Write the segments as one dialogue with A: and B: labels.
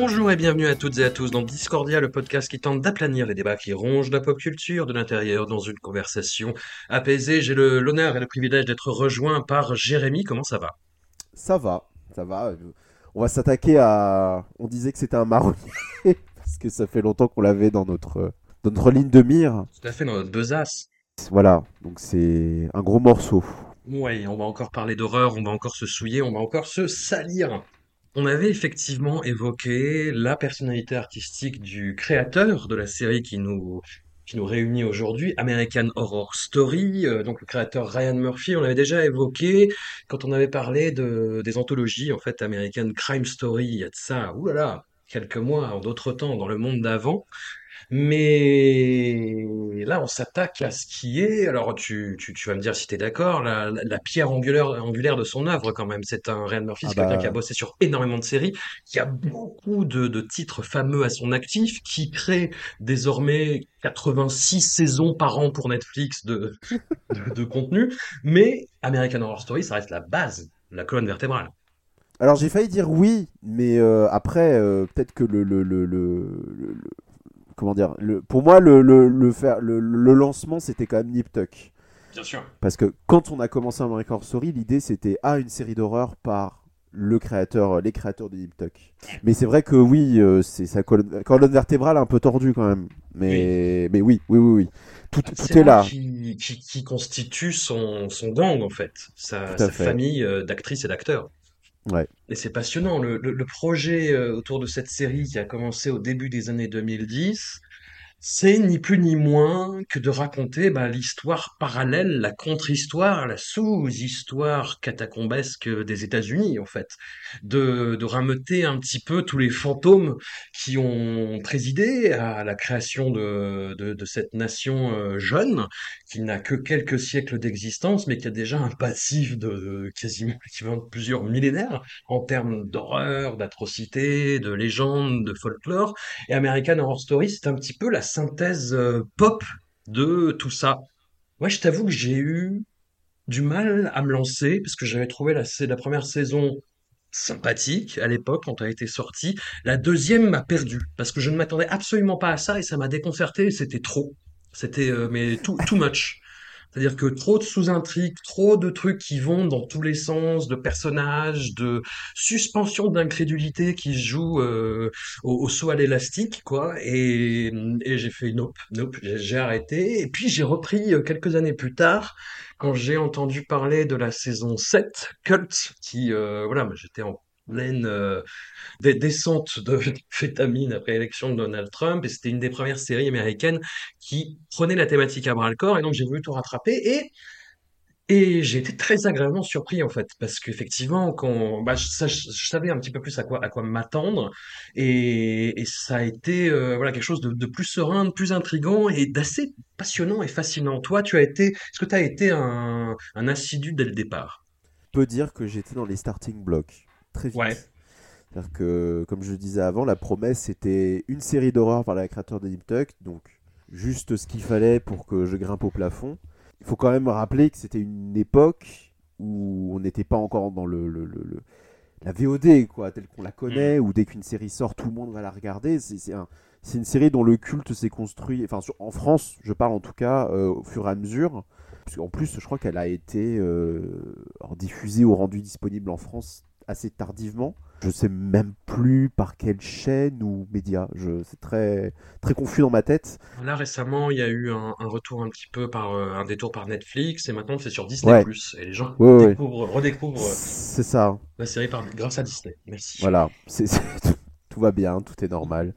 A: Bonjour et bienvenue à toutes et à tous dans Discordia, le podcast qui tente d'aplanir les débats qui rongent la pop culture de l'intérieur dans une conversation apaisée. J'ai l'honneur et le privilège d'être rejoint par Jérémy. Comment ça va?
B: Ça va, ça va. On va s'attaquer à. On disait que c'était un marronnier parce que ça fait longtemps qu'on l'avait dans notre dans notre ligne de mire.
A: Tout à fait dans notre besace.
B: Voilà, donc c'est un gros morceau.
A: Oui, on va encore parler d'horreur, on va encore se souiller, on va encore se salir. On avait effectivement évoqué la personnalité artistique du créateur de la série qui nous, qui nous réunit aujourd'hui, American Horror Story, euh, donc le créateur Ryan Murphy. On l'avait déjà évoqué quand on avait parlé de, des anthologies, en fait, American Crime Story, il y a de ça, oulala, quelques mois, en d'autres temps, dans le monde d'avant. Mais là, on s'attaque à ce qui est, alors tu, tu, tu vas me dire si tu es d'accord, la, la, la pierre angulaire, angulaire de son œuvre quand même. C'est un Ryan Murphy,
B: Ah
A: quelqu'un
B: bah.
A: qui a bossé sur énormément de séries, qui a beaucoup de, de titres fameux à son actif, qui crée désormais 86 saisons par an pour Netflix de, de, de contenu. Mais American Horror Story, ça reste la base, la colonne vertébrale.
B: Alors j'ai failli dire oui, mais euh, après euh, peut-être que le, le, le, le- le- le- comment dire, le, pour moi le, le, le, faire, le, le lancement c'était quand même Nip Tuck.
A: Bien sûr.
B: Parce que quand on a commencé American Horror Story, l'idée c'était ah une série d'horreur par le créateur, les créateurs de Nip Tuck. Mais c'est vrai que oui, euh, c'est sa colonne, colonne vertébrale un peu tordue quand même. Mais mais oui, oui, oui, oui. Tout, tout
A: C'est
B: est là.
A: Qui, qui, qui constitue son, son gang, en fait, sa,
B: Tout à
A: sa
B: fait.
A: famille euh, d'actrices et d'acteurs. Et c'est passionnant. Le, le, le projet euh, autour de cette série qui a commencé au début des années 2010, c'est ni plus ni moins que de raconter bah, l'histoire parallèle, la contre-histoire, la sous-histoire catacombesque des États-Unis, en fait. De, de rameuter un petit peu tous les fantômes qui ont présidé à la création de, cette nation euh, jeune, qui n'a que quelques siècles d'existence, mais qui a déjà un passif de, quasiment de plusieurs millénaires en termes d'horreur, d'atrocité, de légende, de folklore. Et American Horror Story, c'est un petit peu la synthèse euh, pop de tout ça. Moi, je t'avoue que j'ai eu du mal à me lancer parce que j'avais trouvé la, la première saison sympathique à l'époque quand elle a été sortie. La deuxième m'a perdu parce que je ne m'attendais absolument pas à ça et ça m'a déconcerté. C'était trop. C'était euh, mais too, too much. C'est-à-dire que trop de sous-intrigues, trop de trucs qui vont dans tous les sens, de personnages, de suspension d'incrédulité qui se joue euh, au, au saut à l'élastique, quoi. Et, et j'ai fait nope, nope, j'ai arrêté. Et puis j'ai repris euh, quelques années plus tard, quand j'ai entendu parler de la saison 7, Cult, qui, euh, voilà, j'étais en pleine euh, des descente de fétamine après l'élection de Donald Trump, et c'était une des premières séries américaines qui prenait la thématique à bras le corps, et donc j'ai voulu tout rattraper, et j'ai été très agréablement surpris en fait, parce qu'effectivement, bah, je, savais un petit peu plus à quoi à quoi m'attendre, et, ça a été euh, quelque chose de, plus serein, de plus intrigant et d'assez passionnant et fascinant. Toi, tu as été, est-ce que tu as été un, un assidu dès le départ?
B: Je peux dire que j'étais dans les starting blocks très vite.
A: Ouais.
B: C'est-à-dire que, comme je le disais avant, la promesse c'était une série d'horreur par la créateur de Nip Tuck, donc juste ce qu'il fallait pour que je grimpe au plafond. Il faut quand même rappeler que c'était une époque où on n'était pas encore dans le, le- le- le- la VOD, quoi, telle qu'on la connaît, où dès qu'une série sort, tout le monde va la regarder. C'est c'est un- c'est une série dont le culte s'est construit, enfin sur- en France, je parle en tout cas, euh, au fur et à mesure. Parce qu'en plus, je crois qu'elle a été euh, diffusée ou rendue disponible en France assez tardivement. Je sais même plus par quelle chaîne ou média. Je, c'est très, très confus dans ma tête.
A: Là, récemment, il y a eu un, un retour un petit peu par euh, un détour par Netflix et maintenant c'est sur Disney+.
B: Ouais.
A: Et les gens
B: Ouais, ouais.
A: découvrent, redécouvrent euh,
B: C'est ça.
A: la série par, grâce à Disney. Merci.
B: Voilà, c'est, tout, tout va bien, tout est normal.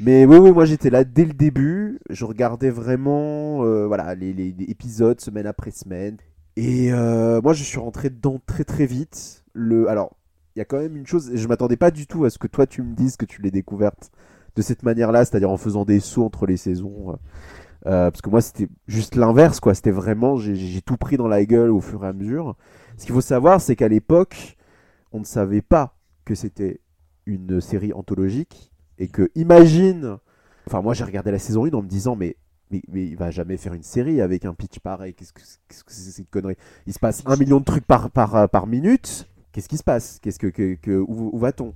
B: Mais oui, oui, moi j'étais là dès le début. Je regardais vraiment euh, voilà, les, les- les épisodes semaine après semaine. Et euh, moi je suis rentré dedans très très vite. Le, alors, il y a quand même une chose, je m'attendais pas du tout à ce que toi tu me dises que tu l'aies découverte de cette manière-là, c'est-à-dire en faisant des sauts entre les saisons. Euh, parce que moi c'était juste l'inverse, quoi. C'était vraiment, j'ai, tout pris dans la gueule au fur et à mesure. Ce qu'il faut savoir, c'est qu'à l'époque, on ne savait pas que c'était une série anthologique et que imagine enfin moi j'ai regardé la saison 1 en me disant mais mais, mais il va jamais faire une série avec un pitch pareil qu'est-ce que qu'est-ce que c'est cette connerie? Il se passe un million de trucs par par, par minute qu'est-ce qui se passe? Qu'est-ce que, que, où, va-t-on?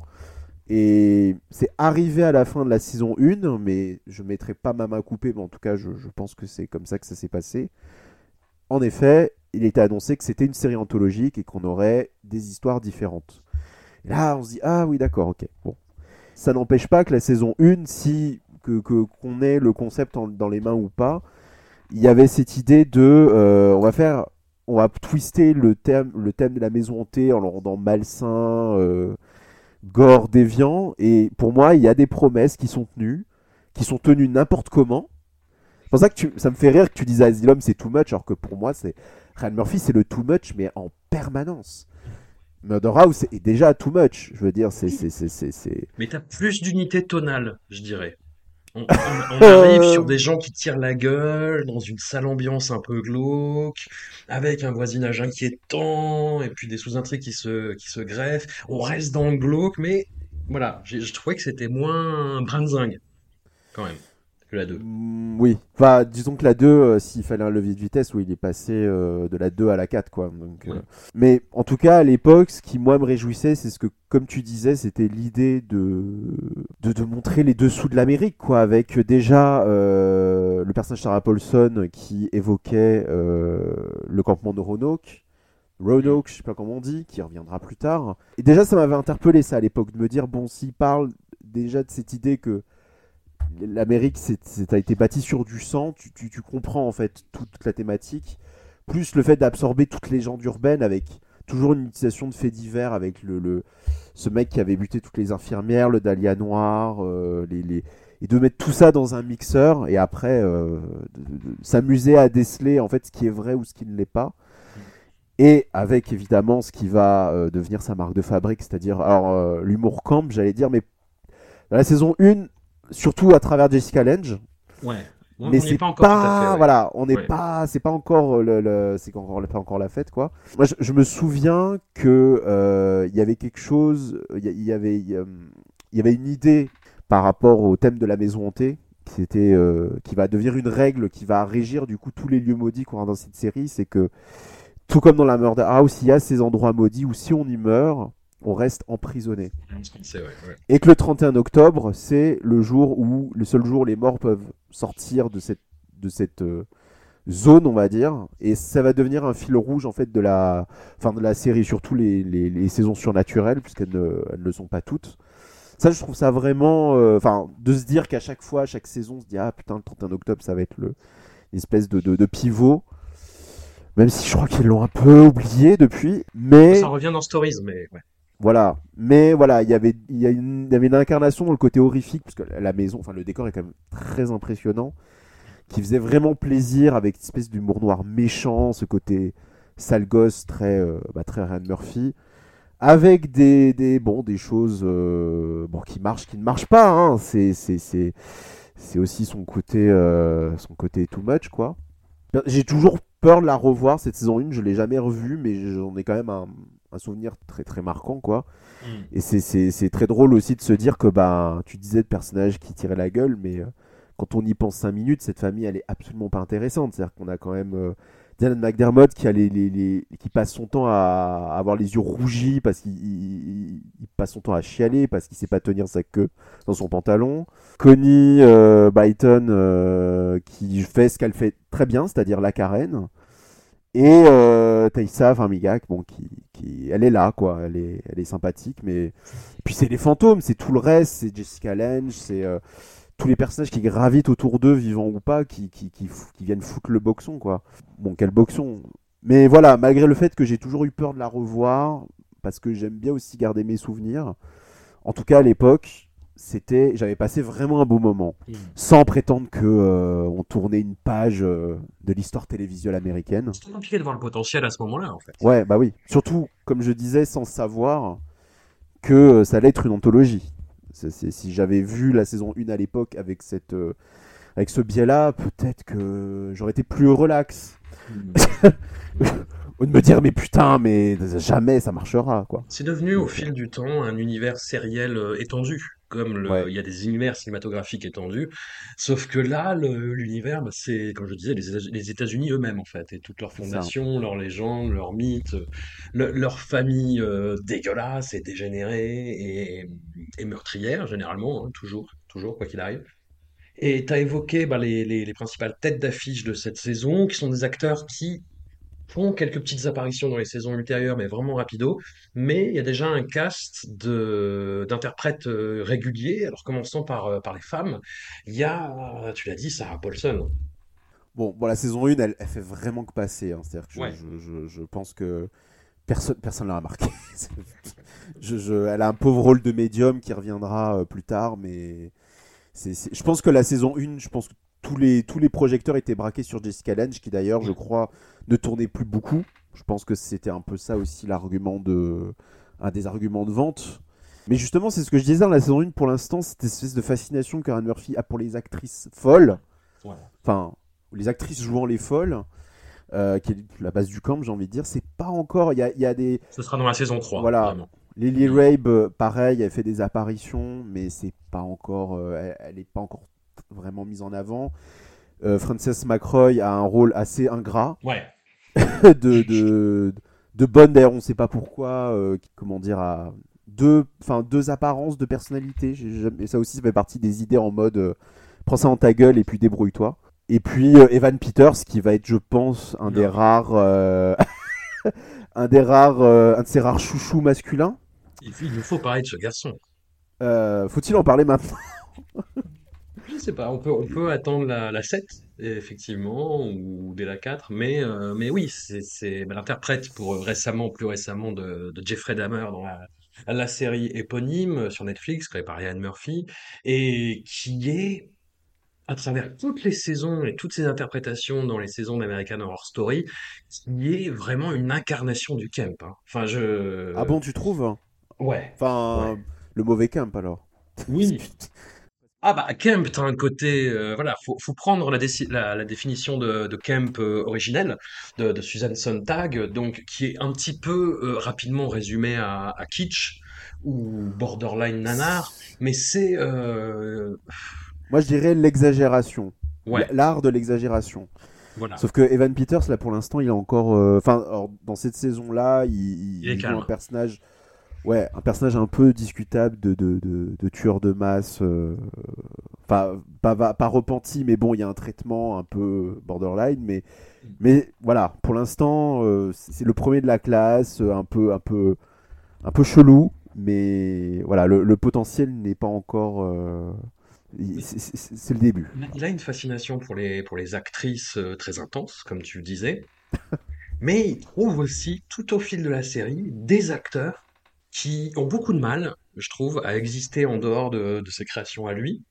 B: Et c'est arrivé à la fin de la saison 1 mais je mettrai pas ma main coupée mais en tout cas je, pense que c'est comme ça que ça s'est passé en effet il était annoncé que c'était une série anthologique et qu'on aurait des histoires différentes et là, on se dit, ah oui, d'accord, ok. Bon. Ça n'empêche pas que la saison 1, si qu'on ait le concept dans les mains ou pas, il y avait cette idée de, euh, on va faire, on va twister le thème, le thème de la maison hantée en le rendant malsain, euh, gore, déviant. Et pour moi, il y a des promesses qui sont tenues, qui sont tenues n'importe comment. C'est pour ça que tu, ça me fait rire que tu dises Asylum c'est too much, alors que pour moi, c'est Ryan Murphy, c'est le too much, mais en permanence. Murder House est déjà too much. Je veux dire, c'est c'est c'est c'est c'est-
A: Mais t'as plus d'unité tonale, je dirais. On, arrive sur des gens qui tirent la gueule, dans une sale ambiance un peu glauque, avec un voisinage inquiétant, et puis des sous-intrigues qui se, qui se greffent. On reste dans le glauque, mais voilà, je trouvais que c'était moins brinzingue, quand même, que la 2.
B: Mm, oui. Enfin, disons que la 2, euh, s'il fallait un levier de vitesse, oui, il est passé euh, de la 2 à la 4, quoi. Donc, euh. Mais en tout cas, à l'époque, ce qui, moi, me réjouissait, c'est ce que, comme tu disais, c'était l'idée de... de, de montrer les dessous de l'Amérique, quoi. Avec déjà le personnage Sarah Paulson qui évoquait le campement de Roanoke. Roanoke, je sais pas comment on dit, qui reviendra plus tard. Et déjà, ça m'avait interpellé ça à l'époque, de me dire, bon, s'il parle déjà de cette idée que l'Amérique a été bâtie sur du sang, tu, tu- tu comprends en fait toute la thématique, plus le fait d'absorber toutes les légendes urbaines avec toujours une utilisation de faits divers avec le, le- ce mec qui avait buté toutes les infirmières, le dahlia noir, euh, les, les- et de mettre tout ça dans un mixeur et après euh, s'amuser à déceler en fait ce qui est vrai ou ce qui ne l'est pas. Et avec évidemment ce qui va euh, devenir sa marque de fabrique, c'est-à-dire alors l'humour camp, j'allais dire, mais dans la saison 1, surtout à travers Jessica Lange,
A: Ouais. On
B: mais c'est
A: pas encore tout à
B: pas,
A: fait, ouais.
B: voilà, on n'est
A: Ouais.
B: pas, c'est pas encore le, le- c'est encore pas encore la fête quoi. Moi, je, je me souviens que euh, il y avait quelque chose, il y, avait, il y, euh, y avait une idée par rapport au thème de la maison hantée, qui était, euh, qui va devenir une règle, qui va régir du coup tous les lieux maudits qu'on a dans cette série, c'est que tout comme dans la Murder House, il y a ces endroits maudits où si on y meurt, on reste emprisonné.
A: Ouais.
B: Et que le 31 octobre, c'est le jour où, le seul jour où les morts peuvent sortir de cette, de cette euh, zone, on va dire. Et ça va devenir un fil rouge, en fait, de la, enfin, de la série, surtout les, les, les saisons surnaturelles, puisqu'elles ne, elles ne le sont pas toutes. Ça, je trouve ça vraiment, euh, enfin, de se dire qu'à chaque fois, à chaque saison, on se dit, ah putain, le 31 octobre, ça va être le, une espèce de, de, de pivot. Même si je crois qu'ils l'ont un peu oublié depuis, mais
A: Ça revient dans Stories, mais ouais.
B: Voilà, mais voilà, il y avait, il y a une, il y avait une incarnation dans le côté horrifique, parce que la maison, enfin le décor est quand même très impressionnant, qui faisait vraiment plaisir avec une espèce d'humour noir méchant, ce côté sale gosse très, euh, bah, très Ryan Murphy, avec des, des, bon, des choses, euh, bon, qui marchent, qui ne marchent pas, hein, c'est, c'est, c'est, c'est aussi son côté, euh, son côté too much, quoi. J'ai toujours peur de la revoir cette saison 1, je l'ai jamais revue, mais j'en ai quand même un, un souvenir très très marquant, quoi.
A: Mm.
B: Et c'est- c'est c'est très drôle aussi de se dire que bah, tu disais de personnages qui tiraient la gueule, mais euh, quand on y pense 5 minutes, cette famille elle est absolument pas intéressante. C'est-à-dire qu'on a quand même euh, Dylan McDermott qui, a les, les- les- qui passe son temps à, avoir les yeux rougis parce qu'il il- il passe son temps à chialer parce qu'il sait pas tenir sa queue dans son pantalon. Connie euh, Byton euh, qui fait ce qu'elle fait très bien, c'est-à-dire la carène. Et euh, Taïsa bon, qui, qui, elle est là, quoi. Elle est, elle est sympathique, mais puis c'est les fantômes, c'est tout le reste, c'est Jessica Lange, c'est euh, tous les personnages qui gravitent autour d'eux, vivants ou pas, qui, qui, qui, qui, viennent foutre le boxon, quoi. Bon, quel boxon Mais voilà, malgré le fait que j'ai toujours eu peur de la revoir, parce que j'aime bien aussi garder mes souvenirs. En tout cas, à l'époque, c'était, j'avais passé vraiment un beau moment,
A: Mm.
B: sans prétendre que euh, on tournait une page euh, de l'histoire télévisuelle américaine.
A: C'est compliqué de voir le potentiel à ce moment-là, en fait.
B: Ouais, bah oui. Surtout, comme je disais, sans savoir que euh, ça allait être une anthologie. Si j'avais vu la saison 1 à l'époque avec cette, euh, avec ce biais-là, peut-être que j'aurais été plus relax. Ou de me dire, mais putain, mais jamais ça marchera, quoi.
A: C'est devenu au fil du temps un univers sériel euh, étendu, comme le-
B: Ouais.
A: il y a des univers cinématographiques étendus. Sauf que là, l'univers, bah, c'est, comme je disais, les, États- les États-Unis eux-mêmes, en fait, et toutes leurs fondations, leurs légendes, leurs mythes, euh, le- leur famille euh, dégueulasse et dégénérée et, et meurtrière, généralement, hein, toujours, toujours, quoi qu'il arrive. Et tu as évoqué bah, les, les- les principales têtes d'affiche de cette saison, qui sont des acteurs qui font quelques petites apparitions dans les saisons ultérieures, mais vraiment rapido. Mais il y a déjà un cast d'interprètes euh, réguliers. Alors commençons par euh, par les femmes. Il y a, tu l'as dit, Sarah Paulson.
B: Bon, bon, la saison 1, elle, elle fait vraiment que passer. hein. C'est-à-dire que je,
A: Ouais.
B: je, je, je pense que personne personne l'a remarqué. je, je, elle a un pauvre rôle de médium qui reviendra euh, plus tard, mais c'est- je pense que la saison 1, je pense que tous les, tous les projecteurs étaient braqués sur Jessica Lange, qui d'ailleurs, je crois, ne tournait plus beaucoup. Je pense que c'était un peu ça aussi l'argument de, un des arguments de vente. Mais justement, c'est ce que je disais dans la saison 1 pour l'instant, cette espèce de fascination que Ryan Murphy a pour les actrices folles. Enfin, les actrices jouant les folles, euh, qui est la base du camp, j'ai envie de dire, c'est pas encore. Il y a, il y a des.
A: Ce sera dans la saison 3.
B: Voilà.
A: vraiment.
B: Lily Rabe, euh, pareil, elle fait des apparitions, mais c'est pas encore. euh, elle, elle est pas encore vraiment mise en avant. Euh, Frances McRoy a un rôle assez ingrat
A: Ouais.
B: de, de, de bonne d'ailleurs on sait pas pourquoi euh, comment dire à deux enfin deux apparences de personnalité jamais- ça aussi ça fait partie des idées en mode euh, prends ça en ta gueule et puis débrouille-toi et puis euh, Evan Peters qui va être je pense un des rares un des rares un de ces rares chouchous masculins
A: Il, il nous faut parler de ce garçon.
B: Faut-il en parler maintenant?
A: Je sais pas, on peut, on peut attendre la, la 7, effectivement, ou dès la 4, mais, euh, mais oui, c'est, bah, l'interprète pour euh, récemment, plus récemment, de, de Jeffrey Dahmer dans la, la série éponyme sur Netflix, créée par Ryan Murphy, et qui est, à travers toutes les saisons et toutes ses interprétations dans les saisons d'American Horror Story, qui est vraiment une incarnation du camp. hein. Enfin, je...
B: ah bon tu trouves?
A: Ouais.
B: enfin
A: Ouais.
B: le mauvais camp alors
A: Oui. Ah bah Kemp, t'as un côté, euh, voilà, faut, faut prendre la, déci- la, la définition de, de Kemp euh, originelle de, de Susan Sontag, donc qui est un petit peu euh, rapidement résumé à, à kitsch ou borderline nanar, mais c'est
B: moi je dirais l'exagération
A: ouais,
B: l'art de l'exagération
A: voilà,
B: Sauf que Evan Peters, là, pour l'instant, il est encore. Enfin, dans cette saison-là, il, il-
A: Il est
B: il joue un personnage. Ouais, un personnage un peu discutable de, de, de, de tueur de masse. euh, Enfin, pas, pas, pas repenti, mais bon, il y a un traitement un peu borderline. Mais, mais voilà, pour l'instant, euh, c'est le premier de la classe, un peu, un peu, un peu chelou. Mais voilà, le, le potentiel n'est pas encore. euh, c'est- le début.
A: Il a- une fascination pour les, pour les actrices euh, très intenses, comme tu le disais, mais il trouve aussi, tout au fil de la série, des acteurs qui ont beaucoup de mal, je trouve, à exister en dehors de, de ses créations à lui,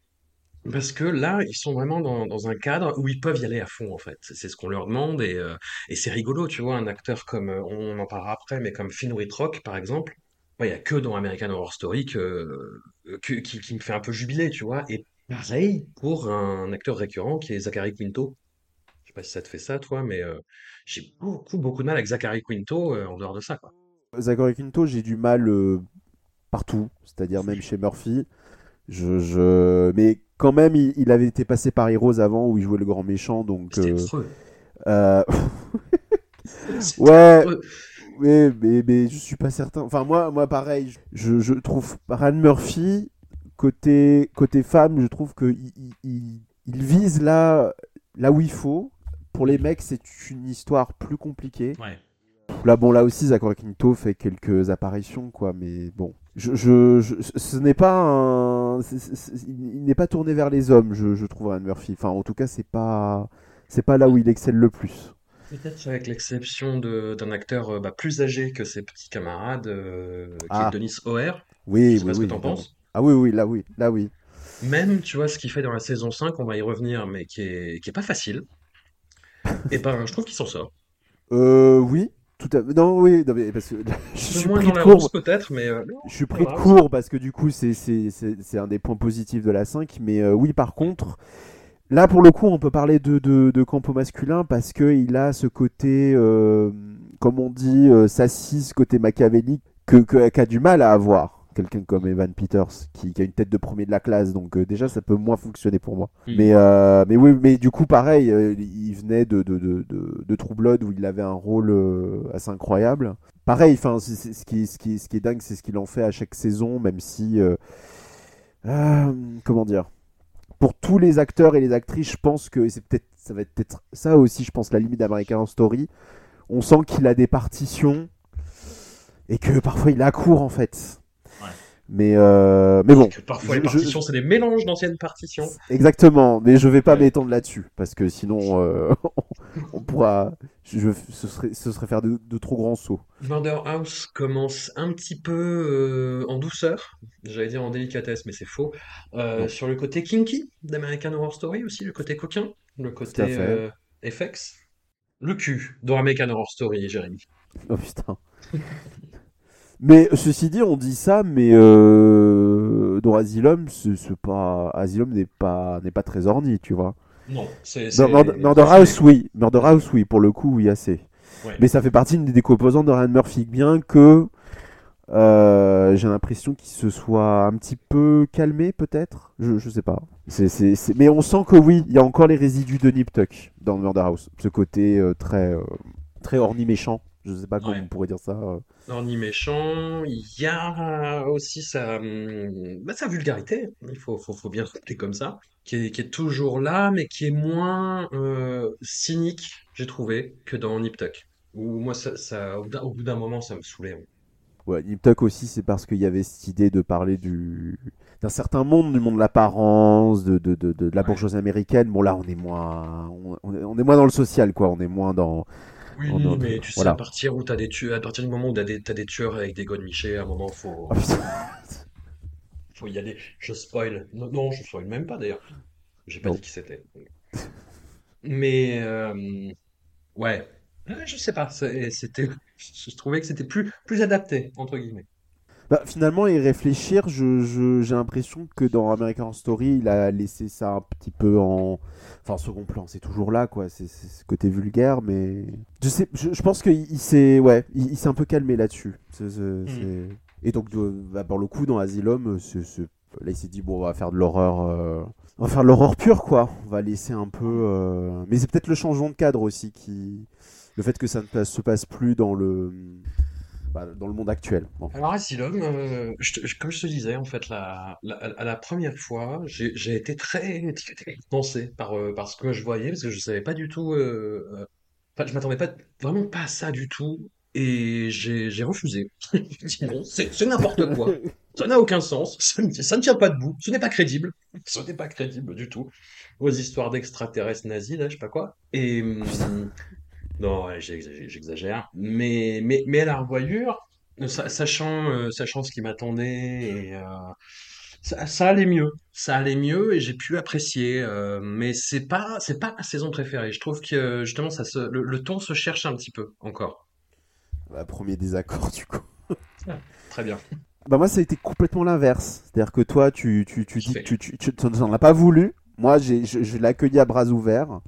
A: parce que là, ils sont vraiment dans, un cadre où ils peuvent y aller à fond, en fait. C'est ce qu'on leur demande, et, euh, c'est rigolo, tu vois, un acteur comme, euh, on en parlera après, mais comme Finn Wittrock, par exemple, ouais, il y a que dans American Horror Story euh, qui, me fait un peu jubiler, tu vois, et Pareil pour un acteur récurrent qui est Zachary Quinto. Je sais pas si ça te fait ça, toi, mais j'ai beaucoup, beaucoup de mal avec Zachary Quinto en dehors de ça, quoi.
B: Zachary Quinto, j'ai du mal euh, partout, c'est-à-dire même chez Murphy. Je, je... Mais quand même, il, il avait été passé par Heroes avant où il jouait le grand méchant, donc. Euh, euh, Ouais, mais, mais, mais je suis pas certain. Enfin, moi, moi pareil, je, je trouve Ryan Murphy, côté, côté femme, je trouve qu'il il, il- il vise là, là où il faut pour les mecs, c'est une histoire plus compliquée.
A: Ouais.
B: Là, bon, là aussi, Zachary Quinto fait quelques apparitions, quoi, mais bon. Je, je, je- ce n'est pas un. il n'est pas tourné vers les hommes, je, je trouve, Ryan Murphy. Enfin, en tout cas, c'est pas. C'est pas là où il excelle le plus.
A: Peut-être avec l'exception de- d'un acteur euh, bah, plus âgé que ses petits camarades, euh, qui
B: Ah.
A: est Denis O'Hare.
B: Oui,
A: Je sais
B: oui,
A: pas ce
B: oui.
A: que t'en penses.
B: Ah oui, oui, là, oui, là, oui.
A: Même, tu vois, ce qu'il fait dans la saison 5, on va y revenir, mais qui est, qui est pas facile. Et ben, je trouve qu'il s'en sort.
B: Euh, oui, tout à Non, oui, non, mais parce que je suis
A: moins
B: pris
A: dans
B: de court.
A: peut-être, mais euh,
B: Je suis pris de court parce que du coup, c'est c'est- un des points positifs de la 5. Mais euh, oui, par contre, là pour le coup, on peut parler de, de, de campo masculin parce qu'il a ce côté, euh, comme on dit, euh, s'assise, côté machiavélique, que, que- qu'a du mal à avoir. Quelqu'un comme Evan Peters qui, qui a une tête de premier de la classe, donc euh, déjà ça peut moins fonctionner pour moi.
A: Mm.
B: Mais, euh, mais oui, mais du coup pareil, euh, il venait de, de, de, de, de True Blood où il avait un rôle assez incroyable. Pareil, enfin, ce, qui, ce, qui, ce qui est dingue, c'est ce qu'il en fait à chaque saison, même si. comment dire Pour tous les acteurs et les actrices, je pense que c'est peut-être, ça va être peut-être ça aussi, je pense, la limite d'American Story. On sent qu'il a des partitions et que parfois il a court en fait. Mais, euh, mais bon.
A: que parfois
B: je-
A: les
B: je-
A: partitions, c'est des mélanges d'anciennes partitions.
B: Exactement, mais je vais pas
A: Ouais.
B: m'étendre là-dessus parce que sinon euh, on pourra, je, ce serait, ce serait faire de, de trop grands sauts.
A: Murder House commence un petit peu euh, en douceur, j'allais dire en délicatesse, mais c'est faux. Euh, sur le côté kinky d'American Horror Story aussi, le côté coquin, le côté FX. Le cul dans American Horror Story, Jérémy.
B: Oh putain. Mais ceci dit, on dit ça, mais euh, dans Asylum, c'est c'est pas, Asylum n'est pas, n'est pas très orni, tu vois.
A: Non, c'est.
B: Murder, House, oui, Murder House, oui, pour le coup, oui, assez.
A: Ouais.
B: Mais ça fait partie des composantes de Ryan Murphy, bien que euh, j'ai l'impression qu'il se soit un petit peu calmé, peut-être. Je, je sais pas. C'est, c'est, c'est- Mais on sent que oui, il y a encore les résidus de Nip Tuck dans Murder House. Ce côté euh, très, euh, très orni méchant. Je sais pas comment
A: Ouais.
B: on pourrait dire ça. euh.
A: Orni méchant, il y a aussi sa, hum, bah, sa vulgarité, il faut, faut, faut bien le rappeler comme ça, qui est, qui est toujours là, mais qui est moins euh, cynique, j'ai trouvé, que dans Nip Tuck. Où moi, ça, ça, au bout d'un- moment, ça me saoulait.
B: Ouais, Nip Tuck aussi, c'est parce qu'il y avait cette idée de parler du d'un certain monde, du monde de l'apparence, de, de, de, de la bourgeoisie américaine. Bon là, on est moins, on est moins dans le social, quoi. On est moins dans.
A: Oui, mais tu sais, à partir où t'as des tueurs, à partir du moment où t'as des, t'as des tueurs avec des godemichés, à un moment, faut,
B: putain.
A: faut y aller. Je spoil. Non, non, je spoil même pas d'ailleurs. J'ai pas
B: Non.
A: dit qui c'était. Mais euh, ouais, je sais pas. C'était, je trouvais que c'était plus plus adapté entre guillemets.
B: Bah, finalement, y réfléchir, je, je- j'ai l'impression que dans American Story, il a laissé ça un petit peu en. Enfin, en second plan, c'est toujours là, quoi. C'est ce côté vulgaire, mais. Je sais, je, je pense qu'il il s'est. Ouais, il, il s'est un peu calmé là-dessus. C'est- Et donc, de- bah, pour le coup, dans Asylum, c'est- là, il s'est dit, bon, on va faire de l'horreur. euh, On va faire de l'horreur pure, quoi. On va laisser un peu. euh, Mais c'est peut-être le changement de cadre aussi qui. Le fait que ça ne se passe plus dans le. Dans le monde actuel.
A: Alors Asylum, euh, comme je te disais en fait la, la, la première fois, j'ai été très pensé par euh, ce que je voyais parce que je savais pas du tout. euh, euh, Enfin, je m'attendais pas vraiment pas à ça du tout et j'ai refusé. C'est n'importe quoi. Ça n'a aucun sens, ça ne, ça ne tient pas debout, ce n'est pas crédible, ce n'est pas crédible du tout. Aux histoires d'extraterrestres nazis, là, je sais pas quoi. Et hum, non, ouais, j'exagère, mais mais mais à la revoyure, sa- sachant euh, sachant ce qui m'attendait, et, euh, ça, ça allait mieux, ça allait mieux et j'ai pu apprécier. euh, mais c'est pas c'est pas ma saison préférée. Je trouve que justement ça se, le, le ton se cherche un petit peu encore.
B: Bah, premier désaccord, du coup.
A: Très bien.
B: Bah moi ça a été complètement l'inverse. C'est-à-dire que toi tu, tu, tu dis que tu, tu, tu, tu n'en as pas voulu. Moi j'ai, je, je l'ai accueilli à bras ouverts.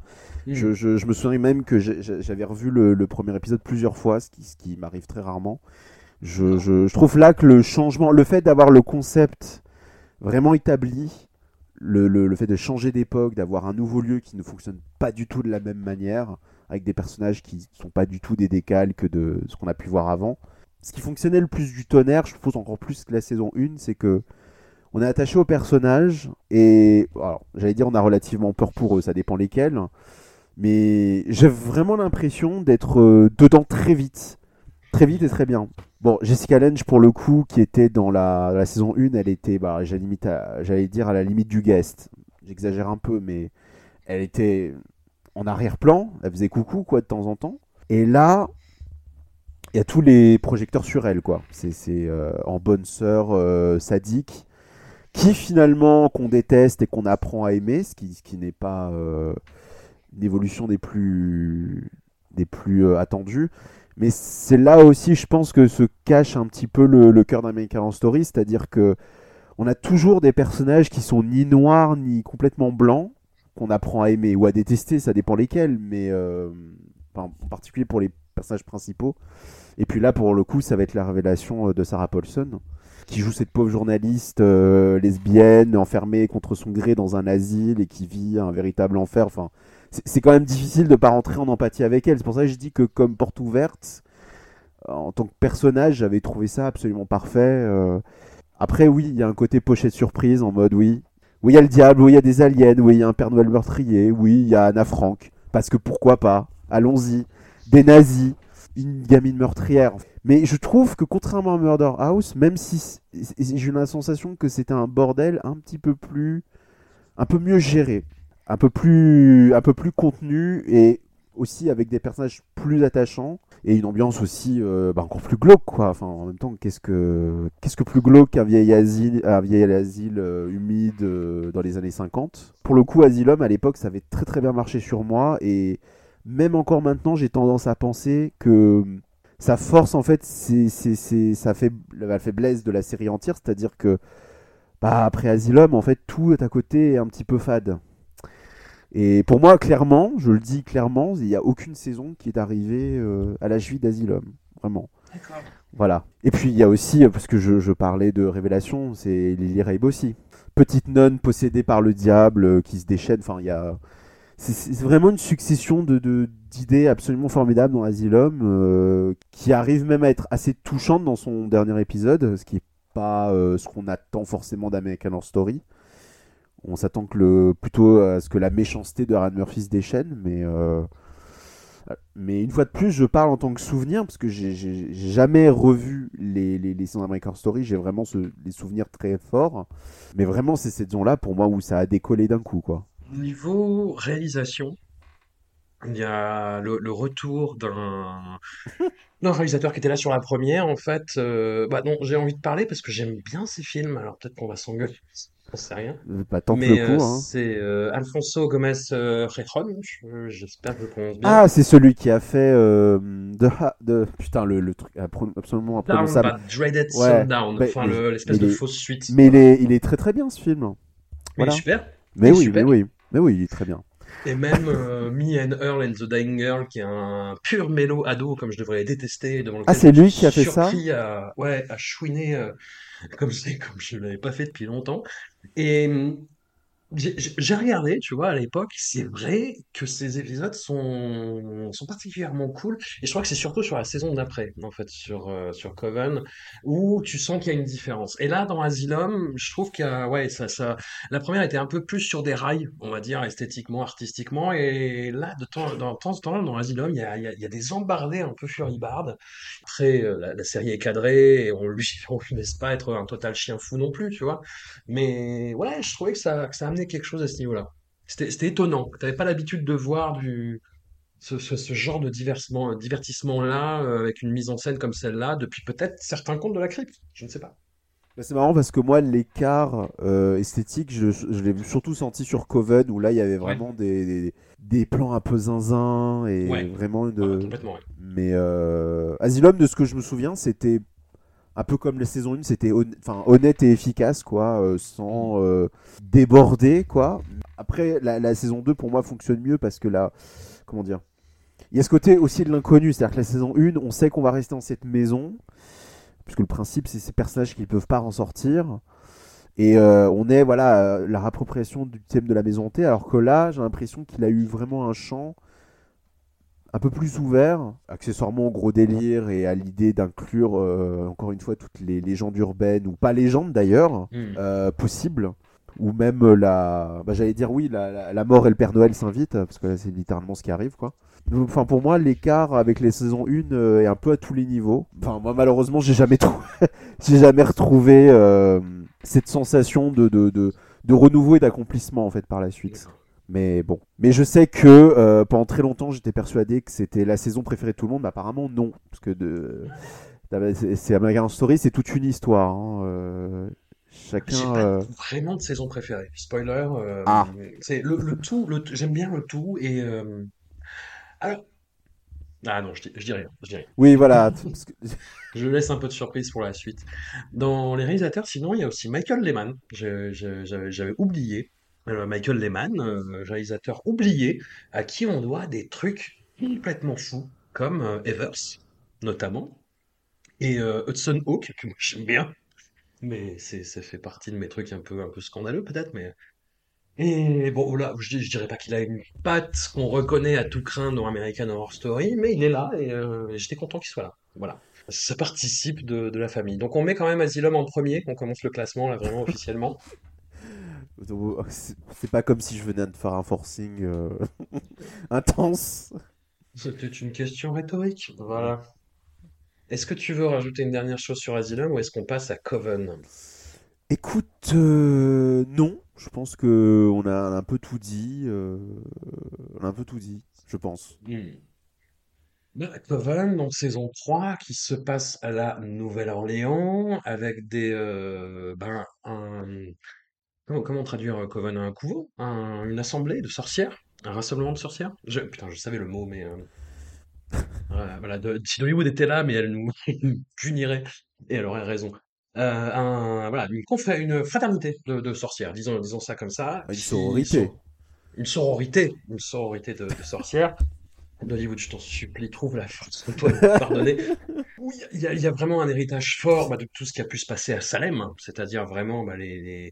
B: Je, je, je me souviens même que j'avais revu le, le premier épisode plusieurs fois, ce qui, ce qui m'arrive très rarement. Je, je, je trouve là que le changement, le fait d'avoir le concept vraiment établi, le, le, le fait de changer d'époque, d'avoir un nouveau lieu qui ne fonctionne pas du tout de la même manière, avec des personnages qui ne sont pas du tout des décalques de ce qu'on a pu voir avant. Ce qui fonctionnait le plus du tonnerre, je trouve encore plus que la saison 1, c'est que on est attaché aux personnages et alors, j'allais dire on a relativement peur pour eux, ça dépend lesquels. Mais j'ai vraiment l'impression d'être euh, dedans très vite. Très vite et très bien. Bon, Jessica Lange, pour le coup, qui était dans la, saison 1, elle était, bah, j'allais dire, à la limite du guest. J'exagère un peu, mais elle était en arrière-plan. Elle faisait coucou, quoi, de temps en temps. Et là, il y a tous les projecteurs sur elle, quoi. C'est euh, en bonne sœur euh, sadique, qui finalement, qu'on déteste et qu'on apprend à aimer, ce qui, n'est pas une des plus, des plus euh, attendues. Mais c'est là aussi, je pense, que se cache un petit peu le, le cœur d'American Horror Story, c'est-à-dire que on a toujours des personnages qui sont ni noirs ni complètement blancs, qu'on apprend à aimer ou à détester, ça dépend lesquels, mais euh, en particulier pour les personnages principaux. Et puis là, pour le coup, ça va être la révélation euh, de Sarah Paulson, qui joue cette pauvre journaliste euh, lesbienne enfermée contre son gré dans un asile et qui vit un véritable enfer. Enfin, c'est quand même difficile de pas rentrer en empathie avec elle. C'est pour ça que je dis que comme porte ouverte, euh, en tant que personnage, j'avais trouvé ça absolument parfait. euh. Après, oui, il y a un côté pochette surprise en mode oui. Oui, il y a le diable, oui, il y a des aliens, oui, il y a un Père Noël meurtrier, oui, il y a Anna Frank. Parce que pourquoi pas? Allons-y. Des nazis, une gamine meurtrière. Mais je trouve que contrairement à Murder House, même si j'ai eu la sensation que c'était un bordel un petit peu plus. un peu mieux géré. Un peu plus, un peu plus contenu et aussi avec des personnages plus attachants et une ambiance aussi euh, bah, encore plus glauque quoi. Enfin en même temps qu'est-ce que qu'est-ce que plus glauque qu'un vieil asile, vieil asile euh, humide euh, dans les années 50. Pour le coup Asylum à l'époque ça avait très très bien marché sur moi et même encore maintenant j'ai tendance à penser que sa force en fait c'est c'est ça fait la faiblesse de la série entière, c'est-à-dire que bah, après Asylum en fait tout est à côté un petit peu fade. Et pour moi, clairement, je le dis clairement, il n'y a aucune saison qui est arrivée euh, à la cheville d'Asylum. Vraiment. Voilà. Et puis, il y a aussi, euh, parce que je, je parlais de révélation, c'est Lily Rabe aussi. Petite nonne possédée par le diable euh, qui se déchaîne. Enfin, il y a. C'est vraiment une succession de d'idées absolument formidables dans Asylum, euh, qui arrive même à être assez touchante dans son dernier épisode, ce qui est pas ce qu'on attend forcément d'American Horror Story. On s'attend que le plutôt à ce que la méchanceté de Ryan Murphy se déchaîne, mais euh, mais une fois de plus, je parle en tant que souvenir parce que j'ai- jamais revu les les, les Horror Story. J'ai vraiment ce, des souvenirs très forts, mais vraiment c'est cette saison-là pour moi où ça a décollé d'un coup, quoi.
A: Niveau réalisation, il y a le, le retour d'un d'un réalisateur qui était là sur la première. En fait, euh, bah non, j'ai envie de parler parce que j'aime bien ces films. Alors peut-être qu'on va s'engueuler, j'en sais rien.
B: Euh, Bah, tente
A: Mais
B: le
A: euh,
B: coup, hein.
A: c'est euh, Alfonso Gomez euh, Rejon, je- j'espère que je le prononce bien.
B: Ah, c'est celui qui a fait euh, de, de putain le, le truc appro- absolument imprononçable.
A: Dreaded
B: Ouais,
A: Sundown,
B: mais-
A: enfin
B: mais-
A: le- l'espèce
B: mais
A: de
B: est-
A: fausse suite.
B: Mais il est il est très très bien ce film.
A: Mais
B: voilà.
A: super.
B: Mais
A: Il est
B: oui,
A: super.
B: mais oui, mais oui, il est très bien.
A: Et même euh, Me and Earl and the Dying Girl, qui est un pur mélo ado, comme je devrais les détester, devant lequel
B: Ah, c'est lui qui a fait ça
A: surpris à, ouais, à chouiner euh, comme comme je l'avais pas fait depuis longtemps. Et j'ai regardé, tu vois, à l'époque, c'est vrai que ces épisodes sont, particulièrement cool. Et je crois que c'est surtout sur la saison d'après, en fait, sur, euh, sur Coven, où tu sens qu'il y a une différence. Et là, dans Asylum, je trouve qu'il y a, ouais, ça, la première était un peu plus sur des rails, on va dire, esthétiquement, artistiquement. Et là, de temps, en temps, dans Asylum, il y a des embardés un peu furibardes. Après, euh, la, la série est cadrée et on lui, on lui laisse pas être un total chien fou non plus, tu vois. Mais ouais, je trouvais que ça, que ça quelque chose à ce niveau-là. C'était, étonnant. T'avais pas l'habitude de voir du, ce, ce, ce genre de divertissement, divertissement-là, euh, avec une mise en scène comme celle-là, depuis peut-être certains contes de la crypte. Je ne sais pas.
B: Bah, c'est marrant parce que moi, l'écart euh, esthétique, je, je l'ai surtout senti sur Coven où là, il y avait vraiment des, des, des plans un peu zinzin et
A: Ouais.
B: vraiment
A: Ah,
B: de.
A: complètement, ouais.
B: Mais euh, Asylum, de ce que je me souviens, c'était un peu comme la saison 1, c'était honnête et efficace, quoi, euh, sans euh, déborder, quoi. Après, la, saison 2, pour moi, fonctionne mieux parce que là, comment dire Il y a ce côté aussi de l'inconnu, c'est-à-dire que la saison 1, on sait qu'on va rester dans cette maison, puisque le principe, c'est ces personnages qui ne peuvent pas en sortir. Et euh, on est, voilà, la réappropriation du thème de la maison hantée, alors que là, j'ai l'impression qu'il a eu vraiment un champ un peu plus ouvert, accessoirement au gros délire et à l'idée d'inclure, euh, encore une fois, toutes les légendes urbaines, ou pas légendes d'ailleurs,
A: Hmm.
B: euh, possibles, ou même la, bah, j'allais dire oui, la, la- la mort et le Père Noël s'invitent, parce que là, c'est littéralement ce qui arrive, quoi. Enfin, pour moi, l'écart avec les saisons 1 euh, est un peu à tous les niveaux. Enfin, moi, malheureusement, j'ai jamais, trou- j'ai jamais retrouvé euh, cette sensation de, de, de, de renouveau et d'accomplissement, en fait, par la suite. Mais bon. Mais je sais que euh, pendant très longtemps, j'étais persuadé que c'était la saison préférée de tout le monde, mais apparemment, non. Parce que de... c'est American Story, c'est toute une histoire. hein, euh, Chacun.
A: pas
B: euh,
A: vraiment de saison préférée. Spoiler. euh,
B: Ah.
A: C'est le, le tout. Le, j'aime bien le tout et alors. Ah non, je dis, je dis rien. Je dis rien.
B: Oui, voilà.
A: Je laisse un peu de surprise pour la suite. Dans les réalisateurs, sinon, il y a aussi Michael Lehman. J'avais oublié. Euh, Michael Lehman, euh, réalisateur oublié, à qui on doit des trucs complètement fous, comme euh, Evers, notamment, et Hudson Hawk, que moi j'aime bien. Mais ça fait partie de mes trucs un peu, un peu scandaleux, peut-être, mais. Et bon, là, je, dirais pas qu'il a une patte qu'on reconnaît à tout craint dans American Horror Story, mais il est là et j'étais content qu'il soit là. Voilà. Ça participe de, de la famille. Donc on met quand même Asylum en premier, on commence le classement là vraiment officiellement.
B: C'est pas comme si je venais de faire un forcing euh, intense.
A: C'était une question rhétorique. Voilà. Est-ce que tu veux rajouter une dernière chose sur Asylum ou est-ce qu'on passe à Coven?
B: Écoute, euh, non. Je pense que on a un peu tout dit. euh, on a un peu tout dit, je pense.
A: Hmm. Bah, Coven, donc saison 3, qui se passe à la Nouvelle-Orléans, avec des, euh, ben, un, comment, comment traduire euh, Coven? Un couveau? Un- une assemblée de sorcières? Un rassemblement de sorcières? Je, putain, je savais le mot, mais, euh, voilà, voilà, de- si Hollywood était là, mais elle nous punirait, et elle aurait raison. Euh, un, voilà, une, confé- une fraternité de, de sorcières, disons, disons ça comme ça.
B: Une sororité.
A: une sororité, une sororité de, de sorcières. D'Hollywood, je t'en supplie, trouve la force de toi de me pardonner. Oui, il y a, il y a vraiment un héritage fort bah, de tout ce qui a pu se passer à Salem, hein. c'est-à-dire vraiment bah, les, les,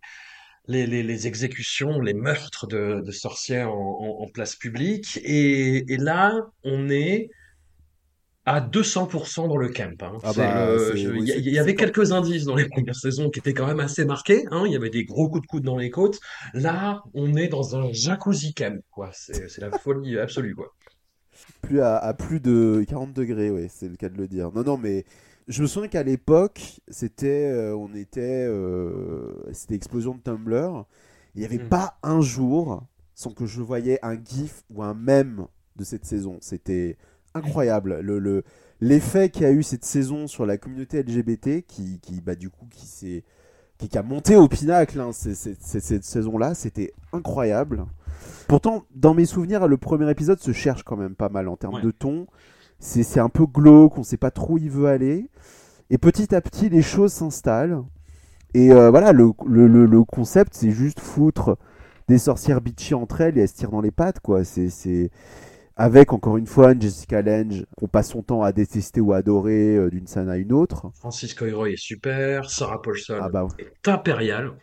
A: les, les- les exécutions, les meurtres de, de sorcières en, en- en place publique. Et, et là, on est à 200% dans le camp. hein.
B: Ah bah,
A: le-
B: c'est-
A: je-
B: oui,
A: il y, avait quelques indices dans les premières saisons qui étaient quand même assez marqués. hein. Il y avait des gros coups de coude dans les côtes. Là, on est dans un jacuzzi camp. quoi. C'est la folie absolue. quoi.
B: Plus à, à plus de 40 degrés, oui, c'est le cas de le dire. Non, non, mais je me souviens qu'à l'époque, c'était, euh, on était, euh, c'était explosion de Tumblr. Il n'y avait
A: Mm.
B: pas un jour sans que je voyais un gif ou un mème de cette saison. C'était incroyable. Le, le- l'effet qu'il y a eu cette saison sur la communauté LGBT, qui, qui bah, du coup, qui s'est qui, qui a monté au pinacle hein, cette saison-là, c'était incroyable. Pourtant, dans mes souvenirs, le premier épisode se cherche quand même pas mal en termes
A: Ouais.
B: de ton. C'est c'est un peu glauque, on sait pas trop où il veut aller. Et petit à petit, les choses s'installent. Et euh, voilà, le, le, le- le concept, c'est juste foutre des sorcières bitchy entre elles et elles se tirent dans les pattes, quoi. C'est, c'est... Avec, encore une fois, une Jessica Lange qu'on passe son temps à détester ou à adorer euh, d'une scène à une autre.
A: Francis Coyroy est super. Sarah Paulson
B: Ah bah,
A: est impériale.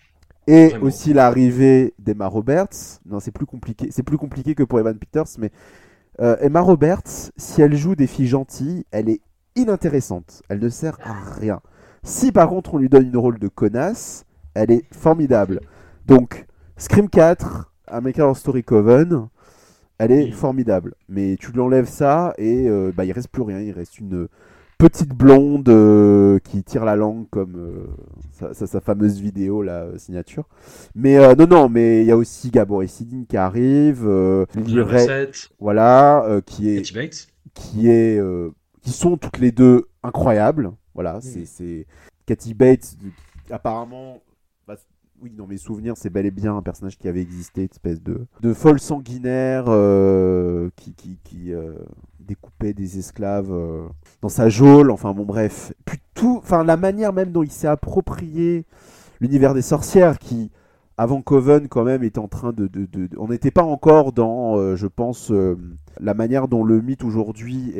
B: Et
A: Vraiment.
B: aussi l'arrivée d'Emma Roberts. Non, c'est plus compliqué. C'est plus compliqué que pour Evan Peters, mais euh, Emma Roberts, si elle joue des filles gentilles, elle est inintéressante. Elle ne sert à rien. Si par contre on lui donne une rôle de connasse, elle est formidable. Donc, Scream 4, American Horror Story Coven, elle est formidable. Mais tu lui enlèves ça et euh, bah, il reste plus rien. Il reste une petite blonde euh, qui tire la langue comme euh, sa, sa- sa fameuse vidéo, la euh, signature. Mais euh, non, non, mais il y a aussi Gabor et Sidine qui arrive. Ray, voilà, qui est qui est qui sont toutes les deux incroyables. Voilà, c'est c'est Kathy Bates apparemment oui, dans mes souvenirs, c'est bel et bien un personnage qui avait existé, une espèce de de folle sanguinaire euh, qui qui, qui euh, découpait des esclaves euh, dans sa geôle, enfin bon bref. Puis tout enfin la manière même dont il s'est approprié l'univers des sorcières qui avant Coven quand même était en train de, de- de- de- on n'était pas encore dans euh, je pense euh, la manière dont le mythe aujourd'hui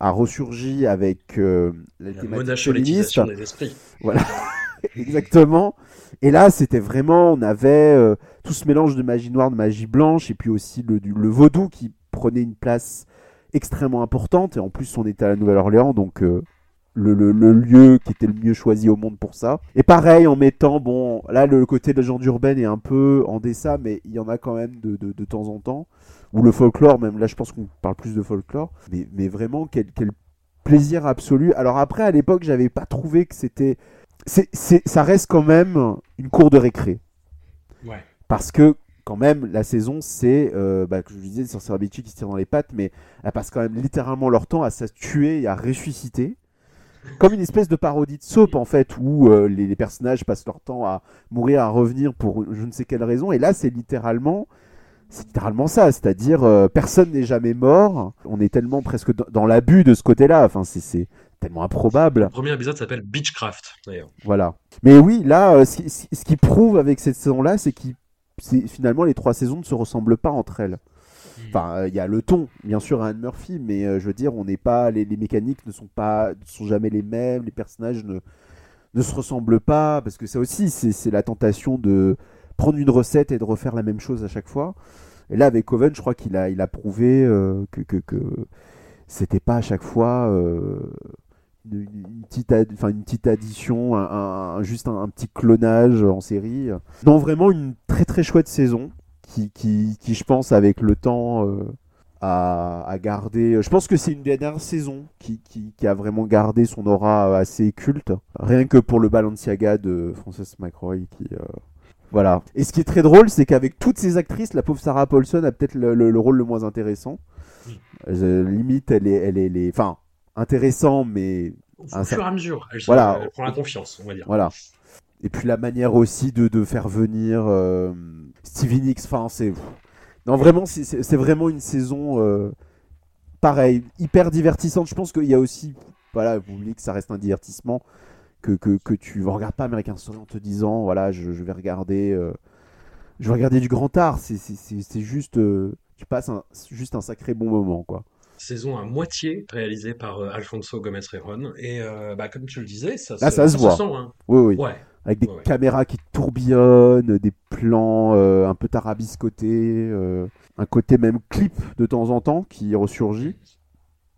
B: a ressurgi avec euh, la
A: La
B: thématique féministe.
A: des esprits.
B: Exactement. Et là, c'était vraiment, on avait euh, tout ce mélange de magie noire, de magie blanche, et puis aussi le, du- le vaudou qui prenait une place extrêmement importante. Et en plus, on était à la Nouvelle-Orléans, donc euh, le, le, le lieu qui était le mieux choisi au monde pour ça. Et pareil, en mettant, bon, là, le côté de la légende urbaine est un peu en dessin, mais il y en a quand même de, de, de temps en temps. Ou le folklore, même là, je pense qu'on parle plus de folklore. Mais, mais vraiment, quel, quel plaisir absolu. Alors après, à l'époque, j'avais pas trouvé que c'était. C'est, c'est, ça reste quand même une cour de récré.
A: Ouais.
B: Parce que, quand même, la saison, c'est, euh, bah, comme je disais, sorcières bitchy qui se tirent dans les pattes, mais elles passent quand même littéralement leur temps à se tuer et à ressusciter. Comme une espèce de parodie de soap, en fait, où euh, les, les personnages passent leur temps à mourir, à revenir pour je ne sais quelle raison. Et là, c'est littéralement. C'est littéralement ça, c'est-à-dire euh, personne n'est jamais mort. On est tellement presque dans, dans l'abus de ce côté-là. Enfin, c'est- c'est tellement improbable.
A: Le premier épisode s'appelle Beechcraft, d'ailleurs.
B: Voilà. Mais oui, là, euh, ce, qui- ce prouve avec cette saison-là, c'est que finalement les trois saisons ne se ressemblent pas entre elles. Enfin, euh, il y a le ton, bien sûr, à Anne Murphy, mais euh, je veux dire, on n'est pas, les, les mécaniques ne sont pas, ne sont jamais les mêmes, les personnages ne, ne se ressemblent pas, parce que ça aussi, c'est la tentation de prendre une recette et de refaire la même chose à chaque fois. Et là, avec Coven, je crois qu'il a, il a prouvé euh, que, que, que c'était pas à chaque fois une, une petite, ad- une petite addition, un, un- juste un, un petit clonage en série. Non, vraiment une très très chouette saison qui, qui, qui, je pense, avec le temps, euh, a, a gardé. Je pense que c'est une des dernières saisons qui, qui, qui a vraiment gardé son aura assez culte. Rien que pour le Balenciaga de Frances McRoy qui. euh, Voilà. Et ce qui est très drôle, c'est qu'avec toutes ces actrices, la pauvre Sarah Paulson a peut-être le, le- le rôle le moins intéressant. Euh, limite, elle est, elle est, elle est- enfin, intéressant, mais
A: Au
B: ça-
A: fur et à mesure, elle,
B: Voilà.
A: elle prend la confiance, on va dire.
B: Voilà. Et puis la manière aussi de, de faire venir euh, Stevie Nicks, enfin c'est... Non vraiment, c'est- vraiment une saison euh, pareil, hyper divertissante. Je pense qu'il y a aussi, voilà, vous oubliez que ça reste un divertissement, que, que, que tu ne regardes pas American Story en te disant, voilà, je, je vais regarder... euh, je vais regarder du grand art, c'est juste... euh, tu passes un, juste un sacré bon moment, quoi.
A: Saison à moitié réalisée par euh, Alfonso Gomez Rejon. Et euh, bah, comme tu le disais, ça,
B: Là, ça se voit.
A: sent, hein.
B: Oui, oui.
A: Ouais.
B: Avec des
A: Ouais,
B: caméras qui tourbillonnent, des plans euh, un peu tarabiscotés, un côté même clip de temps en temps qui ressurgit,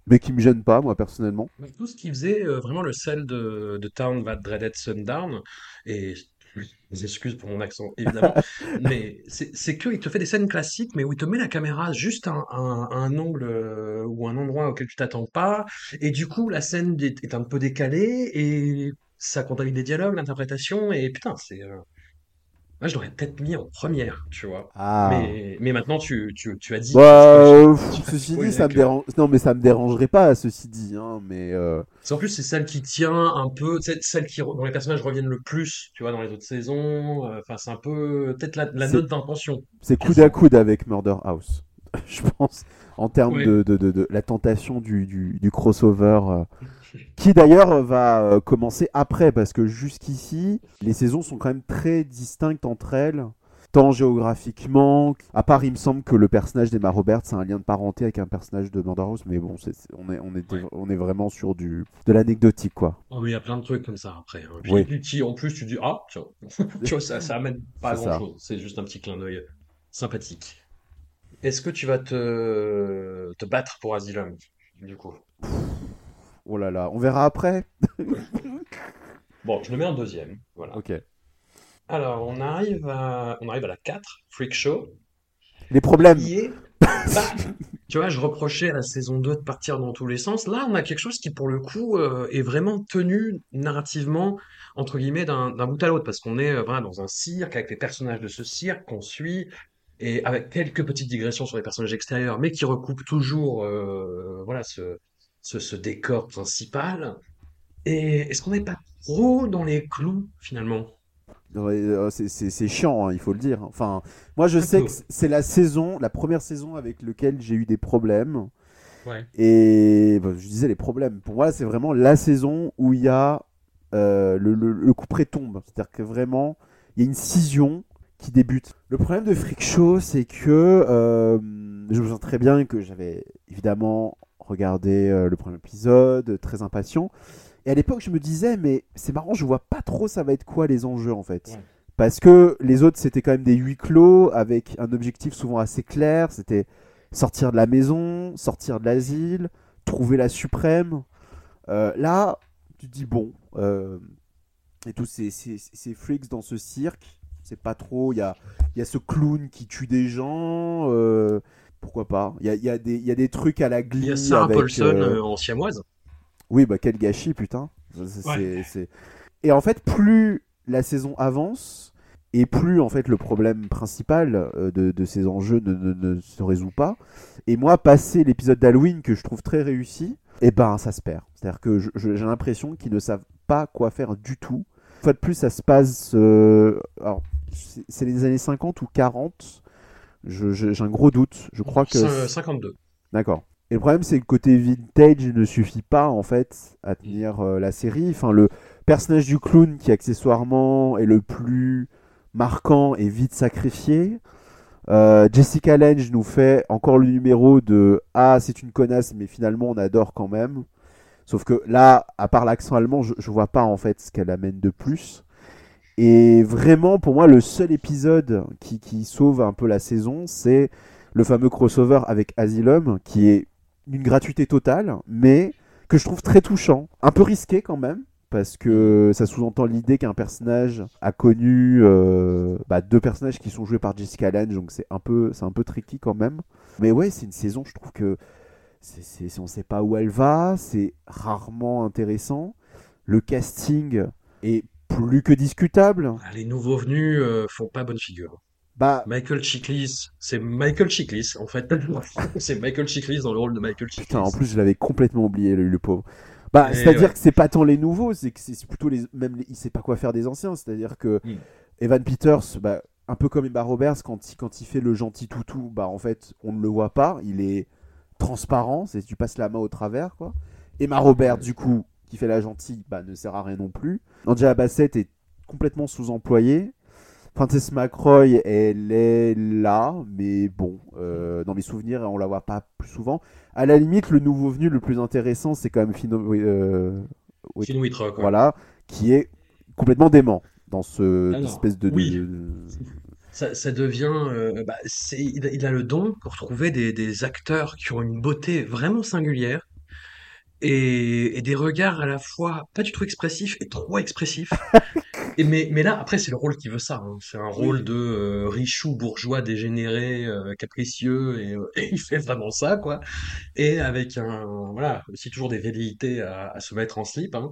B: mais qui me gêne pas, moi, personnellement.
A: Tout ce qui faisait euh, vraiment le sel de, de Town That Dreaded Sundown, et des excuses pour mon accent, évidemment, mais c'est c'est qu'il te fait des scènes classiques, mais où il te met la caméra juste à un, angle euh, ou un endroit auquel tu t'attends pas, et du coup, la scène est, est un peu décalée, et ça contamine les dialogues, l'interprétation, et putain, c'est... euh, Moi, je l'aurais peut-être mis en première, tu vois.
B: Ah.
A: Mais, mais maintenant, tu, tu, tu as dit...
B: Bah, euh, ceci dit, ça me dérange. Non, mais ça me dérangerait pas, ceci dit, hein, mais. euh,
A: en plus, c'est celle qui tient un peu, c'est celle qui, dont les personnages reviennent le plus, tu vois, dans les autres saisons. euh, Enfin, c'est un peu, peut-être la, note d'intention.
B: C'est coude à coude avec Murder House, je pense, en termes
A: Oui.
B: de, de, de, de la tentation du, du, du crossover, euh, qui d'ailleurs va euh, commencer après, parce que jusqu'ici, les saisons sont quand même très distinctes entre elles, tant géographiquement, à part il me semble que le personnage d'Emma Roberts a un lien de parenté avec un personnage de House, mais bon, c'est- c'est- on, est, on, est,
A: Ouais.
B: on est vraiment sur du, de l'anecdotique, quoi.
A: Oh, mais il y a plein de trucs comme ça après. hein. Puis,
B: Oui.
A: qui, en plus, tu dis, ah, tu vois, ça, ça amène pas à
B: C'est ça.
A: grand chose. C'est juste un petit clin d'œil sympathique. Est-ce que tu vas te, te battre pour Asylum, du coup?
B: Oh là là, on verra après.
A: Bon, je le mets en deuxième. Voilà.
B: Ok.
A: Alors, on arrive à, on arrive à la 4, Freak Show.
B: Les problèmes.
A: est- bah, tu vois, je reprochais à la saison 2 de partir dans tous les sens. Là, on a quelque chose qui, pour le coup, euh, est vraiment tenu narrativement, entre guillemets, d'un d'un bout à l'autre, parce qu'on est euh, voilà, dans un cirque, avec les personnages de ce cirque qu'on suit, et avec quelques petites digressions sur les personnages extérieurs, mais qui recoupent toujours euh, voilà, ce, ce, ce décor principal. Et est-ce qu'on n'est pas trop dans les clous, finalement?
B: Euh, c'est- chiant, hein, il faut le dire. Enfin, moi je
A: Un
B: sais
A: peu.
B: que c'est la saison, la première saison avec laquelle j'ai eu des problèmes.
A: Ouais.
B: Et bah, je disais les problèmes. Pour moi, c'est vraiment la saison où il y a euh, le, le, le coup près tombe. C'est-à-dire que vraiment, il y a une scission qui débute. Le problème de Freak Show, c'est que euh, je me sens très bien que j'avais évidemment regardé euh, le premier épisode, très impatient. Et à l'époque, je me disais, mais c'est marrant, je vois pas trop ça va être quoi les enjeux en fait.
A: Ouais.
B: Parce que les autres, c'était quand même des huis clos avec un objectif souvent assez clair. C'était sortir de la maison, sortir de l'asile, trouver la suprême. Euh, là, tu te dis bon, euh, et tous ces, ces, ces freaks dans ce cirque, c'est pas trop. Il y a, il y a ce clown qui tue des gens. euh, pourquoi pas Il y a, il y, a des- il y a des trucs à la
A: Il
B: glee.
A: y a Sarah
B: avec,
A: Paulson
B: euh,
A: euh, en siamoise.
B: Oui, bah quel gâchis, putain.
A: Ouais.
B: Et en fait, plus la saison avance, et plus en fait le problème principal euh, de, de ces enjeux ne, ne- ne se résout pas. Et moi, passé l'épisode d'Halloween que je trouve très réussi, et ben ça se perd. C'est-à-dire que j'ai l'impression qu'ils ne savent pas quoi faire du tout. Une fois de plus, ça se passe. euh, Alors, c'est c'est les années 50 ou 40. J'ai un gros doute. Je crois que.
A: Cin- 52.
B: D'accord. Et le problème, c'est que le côté vintage ne suffit pas, en fait, à tenir euh, la série. Enfin, le personnage du clown, qui accessoirement est le plus marquant, est vite sacrifié. Euh, Jessica Lange nous fait encore le numéro de Ah, c'est une connasse, mais finalement, on adore quand même. Sauf que là, à part l'accent allemand, je, je vois pas, en fait, ce qu'elle amène de plus. Et vraiment, pour moi, le seul épisode qui, sauve un peu la saison, c'est le fameux crossover avec Asylum, qui est une gratuité totale, mais que je trouve très touchant. Un peu risqué quand même, parce que ça sous-entend l'idée qu'un personnage a connu euh, bah, deux personnages qui sont joués par Jessica Lange, donc c'est un peu, un peu tricky quand même. Mais ouais, c'est une saison, je trouve que c'est, on sait pas où elle va, c'est rarement intéressant. Le casting est plus que discutable.
A: Ah, Les nouveaux venus euh, font pas bonne figure.
B: Bah,
A: Michael Chiklis, c'est Michael Chiklis en fait. c'est Michael Chiklis dans le rôle de Michael Chiklis.
B: Putain, en plus, je l'avais complètement oublié, le, le pauvre. Bah,
A: Et
B: c'est-à-dire
A: ouais.
B: que c'est pas tant les nouveaux, c'est que c'est plutôt les. Même les- il sait pas quoi faire des anciens. C'est-à-dire que
A: Mm.
B: Evan Peters, bah, un peu comme Emma Roberts, quand il, quand il fait le gentil toutou, bah, en fait, on ne le voit pas. Il est transparent, c'est tu passes la main au travers, quoi. Emma Roberts, du coup, qui fait la gentille, bah, ne sert à rien non plus. Angela Bassett est complètement sous-employée. Frances McRoy, elle est là, mais bon, euh, dans mes souvenirs, on la voit pas plus souvent. À la limite, le nouveau venu le plus intéressant, c'est quand même Fino, euh,
A: ouais.
B: voilà, qui est complètement dément dans ce
A: Alors,
B: espèce de, de-
A: oui.
B: de-
A: Ça, ça devient. euh, bah, il, a, il a le don pour trouver des, des acteurs qui ont une beauté vraiment singulière et, et des regards à la fois pas du tout expressifs et trop expressifs. et mais, mais là, après, c'est le rôle qui veut ça. hein. C'est un rôle de euh, richou bourgeois dégénéré, euh, capricieux, et, euh, et il fait vraiment ça, quoi. Et avec un. Voilà, aussi toujours des velléités à, à se mettre en slip, hein.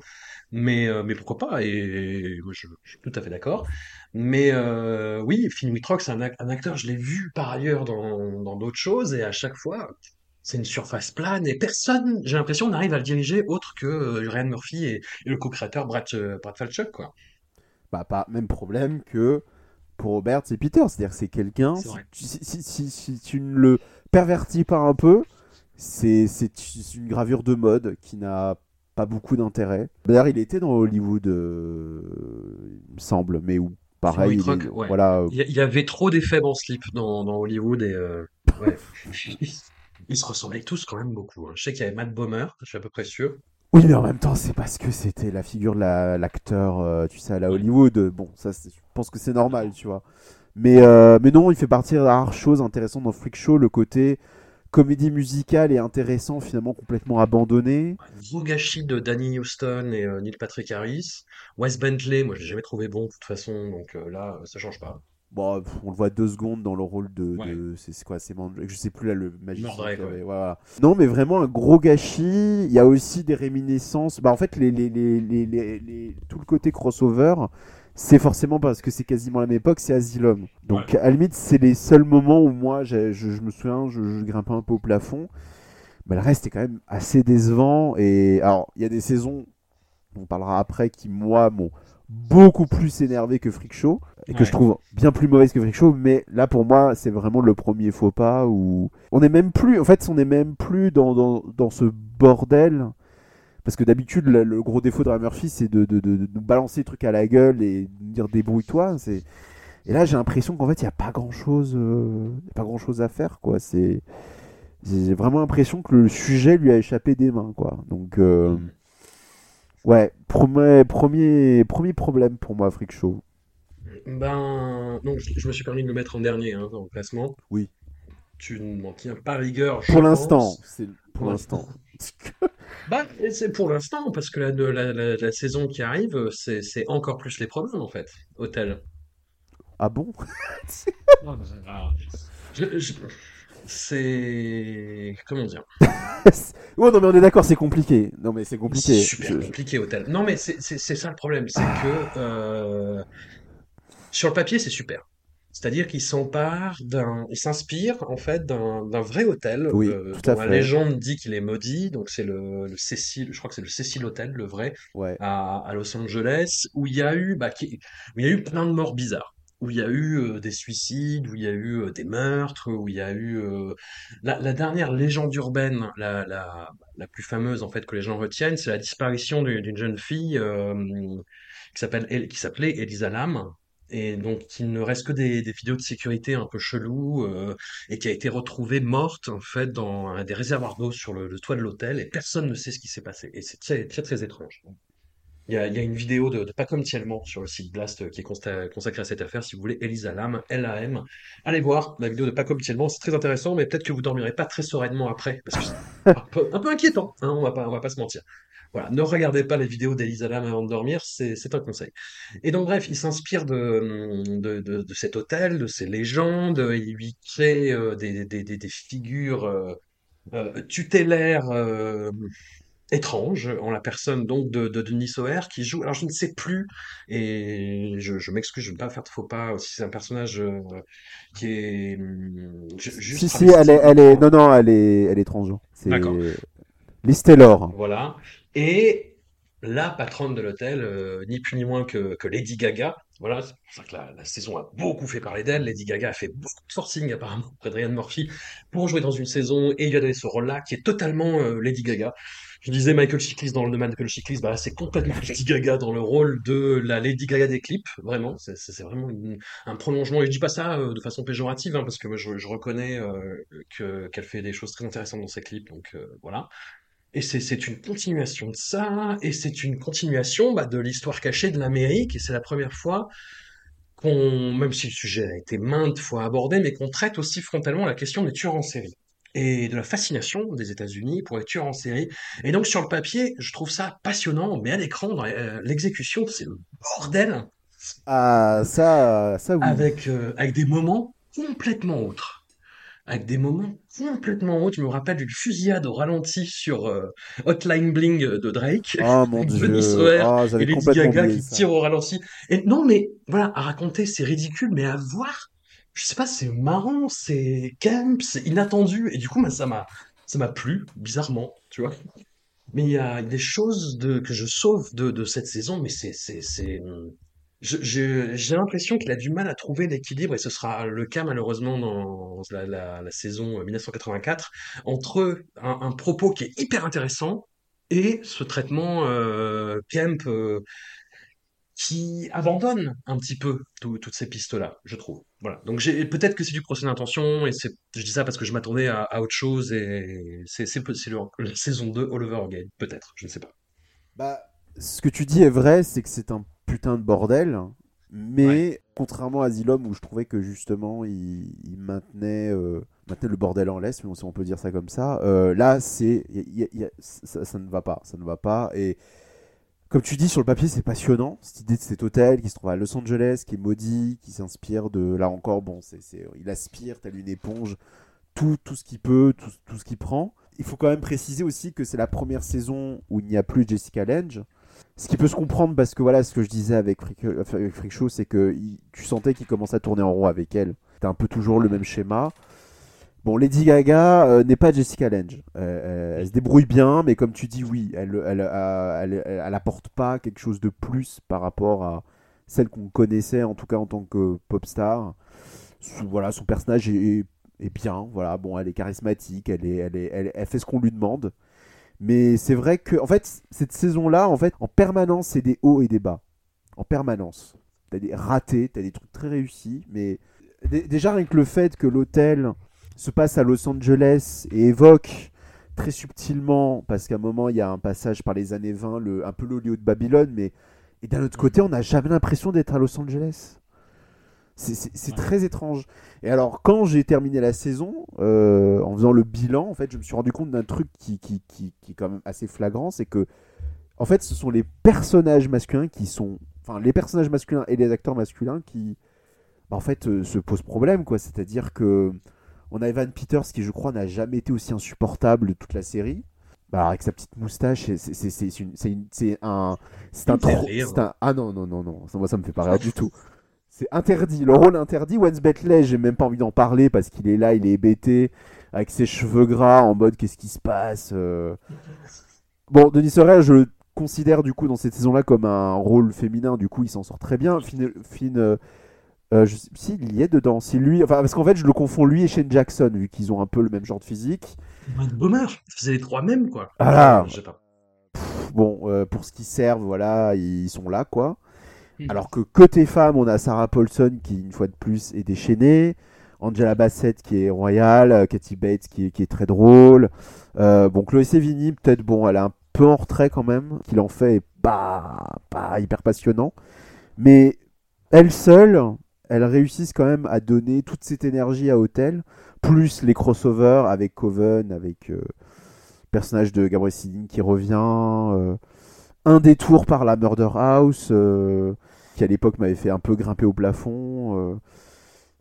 A: Mais, euh, mais pourquoi pas? Et, moi, je, je suis tout à fait d'accord. Mais euh, oui, Finn Wittrock, c'est un, ac- un acteur, je l'ai vu par ailleurs dans dans d'autres choses, et à chaque fois, c'est une surface plane, et personne, j'ai l'impression, n'arrive à le diriger autre que euh, Ryan Murphy et, et le co-créateur Brad, euh, Brad Falchuk, quoi.
B: bah, pas même problème que pour Robert et Peter. C'est-à-dire que c'est quelqu'un, si, tu- si, si, si- si tu ne le pervertis pas un peu, c'est une gravure de mode qui n'a pas beaucoup d'intérêt. D'ailleurs, il était dans Hollywood, euh, il me semble, mais où pareil, il est-
A: Wittrock, ouais.
B: voilà,
A: Il y, a- il y avait trop d'effets en slip dans, dans Hollywood, et euh, ouais. Ils se ressemblaient tous quand même beaucoup. hein. Je sais qu'il y avait Matt Bomer, je suis à peu près sûr.
B: Oui, mais en même temps, c'est parce que c'était la figure de la- l'acteur, euh, tu sais, à la Hollywood. Bon, ça, je pense que c'est normal, tu vois. Mais, euh, mais non, il fait partie de la rare chose intéressante dans Freak Show, le côté comédie musicale et intéressant, finalement complètement abandonné.
A: Gros gâchis de Danny Houston et euh, Neil Patrick Harris. Wes Bentley, moi je l'ai jamais trouvé bon de toute façon, donc euh, là ça change pas.
B: Bon, on le voit deux secondes dans le rôle de.
A: Ouais.
B: de- c'est quoi C'est Je sais plus là, le magicien.
A: Ouais.
B: voilà. Non, mais vraiment un gros gâchis. Il y a aussi des réminiscences. Bah, en fait, les, les, les, tout le côté crossover, c'est forcément parce que c'est quasiment la même époque, c'est Asylum. Donc, à la limite, c'est les seuls moments où moi, je, je me souviens, je, je grimpais un peu au plafond. Mais le reste est quand même assez décevant. Et alors, il y a des saisons, on parlera après, qui, moi, m'ont beaucoup plus énervé que Freak Show et que
A: Ouais.
B: je trouve bien plus mauvaise que Freak Show mais là pour moi c'est vraiment le premier faux pas où on est même plus en fait on est même plus dans, dans, dans ce bordel parce que d'habitude le, gros défaut de Murphy c'est de, de, de, de nous balancer des trucs à la gueule et de nous dire débrouille-toi c'est et là j'ai l'impression qu'en fait il n'y a pas grand chose pas grand chose à faire quoi. C'est j'ai vraiment l'impression que le sujet lui a échappé des mains quoi. Donc euh, ouais premier premier premier problème pour moi Freak Show
A: Ben non, je, je me suis permis de le mettre en dernier hein, dans le classement.
B: Oui.
A: Tu ne m'en tiens pas rigueur, je
B: Pour l'instant, c'est pour
A: Ouais.
B: l'instant.
A: Bah, c'est pour l'instant, parce que la, la, la, la saison qui arrive, c'est c'est encore plus les problèmes, en fait, hôtel.
B: Ah bon?
A: Ah. Je- je- C'est... Comment dire?
B: Ouais, non, mais on est d'accord, c'est compliqué. Non, mais c'est
A: C'est
B: compliqué.
A: super
B: Je- je-
A: compliqué, hôtel. Non, mais c'est c'est- c'est ça le problème, c'est que euh, sur le papier, c'est super. C'est-à-dire qu'il s'empare d'un, il s'inspire en fait d'un vrai hôtel
B: Oui,
A: euh,
B: tout à
A: dont la légende dit qu'il est maudit. Donc c'est le, le Cecil, je crois que c'est le Cecil Hotel, le vrai,
B: Ouais.
A: à, à Los Angeles, où il y a eu, bah, qui- où il y a eu plein de morts bizarres, où il y a eu des suicides, où il y a eu des meurtres, où il y a eu la, dernière légende urbaine, la, la, la plus fameuse en fait que les gens retiennent, c'est la disparition d'une jeune fille qui s'appelait Elisa Lam. Et donc, il ne reste que des, vidéos de sécurité un peu chelous, euh, et qui a été retrouvée morte, en fait, dans un des réservoirs d'eau sur le, toit de l'hôtel, et personne ne sait ce qui s'est passé. Et c'est très, très étrange. Il y a, il y a une vidéo de, de Pas comme Tielman sur le site Blast euh, qui est consta- consacrée à cette affaire, si vous voulez, Elisa Lam, L-A-M. Allez voir la vidéo de Pas comme Tielman, c'est très intéressant, mais peut-être que vous dormirez pas très sereinement après, parce que c'est un peu, un peu inquiétant, hein, on va pas, on va pas se mentir. Voilà, ne regardez pas les vidéos d'Elisa Lam avant de dormir, c'est un conseil. Et donc bref, il s'inspire de, de, de, de cet hôtel, de ces légendes, il lui crée euh, des, des, des, figures euh, euh, tutélaires étranges, en la personne donc de, de Denis Sauer, qui joue, alors je ne sais plus, et je, je m'excuse, je ne veux pas faire de faux pas, si c'est un personnage euh, qui est hum, ju- juste
B: Si, si, elle est, elle est, non, non, elle est, elle est transgenre. C'est
A: D'accord.
B: Liz Taylor.
A: Voilà. Et la patronne de l'hôtel, euh, ni plus ni moins que, que Lady Gaga. Voilà, c'est pour ça que la, la saison a beaucoup fait parler d'elle. Lady Gaga a fait beaucoup de forcing apparemment auprès de Ryan Murphy pour jouer dans une saison et lui a donné ce rôle-là qui est totalement euh, Lady Gaga. Je disais Michael Chiklis dans le domaine de Michael Chiklis, bah c'est complètement Lady Gaga dans le rôle de la Lady Gaga des clips, vraiment. C'est vraiment une- un prolongement. Et je dis pas ça euh, de façon péjorative, hein, parce que moi, je, je reconnais euh, que qu'elle fait des choses très intéressantes dans ses clips, donc euh, voilà. Et c'est c'est une continuation de ça, et c'est une continuation bah, de l'histoire cachée de l'Amérique, et c'est la première fois qu'on, même si le sujet a été maintes fois abordé, mais qu'on traite aussi frontalement la question des tueurs en série et de la fascination des États-Unis pour les tueurs en série. Et donc sur le papier, je trouve ça passionnant, mais à l'écran, dans euh, l'exécution, c'est le bordel,
B: Ah, ça, ça oui.
A: avec, euh, avec des moments complètement autres. Avec des moments complètement autres. Je me rappelle d'une fusillade au ralenti sur euh, Hotline Bling de Drake.
B: Oh mon dieu. Ah,
A: et Lady Gaga qui tire au ralenti. Et non, mais voilà, à raconter, c'est ridicule, mais à voir, je sais pas, c'est marrant, c'est camp, c'est inattendu. Et du coup, bah, ça m'a, ça m'a plu, bizarrement, tu vois. Mais il y a des choses que je sauve de, cette saison, mais c'est, c'est, c'est, j'ai l'impression qu'il a du mal à trouver l'équilibre, et ce sera le cas malheureusement dans la, saison 1984, entre un, propos qui est hyper intéressant et ce traitement euh, Kemp euh, qui abandonne un petit peu tout- toutes ces pistes-là, je trouve. Voilà. Donc peut-être que c'est du procès d'intention, et je dis ça parce que je m'attendais à, à autre chose, et c'est la saison 2 all over again, peut-être, je ne sais pas.
B: Bah, ce que tu dis est vrai, c'est que c'est un putain de bordel. Mais contrairement à Asylum, où je trouvais que justement il, il maintenait, euh, maintenait le bordel en laisse, si on peut dire ça comme ça, euh, là c'est ça, ça ne va pas, ça ne va pas. Et comme tu dis sur le papier, c'est passionnant cette idée de cet hôtel qui se trouve à Los Angeles, qui est maudit, qui s'inspire de là encore, bon, c'est il aspire tel une éponge tout, tout ce qu'il peut, tout, tout ce qu'il prend. Il faut quand même préciser aussi que c'est la première saison où il n'y a plus Jessica Lange. Ce qui peut se comprendre parce que voilà, ce que je disais avec Freak, euh, c'est que tu sentais qu'il commençait à tourner en rond avec elle. C'était un peu toujours le même schéma. Bon, Lady Gaga euh, n'est pas Jessica Lange. Euh, euh, elle se débrouille bien, mais comme tu dis, oui, elle, elle, elle, elle- apporte pas quelque chose de plus par rapport à celle qu'on connaissait, en tout cas en tant que pop star. Voilà, son personnage est, bien. Voilà, bon, elle est charismatique, elle, est, elle, est, elle, fait ce qu'on lui demande. Mais c'est vrai que, en fait, cette saison-là, en fait, en permanence, c'est des hauts et des bas. En permanence. T'as des ratés, t'as des trucs très réussis, mais dé- déjà rien que le fait que l'hôtel se passe à Los Angeles et évoque très subtilement, parce qu'à un moment il y a un passage par les années 20, le, un peu l'olio de Babylone, mais et d'un autre côté on n'a jamais l'impression d'être à Los Angeles. C'est-
A: Ouais.
B: très étrange. Et alors, quand j'ai terminé la saison, euh, en faisant le bilan, en fait, je me suis rendu compte d'un truc qui, qui, qui, qui est quand même assez flagrant, c'est que, en fait, ce sont les personnages masculins qui sont, enfin, les personnages masculins et les acteurs masculins qui, bah, en fait, euh, se posent problème, quoi. C'est-à-dire que on a Evan Peters qui, je crois, n'a jamais été aussi insupportable de toute la série. Bah, avec sa petite moustache, c'est- un, c'est un, un- ah non non non non, ça, moi ça me fait pas rire du tout. C'est interdit, le rôle interdit. Wens Bentley, j'ai même pas envie d'en parler parce qu'il est là, il est hébété, avec ses cheveux gras, en mode qu'est-ce qui se passe. euh. Bon, Denis Sorel, je le considère du coup dans cette saison-là comme un rôle féminin, du coup il s'en sort très bien. Finn, euh, euh, je sais- si, il y est dedans. C'est lui, enfin parce qu'en fait je le confonds lui et Shane Jackson, vu qu'ils ont un peu le même genre de physique.
A: Ça faisait les trois mêmes, quoi.
B: Ah.
A: Sais pas.
B: Bon, euh, pour ce qu'ils servent, voilà, ils sont là, quoi.
A: Mhm.
B: Alors que côté femme, on a Sarah Paulson qui, une fois de plus, est déchaînée. Angela Bassett qui est royale. euh, Kathy Bates qui est, qui est très drôle. Euh, bon, Chloé Sevigny, peut-être, bon, elle est un peu en retrait quand même. Qu'il en fait pas, pas hyper passionnant. Mais elle seule, elle réussissent quand même à donner toute cette énergie à Hotel. Plus les crossovers avec Coven, avec euh, personnage de Gabriel Siding qui revient. euh, un détour par la Murder House, euh, qui à l'époque m'avait fait un peu grimper au plafond.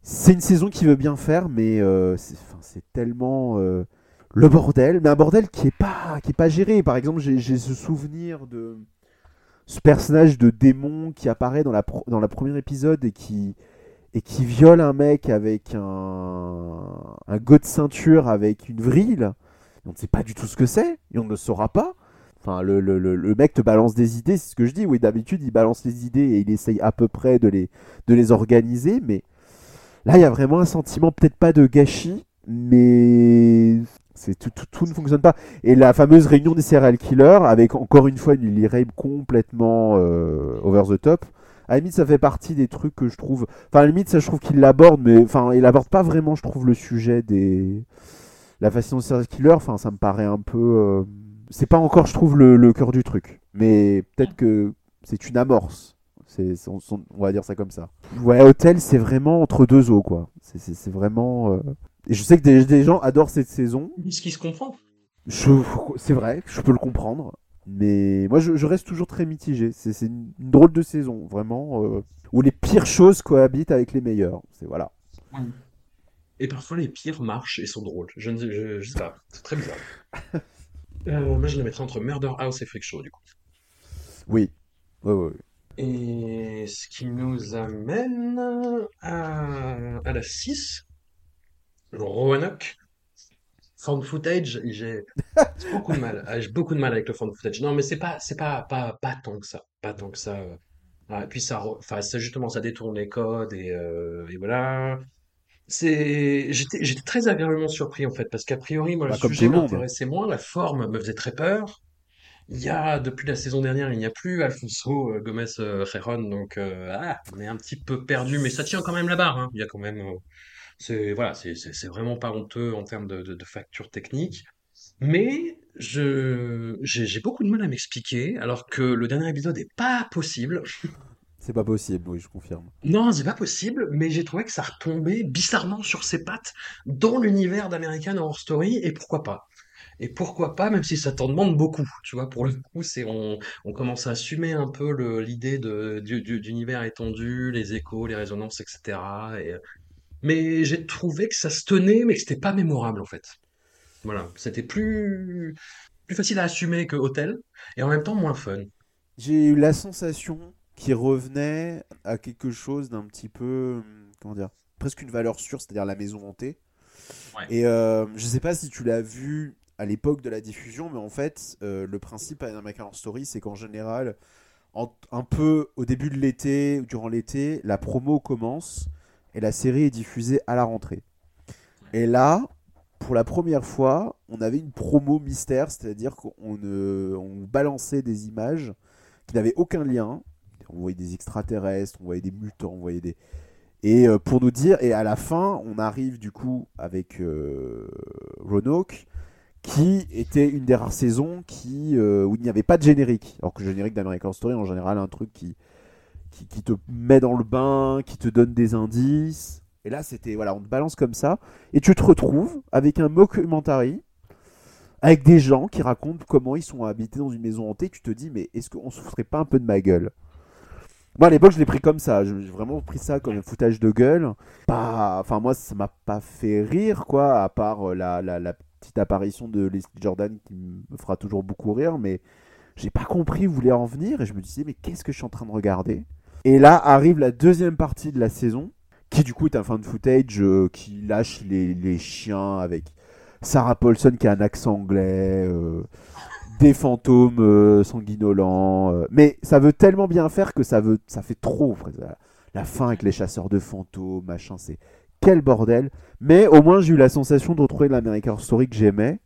B: C'est une saison qui veut bien faire, mais c'est tellement le bordel, mais un bordel qui est pas, qui est pas géré. Par exemple, j'ai ce souvenir de ce personnage de démon qui apparaît dans la, dans la premier épisode et qui, et qui viole un mec avec un, un go de ceinture avec une vrille. On ne sait pas du tout ce que c'est et on ne le saura pas. Enfin, le, le, le, mec te balance des idées, c'est ce que je dis. Oui, d'habitude, il balance les idées et il essaye à peu près de les, de les organiser. Mais là, il y a vraiment un sentiment, peut-être pas de gâchis, mais c'est tout, tout, tout ne fonctionne pas. Et la fameuse réunion des serial killers, avec encore une fois une Rabe complètement euh, over the top. À la limite, ça fait partie des trucs que je trouve. Enfin, à la limite, ça, je trouve qu'il l'aborde, mais enfin, il aborde pas vraiment, je trouve, le sujet des. La fascination des serial killers. Enfin, ça me paraît un peu. euh, C'est pas encore, je trouve, le, le cœur du truc. Mais peut-être que c'est une amorce. C'est, on, on va dire ça comme ça. Ouais, Hotel, c'est vraiment entre deux eaux, quoi. C'est, vraiment. euh, Et je sais que des, des gens adorent cette saison.
A: Ce qui se comprend.
B: Je, c'est vrai, je peux le comprendre. Mais moi, je, je reste toujours très mitigé. C'est, une, une drôle de saison, vraiment. euh, où les pires choses cohabitent avec les meilleures. C'est voilà.
A: Et parfois les pires marchent et sont drôles. Je ne sais, je, je sais pas, c'est très bizarre. Euh, moi je le mettrais entre Murder House et Freak Show du coup.
B: Oui. Ouais, ouais.
A: Et ce qui nous amène à, à la 6, Roanoke. Found footage, j'ai beaucoup de mal. Ah, J'ai beaucoup de mal avec le found footage. Non, mais c'est pas, c'est pas, pas, pas tant que ça. Pas tant que ça. euh. Ah, et puis ça, enfin, ça justement, ça détourne les codes et, euh, et voilà. C'est, j'étais, j'étais très agréablement surpris en fait, parce qu'a priori, moi,
B: Bah,
A: le sujet
B: monde.
A: m'intéressait moins, la forme me faisait très peur. Il y a, depuis la saison dernière, il n'y a plus Alfonso euh, Gomez Rejon, donc euh, ah, on est un petit peu perdu, mais ça tient quand même la barre. hein. Il y a quand même, euh, c'est voilà, c'est vraiment pas honteux en termes de, de, de facture technique. Mais je j'ai beaucoup de mal à m'expliquer, alors que le dernier épisode est pas possible.
B: C'est pas possible, oui, je confirme.
A: Non, c'est pas possible, mais j'ai trouvé que ça retombait bizarrement sur ses pattes dans l'univers d'American Horror Story, et pourquoi pas. Et pourquoi pas, même si ça t'en demande beaucoup, tu vois, pour le coup, c'est on, on commence à assumer un peu l'idée de, du, du- d'univers étendu, les échos, les résonances, etc. Et, mais j'ai trouvé que ça se tenait, mais que c'était pas mémorable, en fait. Voilà, c'était plus, plus facile à assumer que Hotel, et en même temps moins fun.
B: J'ai eu la sensation qu'il revenait à quelque chose d'un petit peu. hum, Comment dire Presque une valeur sûre, c'est-à-dire la maison hantée.
A: Ouais.
B: Et euh, je sais pas si tu l'as vu à l'époque de la diffusion, mais en fait, euh, le principe à American Horror Story, c'est qu'en général, en- un peu au début de l'été ou durant l'été, la promo commence et la série est diffusée à la rentrée. Et là, pour la première fois, on avait une promo mystère, c'est-à-dire qu'on euh, balançait des images qui n'avaient aucun lien. On voyait des extraterrestres, on voyait des mutants, on voyait des. Et euh, pour nous dire, et à la fin, on arrive du coup avec euh, Roanoke, qui était une des rares saisons qui, euh, où il n'y avait pas de générique. Alors que le générique d'American Story, en général, un truc qui, qui, te met dans le bain, qui te donne des indices. Et là, c'était, voilà, on te balance comme ça. Et tu te retrouves avec un mockumentary, avec des gens qui racontent comment ils sont habités dans une maison hantée. Tu te dis, mais est-ce qu'on se foutrait pas un peu de ma gueule? Moi, à l'époque, je l'ai pris comme ça. J'ai vraiment pris ça comme un foutage de gueule. Enfin, moi, ça m'a pas fait rire, quoi, à part euh, la, petite apparition de Leslie Jordan qui me fera toujours beaucoup rire, mais j'ai pas compris où voulez en venir. Et je me disais, mais qu'est-ce que je suis en train de regarder? Et là arrive la deuxième partie de la saison qui du coup est un fan footage euh, qui lâche les, les chiens avec Sarah Paulson qui a un accent anglais, euh, des fantômes euh, sanguinolents. mais ça veut tellement bien faire que ça veut, ça fait trop. frère. La, la fin avec les chasseurs de fantômes, machin, c'est quel bordel. Mais au moins j'ai eu la sensation de retrouver l'American Horror Story que j'aimais.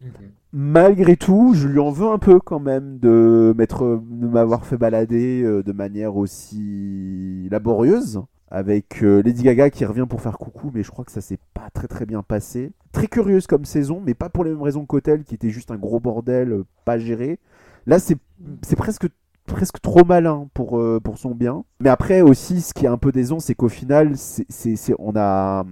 B: Malgré tout, je lui en veux un peu quand même de m'être, de m'avoir fait balader euh, de manière aussi laborieuse avec euh, Lady Gaga qui revient pour faire coucou, mais je crois que ça s'est pas très très bien passé. Très curieuse comme saison, mais pas pour les mêmes raisons qu'Hotel, qui était juste un gros bordel, euh, pas géré. Là, c'est c'est presque presque trop malin pour, euh, pour son bien. Mais après aussi, ce qui est un peu décevant, c'est qu'au final, c'est on a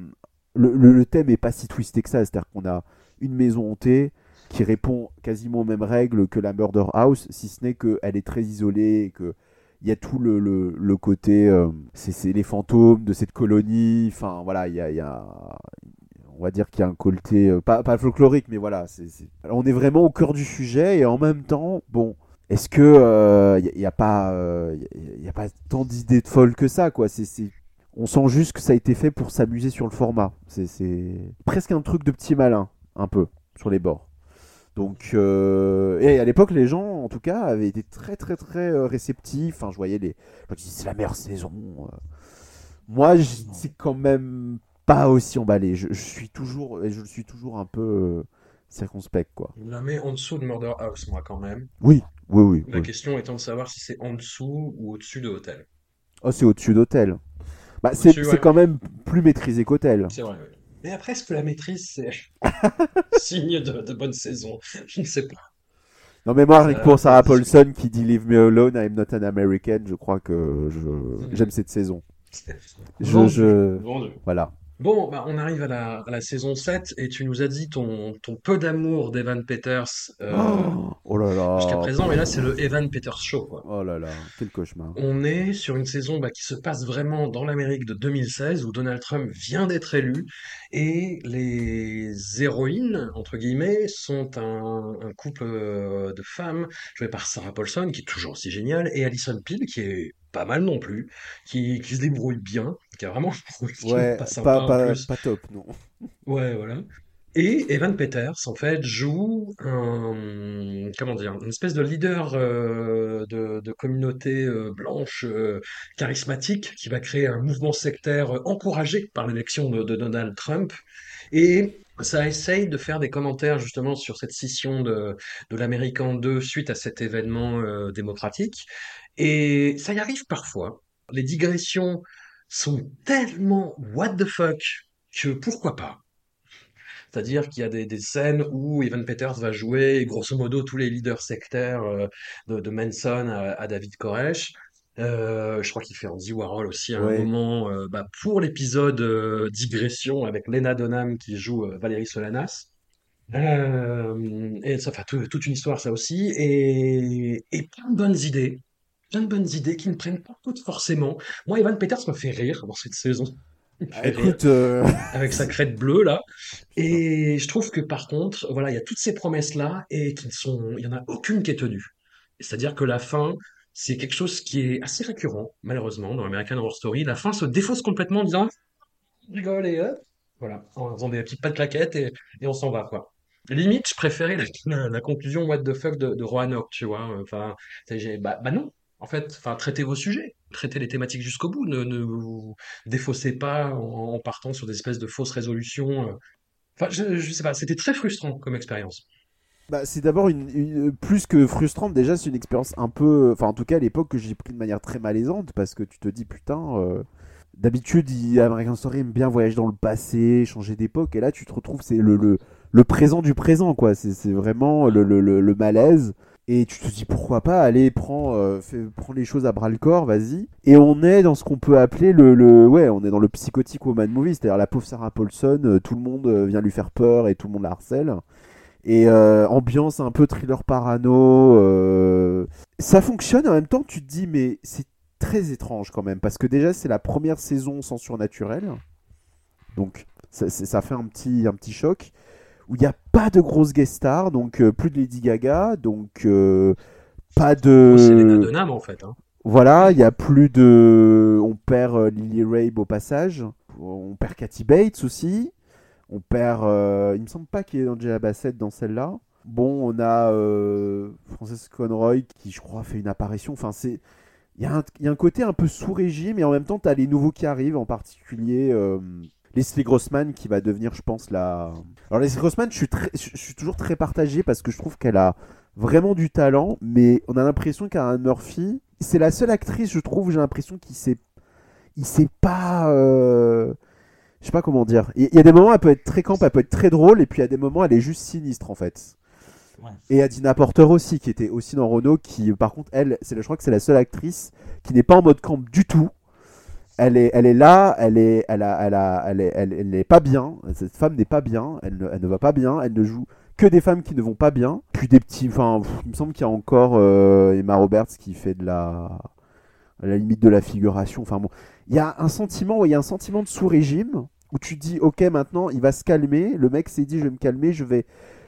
B: le, thème est pas si twisté que ça. C'est-à-dire qu'on a une maison hantée qui répond quasiment aux mêmes règles que la Murder House, si ce n'est qu'elle est très isolée et que il y a tout le, le, côté, euh, c'est les fantômes de cette colonie. Enfin voilà, il y a, y a- on va dire qu'il y a un côté euh, pas, pas folklorique, mais voilà, c'est on est vraiment au cœur du sujet et en même temps, bon, est-ce que euh, il n'y a, pas, euh, il y a pas tant d'idées de folles que ça, quoi? C'est on sent juste que ça a été fait pour s'amuser sur le format. C'est- presque un truc de petit malin, un peu, sur les bords. Donc, euh, et à l'époque, les gens, en tout cas, avaient été très, très, très euh, réceptifs. Je voyais les. Me disais, c'est la meilleure saison. euh. Moi, c'est quand même pas aussi emballé. Je, je suis toujours, je le suis toujours un peu euh, circonspect, quoi.
A: Je la mets en dessous de Murder House, moi, quand même.
B: Oui, oui, oui.
A: La
B: oui.
A: question étant de savoir si c'est en dessous ou au-dessus de Hotel.
B: Oh, c'est au-dessus d'Hôtel. Bah, c'est
A: Au-dessus,
B: c'est
A: ouais.
B: quand même plus maîtrisé qu'Hôtel.
A: C'est vrai, oui. Mais après, est-ce que la maîtrise, c'est signe de, de bonne saison? Je ne sais pas.
B: Non, mais moi, que
A: Euh,
B: pour Sarah Paulson qui dit Leave me alone, I'm not an American, je crois que je j'aime cette saison. Je, je...
A: Vendu.
B: Voilà.
A: Bon, bah, on arrive à la, à la saison 7 et tu nous as dit ton, ton peu d'amour d'Evan Peters euh,
B: Oh, oh là là.
A: jusqu'à présent, et là c'est le Evan Peters Show, quoi.
B: Oh là là, quel cauchemar.
A: On est sur une saison bah, qui se passe vraiment dans l'Amérique de 2016 où Donald Trump vient d'être élu et les héroïnes, entre guillemets, sont un, un couple euh, de femmes jouées par Sarah Paulson qui est toujours aussi géniale et Alison Peel qui est pas mal non plus, qui, qui se débrouille bien, qui a vraiment
B: Ouais,
A: pas sympa
B: pas,
A: en
B: pas, pas top, non.
A: Ouais, voilà. Et Evan Peters, en fait, joue un, comment dire, une espèce de leader euh, de, de communauté euh, blanche euh, charismatique qui va créer un mouvement sectaire encouragé par l'élection de, de Donald Trump. Et ça essaye de faire des commentaires justement sur cette scission de, de l'Américain 2 suite à cet événement euh, démocratique. Et ça y arrive parfois. Les digressions sont tellement what the fuck que pourquoi pas. C'est-à-dire qu'il y a des, des scènes où Evan Peters va jouer grosso modo tous les leaders sectaires euh, de, de Manson à, à David Koresh. Euh, je crois qu'il fait Andy Warhol aussi à un
B: Ouais.
A: moment euh, bah, pour l'épisode Digression avec Lena Dunham qui joue Valérie Solanas. Et ça fait tout- toute une histoire ça aussi et, et plein de bonnes idées plein de bonnes idées qui ne prennent pas toutes forcément moi Evan Peters me fait rire dans cette saison rire
B: Écoute, euh,
A: avec sa crête bleue là. Et je trouve que par contre, voilà, il y a toutes ces promesses là et qui sont, il y en a aucune qui est tenue. C'est-à-dire que la fin, c'est quelque chose qui est assez récurrent, malheureusement, dans American Horror Story. La fin se défausse complètement en disant, rigole et hop, voilà, en faisant des petites pas de claquettes et, et on s'en va quoi. Limite, je préférais la, la- la conclusion what the fuck de, de Roanoke, tu vois. Enfin, bah, bah non. En fait, enfin, traitez vos sujets, traitez les thématiques jusqu'au bout, ne, vous défaussez pas en, partant sur des espèces de fausses résolutions. euh. Enfin, je, sais pas, c'était très frustrant comme expérience.
B: bah, c'est d'abord une, plus que frustrante. Déjà, c'est une expérience un peu. Enfin, en tout cas, à l'époque, que j'ai pris de manière très malaisante parce que tu te dis, putain. euh, D'habitude, American Story aime bien voyager dans le passé, changer d'époque, et là tu te retrouves, c'est le, le, le présent du présent, quoi. C'est vraiment le, le, le malaise. Et tu te dis pourquoi pas, allez, prends, euh, les choses à bras le corps, vas-y. Et on est dans ce qu'on peut appeler le, le- ouais, on est dans le psychotic woman movie, c'est-à-dire la pauvre Sarah Paulson, euh, tout le monde euh, vient lui faire peur et tout le monde la harcèle. Et ambiance un peu thriller parano. Ça fonctionne en même temps, tu te dis, mais c'est très étrange quand même, parce que déjà c'est la première saison sans surnaturel. Donc ça, ça fait un petit, un petit choc où il n'y a pas de grosses guest stars, donc euh, plus de Lady Gaga, donc euh, pas de...
A: Dunham en fait. hein.
B: Voilà, il y a plus de... On perd euh, Lily Rabe au passage, on perd Kathy Bates aussi, on perd... Il me semble pas qu'il y ait Angela Bassett dans celle-là. Bon, on a Frances Conroy qui, je crois, fait une apparition. Enfin, c'est... Il y, a un- il y a un côté un peu sous-régime et en même temps, tu as les nouveaux qui arrivent, en particulier Leslie Grossman qui va devenir, je pense, la... Alors Leslie Grossman, je suis, très- je je suis toujours très partagé parce que je trouve qu'elle a vraiment du talent, mais on a l'impression qu'Aaron Murphy, c'est la seule actrice, je trouve, j'ai l'impression qu'il sait, il sait pas, euh, je sais pas comment dire. Il il y a des moments, elle peut être très camp, elle peut être très drôle, et puis il y a des moments, elle est juste sinistre en fait.
C: Ouais.
B: Et Adina Porter aussi, qui était aussi dans Renault, qui par contre, elle, c'est, je crois que c'est la seule actrice qui n'est pas en mode camp du tout. Elle est, elle est là, elle est, elle a, elle a, elle est, elle, n'est pas bien. Cette femme n'est pas bien. Elle ne, elle ne va pas bien. Elle ne joue que des femmes qui ne vont pas bien. Puis des petits, enfin, il me semble qu'il y a encore euh, Emma Roberts qui fait de la, à la limite de la figuration. Enfin bon, il y a un sentiment, il y a un sentiment de sous-régime où tu dis, ok, maintenant il va se calmer. Le mec s'est dit, je vais me calmer, je vais,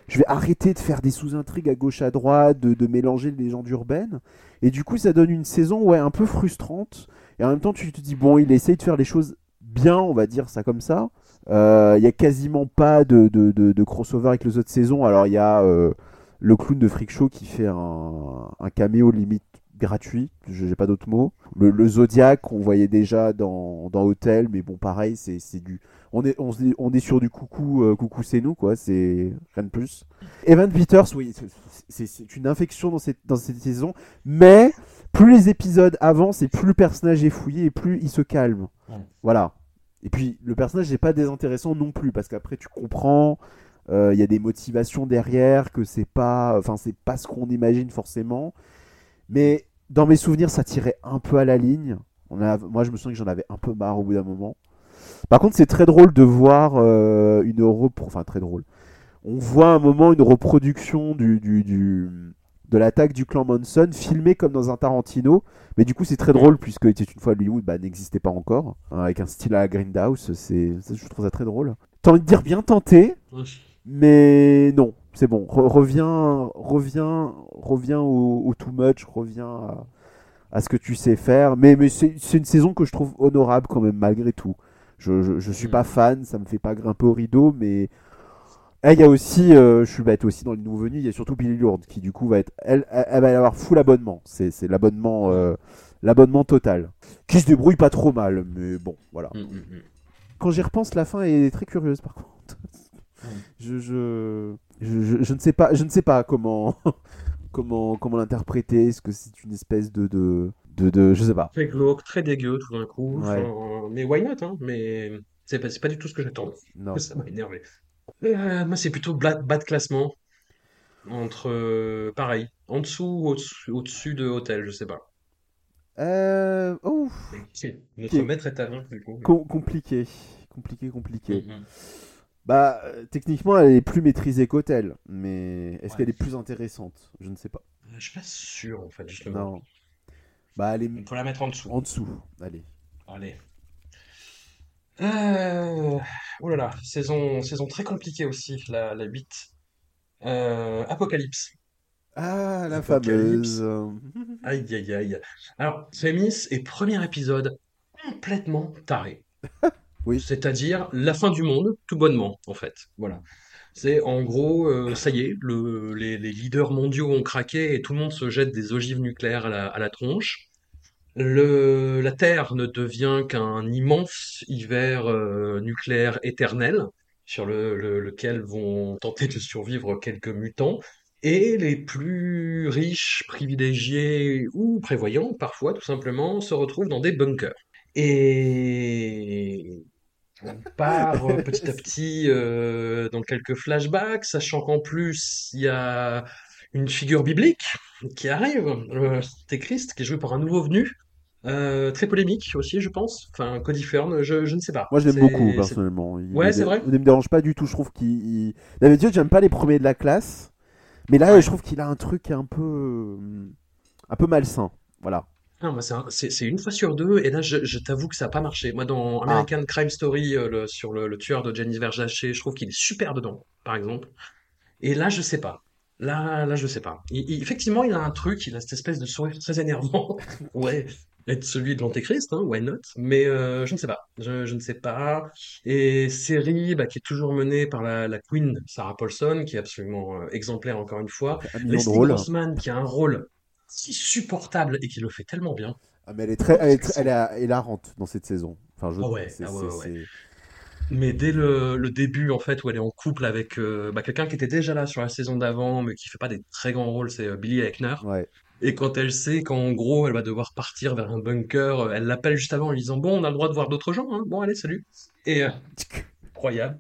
B: je vais arrêter de faire des sous-intrigues à gauche à droite, de, de mélanger les légendes urbaines. Et du coup, ça donne une saison, ouais, un peu frustrante. Et en même temps, tu te dis, bon, il essaye de faire les choses bien, on va dire ça comme ça. Euh, Il y a quasiment pas de, de, de- de crossover avec les autres saisons. Alors, il y a euh, le clown de Freak Show qui fait un, un caméo limite gratuit, je j'ai pas d'autres mots. Le, le Zodiac, on voyait déjà dans, dans Hotel, mais bon, pareil, c'est c'est du. On est, on, dit- on est sur du coucou, euh, coucou, c'est nous, quoi, c'est rien de plus. Evan Peters, oui, c'est- c'est c'est une infection dans cette, dans cette saison, mais plus les épisodes avancent et plus le personnage est fouillé et plus il se calme. Voilà. Et puis le personnage n'est pas désintéressant non plus parce qu'après tu comprends, euh, il y a des motivations derrière que c'est pas, enfin c'est pas ce qu'on imagine forcément. Mais dans mes souvenirs, ça tirait un peu à la ligne. On a, moi, je me souviens que j'en avais un peu marre au bout d'un moment. Par contre, c'est très drôle de voir euh, une repro... Enfin, très drôle. On voit un moment une reproduction du, du, du- de l'attaque du clan Monson filmée comme dans un Tarantino. Mais du coup, c'est très drôle puisque était une fois Hollywood bah, n'existait pas encore. hein, avec un style à la Grindhouse. C'est, je trouve ça très drôle. T'as envie de dire bien tenté, mais non, c'est bon. Re- reviens, reviens, reviens au, au too much, reviens à, à ce que tu sais faire. Mais, mais c'est c'est une saison que je trouve honorable quand même, malgré tout. Je, je, je suis
A: Mm.
B: pas fan, ça me fait pas grimper au rideau, mais. Eh, Il y a aussi, euh, je suis bête aussi dans les nouveaux venus, il y a surtout Billy Lourdes qui du coup va être, elle, elle, elle va avoir full abonnement, c'est c'est l'abonnement, euh, l'abonnement total, qui se débrouille pas trop mal, mais bon, voilà.
A: Mm, mm, mm.
B: Quand j'y repense, la fin est très curieuse par contre. Je, je, je, je- je ne sais pas, je ne sais pas comment, comment, comment l'interpréter. Est-ce que c'est une espèce de, de, de, de- je sais pas.
A: Très glauque, très dégueu tout d'un coup.
B: Ouais.
A: Enfin, mais why not, hein? Mais c'est pas, c'est pas du tout ce que j'attendais.
B: Non.
A: Ça m'a énervé. Euh, moi, c'est plutôt bas, bas de classement. Entre, euh, pareil, en dessous ou au-dessus, au-dessus de Hôtel, je sais pas.
B: Euh, oh,
A: Mais, Notre
B: Ok.
A: maître est à du coup.
B: com- compliqué, compliqué, compliqué.
A: Mm, mm.
B: Bah, euh, techniquement, elle est plus maîtrisée qu'Hotel, mais est-ce
A: Ouais.
B: qu'elle est plus intéressante? Je ne sais pas.
A: Je suis pas sûr, en fait, justement.
B: Non. Bah, elle est
A: Il faut la mettre en dessous.
B: en dessous. Allez.
A: Allez. Euh... Oh là là, saison, saison très compliquée aussi, la, la 8. Euh, Apocalypse.
B: Ah, la
A: Apocalypse.
B: fameuse.
A: Aïe, aïe, aïe. Alors, prémisse et premier épisode complètement taré.
B: Oui.
A: C'est-à-dire la fin du monde, tout bonnement, en fait. Voilà. C'est en gros, euh, ça y est, le, les, les leaders mondiaux ont craqué et tout le monde se jette des ogives nucléaires à la, à la tronche. Le, la Terre ne devient qu'un immense hiver euh, nucléaire éternel sur le, le- lequel vont tenter de survivre quelques mutants. Et les plus riches, privilégiés ou prévoyants, parfois tout simplement, se retrouvent dans des bunkers. Et on part euh, petit à petit euh, dans quelques flashbacks, sachant qu'en plus il y a une figure biblique qui arrive, euh, Christ, qui est joué par un nouveau venu, euh, très polémique aussi, je pense. Enfin, Cody Fern, je, je ne sais pas.
B: Moi, je l'aime beaucoup, personnellement. Il
A: Ouais, c'est vrai.
B: Il ne me dérange pas du tout. Je trouve qu'il. il- D'habitude, j'aime pas les premiers de la classe. Mais là,
A: Ouais.
B: je trouve qu'il a un truc un peu. euh, un peu malsain. Voilà.
A: Non, moi, c'est un- c'est c'est une fois sur deux, et là, je, je t'avoue que ça n'a pas marché. Moi, dans
B: Ah.
A: American Crime Story, euh, le- sur le, le tueur de Jenny Verjaché, je trouve qu'il est super dedans, par exemple. Et là, je sais pas. Là, là, je sais pas. Il- il- effectivement, il a un truc, il a cette espèce de sourire très énervant. Ouais, être celui de l'Antéchrist, hein, why not? Mais euh, je ne sais pas. Je, je ne sais pas. Et série bah, qui est toujours menée par la, la Queen Sarah Paulson, qui est absolument euh, exemplaire encore une fois. Leslie. Grossman, qui a un rôle si supportable et qui le fait tellement bien.
B: Ah, mais elle est très, elle est, très- elle est hilarante dans cette saison. Enfin, je
A: ouais, ah ouais, ouais,
B: c'est-
A: Mais dès le, le début, en fait, où elle est en couple avec euh, bah, quelqu'un qui était déjà là sur la saison d'avant, mais qui fait pas des très grands rôles, c'est Billy Eichner.
B: Ouais.
A: Et quand elle sait qu'en gros, elle va devoir partir vers un bunker, euh, elle l'appelle juste avant en lui disant, Bon, on a le droit de voir d'autres gens, hein. Bon, allez, salut. Et euh, incroyable.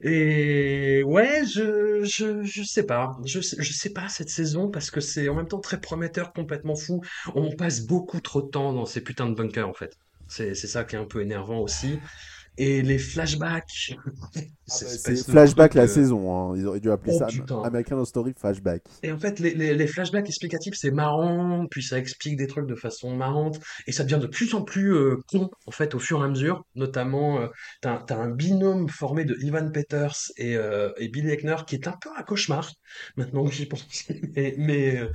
A: Et ouais, je, je, je sais pas. Je, je sais pas cette saison parce que c'est en même temps très prometteur, complètement fou. On passe beaucoup trop de temps dans ces putains de bunkers, en fait. C'est ça qui est un peu énervant aussi. Et les flashbacks.
B: Ah bah, c'est flashback
A: truc,
B: la
A: euh,
B: saison. hein. Ils auraient dû appeler
A: Oh,
B: ça
A: putain.
B: American Story Flashback.
A: Et en fait, les, les, les flashbacks explicatifs, c'est marrant, puis ça explique des trucs de façon marrante, et ça devient de plus en plus euh, con, en fait, au fur et à mesure. Notamment, euh, t'as, un binôme formé de Ivan Peters et, euh, et Billy Eichner qui est un peu un cauchemar, maintenant que j'y pense. mais, mais, euh,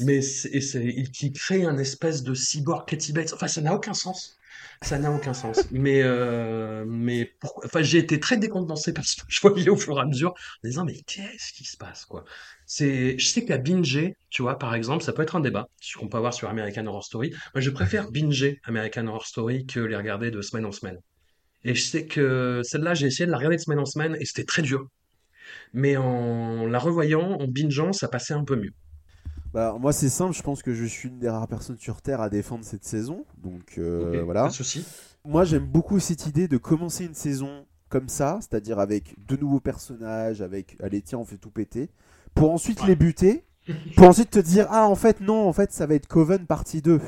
A: mais c'est, et c'est, il- qui crée un espèce de cyborg Katy Bates. Enfin, ça n'a aucun sens. Ça n'a aucun sens. Mais, euh, mais enfin, j'ai été très décontenancé parce que je voyais au fur et à mesure en disant, mais qu'est-ce qui se passe, quoi? C'est, je sais qu'à binger, tu vois, par exemple, ça peut être un débat, qu'on peut avoir sur American Horror Story. Moi, je préfère binger American Horror Story que les regarder de semaine en semaine. Et je sais que celle-là, j'ai essayé de la regarder de semaine en semaine et c'était très dur. Mais en la revoyant, en bingeant, ça passait un peu mieux.
B: Bah, moi, c'est simple. Je pense que je suis une des rares personnes sur Terre à défendre cette saison. Donc, euh, voilà.
A: Pas de souci.
B: Moi, j'aime beaucoup cette idée de commencer une saison comme ça, c'est-à-dire avec de nouveaux personnages, avec allez tiens on fait tout péter, pour ensuite les buter, pour ensuite te dire ah en fait non en fait ça va être Coven partie 2.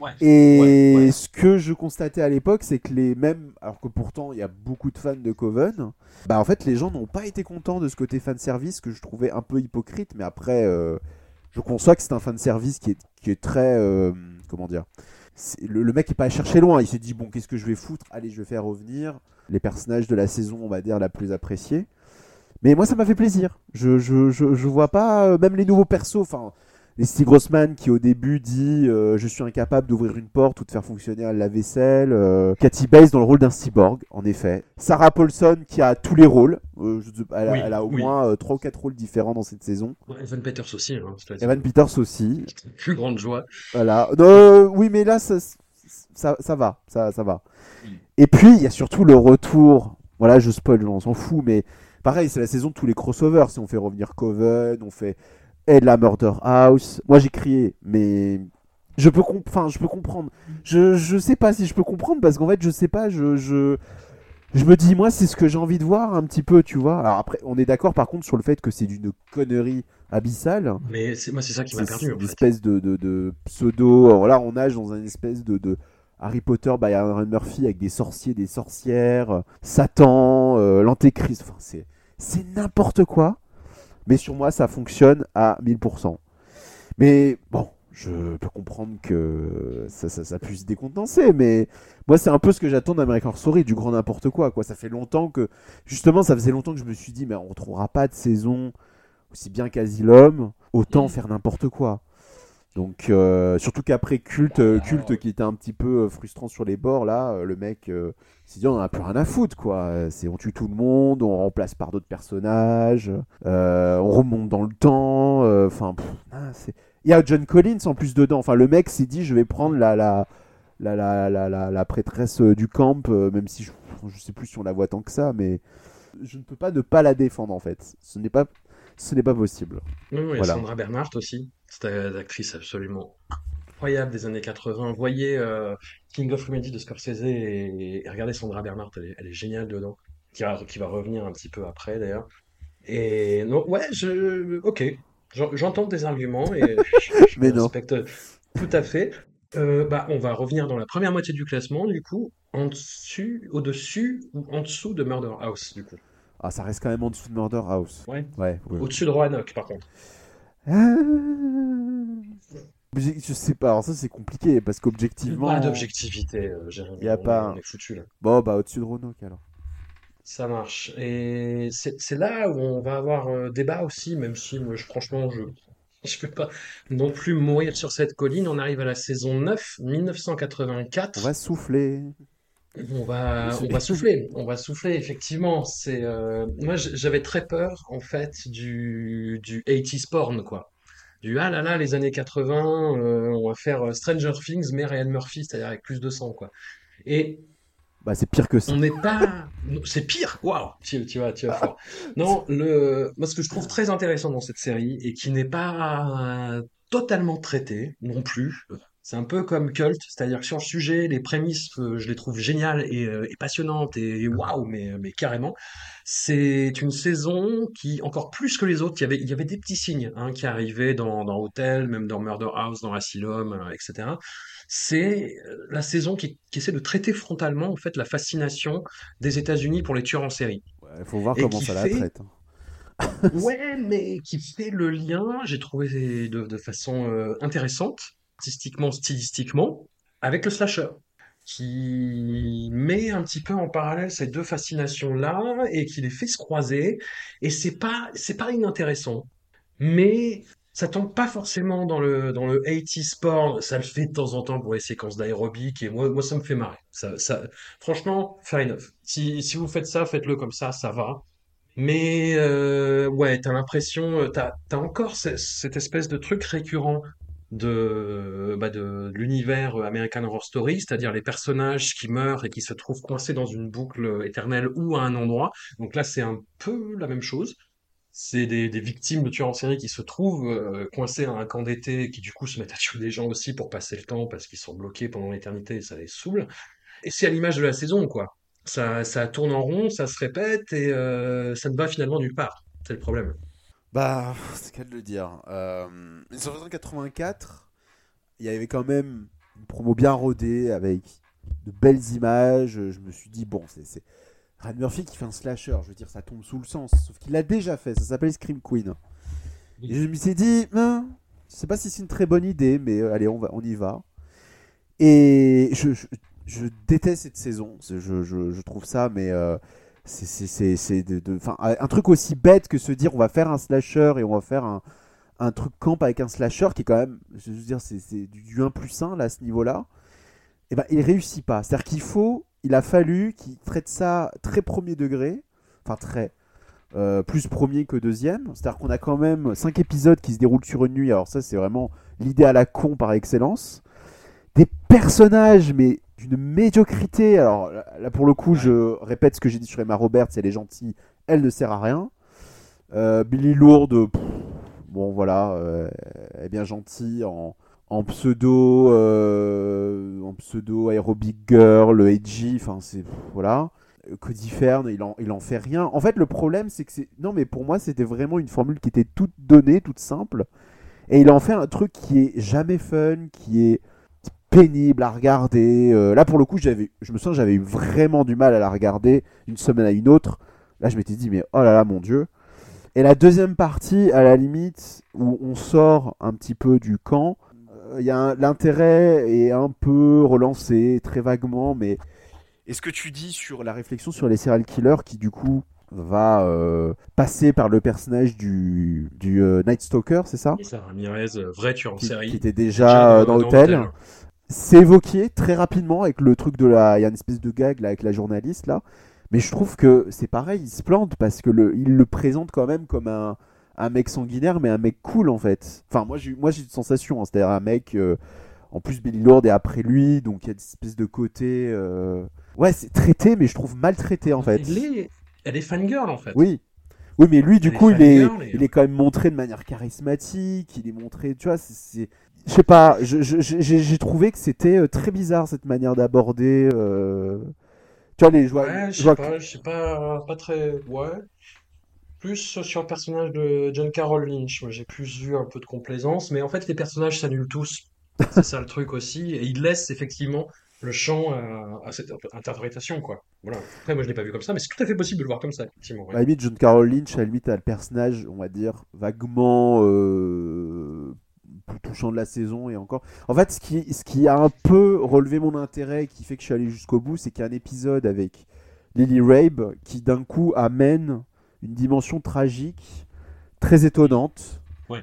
A: Ouais.
B: Et
A: ouais.
B: ce que je constatais à l'époque, c'est que les mêmes, alors que pourtant il y a beaucoup de fans de Coven, bah en fait les gens n'ont pas été contents de ce côté fan service que je trouvais un peu hypocrite, mais après euh, je conçois que c'est un fan service qui est, qui est très, euh, comment dire, le, mec est pas cherché loin, il s'est dit bon qu'est-ce que je vais foutre, allez je vais faire revenir les personnages de la saison on va dire la plus appréciée. Mais moi ça m'a fait plaisir. Je, je, je, je vois pas euh, même les nouveaux persos, enfin les Steve Grossman qui au début dit euh, je suis incapable d'ouvrir une porte ou de faire fonctionner un lave-vaisselle. euh, Cathy Bates dans le rôle d'un cyborg, en effet. Sarah Paulson qui a tous les rôles. Euh, je elle, a-
A: Oui,
B: elle a au
A: oui.
B: moins 3 ou 4 rôles différents dans cette saison.
A: Ouais, Evan Peters aussi, hein, la
B: Evan Peters aussi.
A: plus grande joie.
B: Voilà. Euh, oui, mais là, ça, ça, ça va. Ça, ça va.
A: Mm.
B: Et puis, il y a surtout le retour. Voilà, je spoil, on s'en fout, mais pareil, c'est la saison de tous les crossovers. Si on fait revenir Coven, on fait Ed la Murder House. Moi, j'ai crié, mais je peux, enfin, je peux comprendre. Je, je sais pas si je peux comprendre parce qu'en fait, je sais pas, je, je, je me dis, moi, c'est ce que j'ai envie de voir un petit peu, tu vois. Alors après, on est d'accord par contre sur le fait que c'est d'une connerie abyssale.
A: Mais c'est, moi, c'est ça qui m'a
B: C'est
A: perdu, en
B: une
A: fait.
B: espèce de, de, de pseudo. alors là, on nage dans une espèce de, de Harry Potter by Aaron Murphy avec des sorciers, des sorcières, euh, Satan, euh, l'Antéchrist. Enfin, c'est n'importe quoi. Mais sur moi, ça fonctionne à 1000%. Mais bon, je peux comprendre que ça, ça, ça puisse décontenancer. Mais moi, c'est un peu ce que j'attends d'American Horror Story, du grand n'importe quoi, quoi. Ça fait longtemps que. Justement, ça faisait longtemps que je me suis dit, mais on retrouvera pas de saison aussi bien qu'Asylum, autant
A: Mm.
B: faire n'importe quoi. Donc, euh, surtout qu'après Culte, euh, Culte qui était un petit peu euh, frustrant sur les bords, là, euh, le mec s'est dit on a plus rien à foutre, quoi. C'est on tue tout le monde, on remplace par d'autres personnages, on remonte dans le temps. Enfin. Il y a John Collins en plus dedans. Enfin, le mec s'est dit je vais prendre la la la la la, la, la prêtresse du camp, même si je, je sais plus si on la voit tant que ça, mais je ne peux pas ne pas la défendre en fait. Ce n'est pas ce n'est pas possible.
A: Oui, oui,
B: Voilà.
A: Sandra Bernhardt aussi, cette euh, actrice absolument incroyable des années 80. Voyez euh, King of Comedy de Scorsese et, et regardez Sandra Bernhardt, elle est, elle est géniale dedans, qui va, qui va revenir un petit peu après d'ailleurs. Et non, ouais, je, ok. J'en- J'entends tes arguments et je, je
B: Mais
A: les
B: non.
A: respecte tout à fait. Euh, bah, on va revenir dans la première moitié du classement, du coup, en dessus, au-dessus ou en dessous de Murder House, du coup.
B: Ah, ça reste quand même en dessous de Murder House.
A: Ouais.
B: Ouais, ouais.
A: Au-dessus de Roanoke, par contre.
B: Ah. Je sais pas, alors ça c'est compliqué parce qu'objectivement.
A: Pas d'objectivité, euh, Jérémy.
B: Y a
A: on,
B: pas-
A: on est foutu là.
B: Bon, bah au-dessus de Roanoke alors.
A: Ça marche. Et c'est là où on va avoir euh, débat aussi, même si moi, je, franchement, je je peux pas non plus mourir sur cette colline. On arrive à la saison 9, 1984.
B: On va souffler.
A: On va, on va souffler, on va souffler, effectivement. C'est, euh, moi, j'avais très peur, en fait, du, du 80s porn, quoi. Du, ah là là, les années 80, euh, on va faire euh, Stranger Things, mais Ryan Murphy, c'est-à-dire avec plus de sang, quoi. Et
B: Bah c'est pire que ça.
A: on n'est pas, c'est pire, waouh, tu, tu vas, tu vas fort. Non, le, moi, ce que je trouve très intéressant dans cette série, et qui n'est pas totalement traité non plus, c'est un peu comme Cult, c'est-à-dire que sur le sujet, les prémices, euh, je les trouve géniales et, euh, et passionnantes et waouh, mais, mais carrément. C'est une saison qui, encore plus que les autres, il y avait, il y avait des petits signes hein, qui arrivaient dans, dans Hotel, même dans Murder House, dans Asylum, euh, etc. C'est euh, la saison qui, qui essaie de traiter frontalement en fait la fascination des États-Unis pour les tueurs en série.
B: Il faut voir
A: Et
B: comment ça la traite. hein.
A: Ouais, mais qui fait le lien, j'ai trouvé de, de façon euh, intéressante, artistiquement, stylistiquement, avec le slasher, qui met un petit peu en parallèle ces deux fascinations-là et qui les fait se croiser. Et c'est pas, c'est pas inintéressant, mais ça tombe pas forcément dans le dans le 80s porn. Ça le fait de temps en temps pour les séquences d'aérobic et moi, moi ça me fait marrer. Ça, franchement, fair enough. Si si vous faites ça, faites-le comme ça, ça va. Mais euh, ouais, t'as l'impression, euh, t'as, t'as encore ce- cette espèce de truc récurrent de, bah de l'univers American Horror Story, c'est-à-dire les personnages qui meurent et qui se trouvent coincés dans une boucle éternelle ou à un endroit. Donc là, c'est un peu la même chose. C'est des, des victimes de tueurs en série qui se trouvent euh, coincés à un camp d'été et qui du coup se mettent à tuer des gens aussi pour passer le temps parce qu'ils sont bloqués pendant l'éternité et ça les saoule. Et c'est à l'image de la saison, quoi. Ça, ça tourne en rond, ça se répète et euh, ça ne va finalement nulle part. C'est le problème.
B: Bah, c'est qu'à le dire. Euh, 1984, il y avait quand même une promo bien rodée avec de belles images. Je me suis dit, bon, c'est c'est Ryan Murphy qui fait un slasher. Je veux dire, ça tombe sous le sens. Sauf qu'il l'a déjà fait. Ça s'appelle Scream Queen. Et je me suis dit, hein, je sais pas si c'est une très bonne idée, mais euh, allez, on, va, on y va. Et je, je, je déteste cette saison. Je, je trouve ça, mais euh, c'est un truc aussi bête que se dire on va faire un slasher et on va faire un, un truc camp avec un slasher qui est quand même, je dire, c'est du, du 1 plus 1 là, à ce niveau-là. Et ben, il réussit pas. C'est-à-dire qu'il faut, il a fallu qu'il traite ça très premier degré, enfin très. euh, plus premier que deuxième. C'est-à-dire qu'on a quand même 5 épisodes qui se déroulent sur une nuit. Alors ça, c'est vraiment l'idée à la con par excellence. Des personnages, mais d'une médiocrité. Alors là, pour le coup, je répète ce que j'ai dit sur Emma Roberts, elle est gentille, elle ne sert à rien. Euh, Billy Lourdes, pff, bon voilà, euh, elle est bien gentille en, en pseudo, euh, en pseudo aerobic girl, edgy, enfin c'est voilà. Cody Fern, il en, il en fait rien. En fait, le problème, c'est que c'est. Non, mais pour moi, c'était vraiment une formule qui était toute donnée, toute simple. Et il en fait un truc qui est jamais fun, qui est pénible à regarder. Euh, là, pour le coup, j'avais, je me sens j'avais eu vraiment du mal à la regarder une semaine à une autre. Là, je m'étais dit, mais oh là là, mon Dieu. Et la deuxième partie, à la limite, où on sort un petit peu du camp, euh, il y a un- l'intérêt est un peu relancé, très vaguement, mais. Et ce que tu dis sur la réflexion sur les serial killers qui, du coup, va euh, passer par le personnage du, du euh, Night Stalker, c'est ça?
A: Et ça, Ramirez, vrai tueur en
B: qui,
A: série.
B: qui était déjà euh, dans l'hôtel. C'est évoqué très rapidement avec le truc de la. Il y a une espèce de gag là avec la journaliste là. Mais je trouve que c'est pareil, il se plante parce que le, il le présente quand même comme un, un mec sanguinaire, mais un mec cool en fait. Enfin, moi j'ai moi j'ai une sensation, hein, c'est-à-dire un mec. euh, en plus, Billy Lord est après lui, donc il y a une espèce de côté. euh, Ouais, c'est traité, mais je trouve maltraité en fait.
A: Elle est, elle est fangirl, en fait.
B: Oui. Oui, mais lui, du
A: Elle est
B: coup, il est,
A: et-
B: il est quand même montré de manière charismatique. Il est montré, tu vois, c'est. Je sais pas, j'ai trouvé que c'était euh, très bizarre cette manière d'aborder. euh, Tu vois, les joueurs.
A: Ouais, je sais
B: vois
A: pas, je sais pas, pas très. Ouais. plus sur le personnage de John Carroll Lynch. Moi, j'ai plus vu un peu de complaisance, mais en fait, les personnages s'annulent tous. C'est ça le truc aussi. Et il laisse effectivement le champ à, à cette interprétation, quoi. Voilà. Après, moi, je l'ai pas vu comme ça, mais c'est tout à fait possible de le voir comme ça, effectivement. ouais.
B: À la limite, John Carroll Lynch, à la limite, a le personnage, on va dire, vaguement euh, plus touchant de la saison et encore. En fait, ce qui, ce qui a un peu relevé mon intérêt et qui fait que je suis allé jusqu'au bout, c'est qu'il y a un épisode avec Lily Rabe qui, d'un coup, amène une dimension tragique très étonnante.
A: Ouais.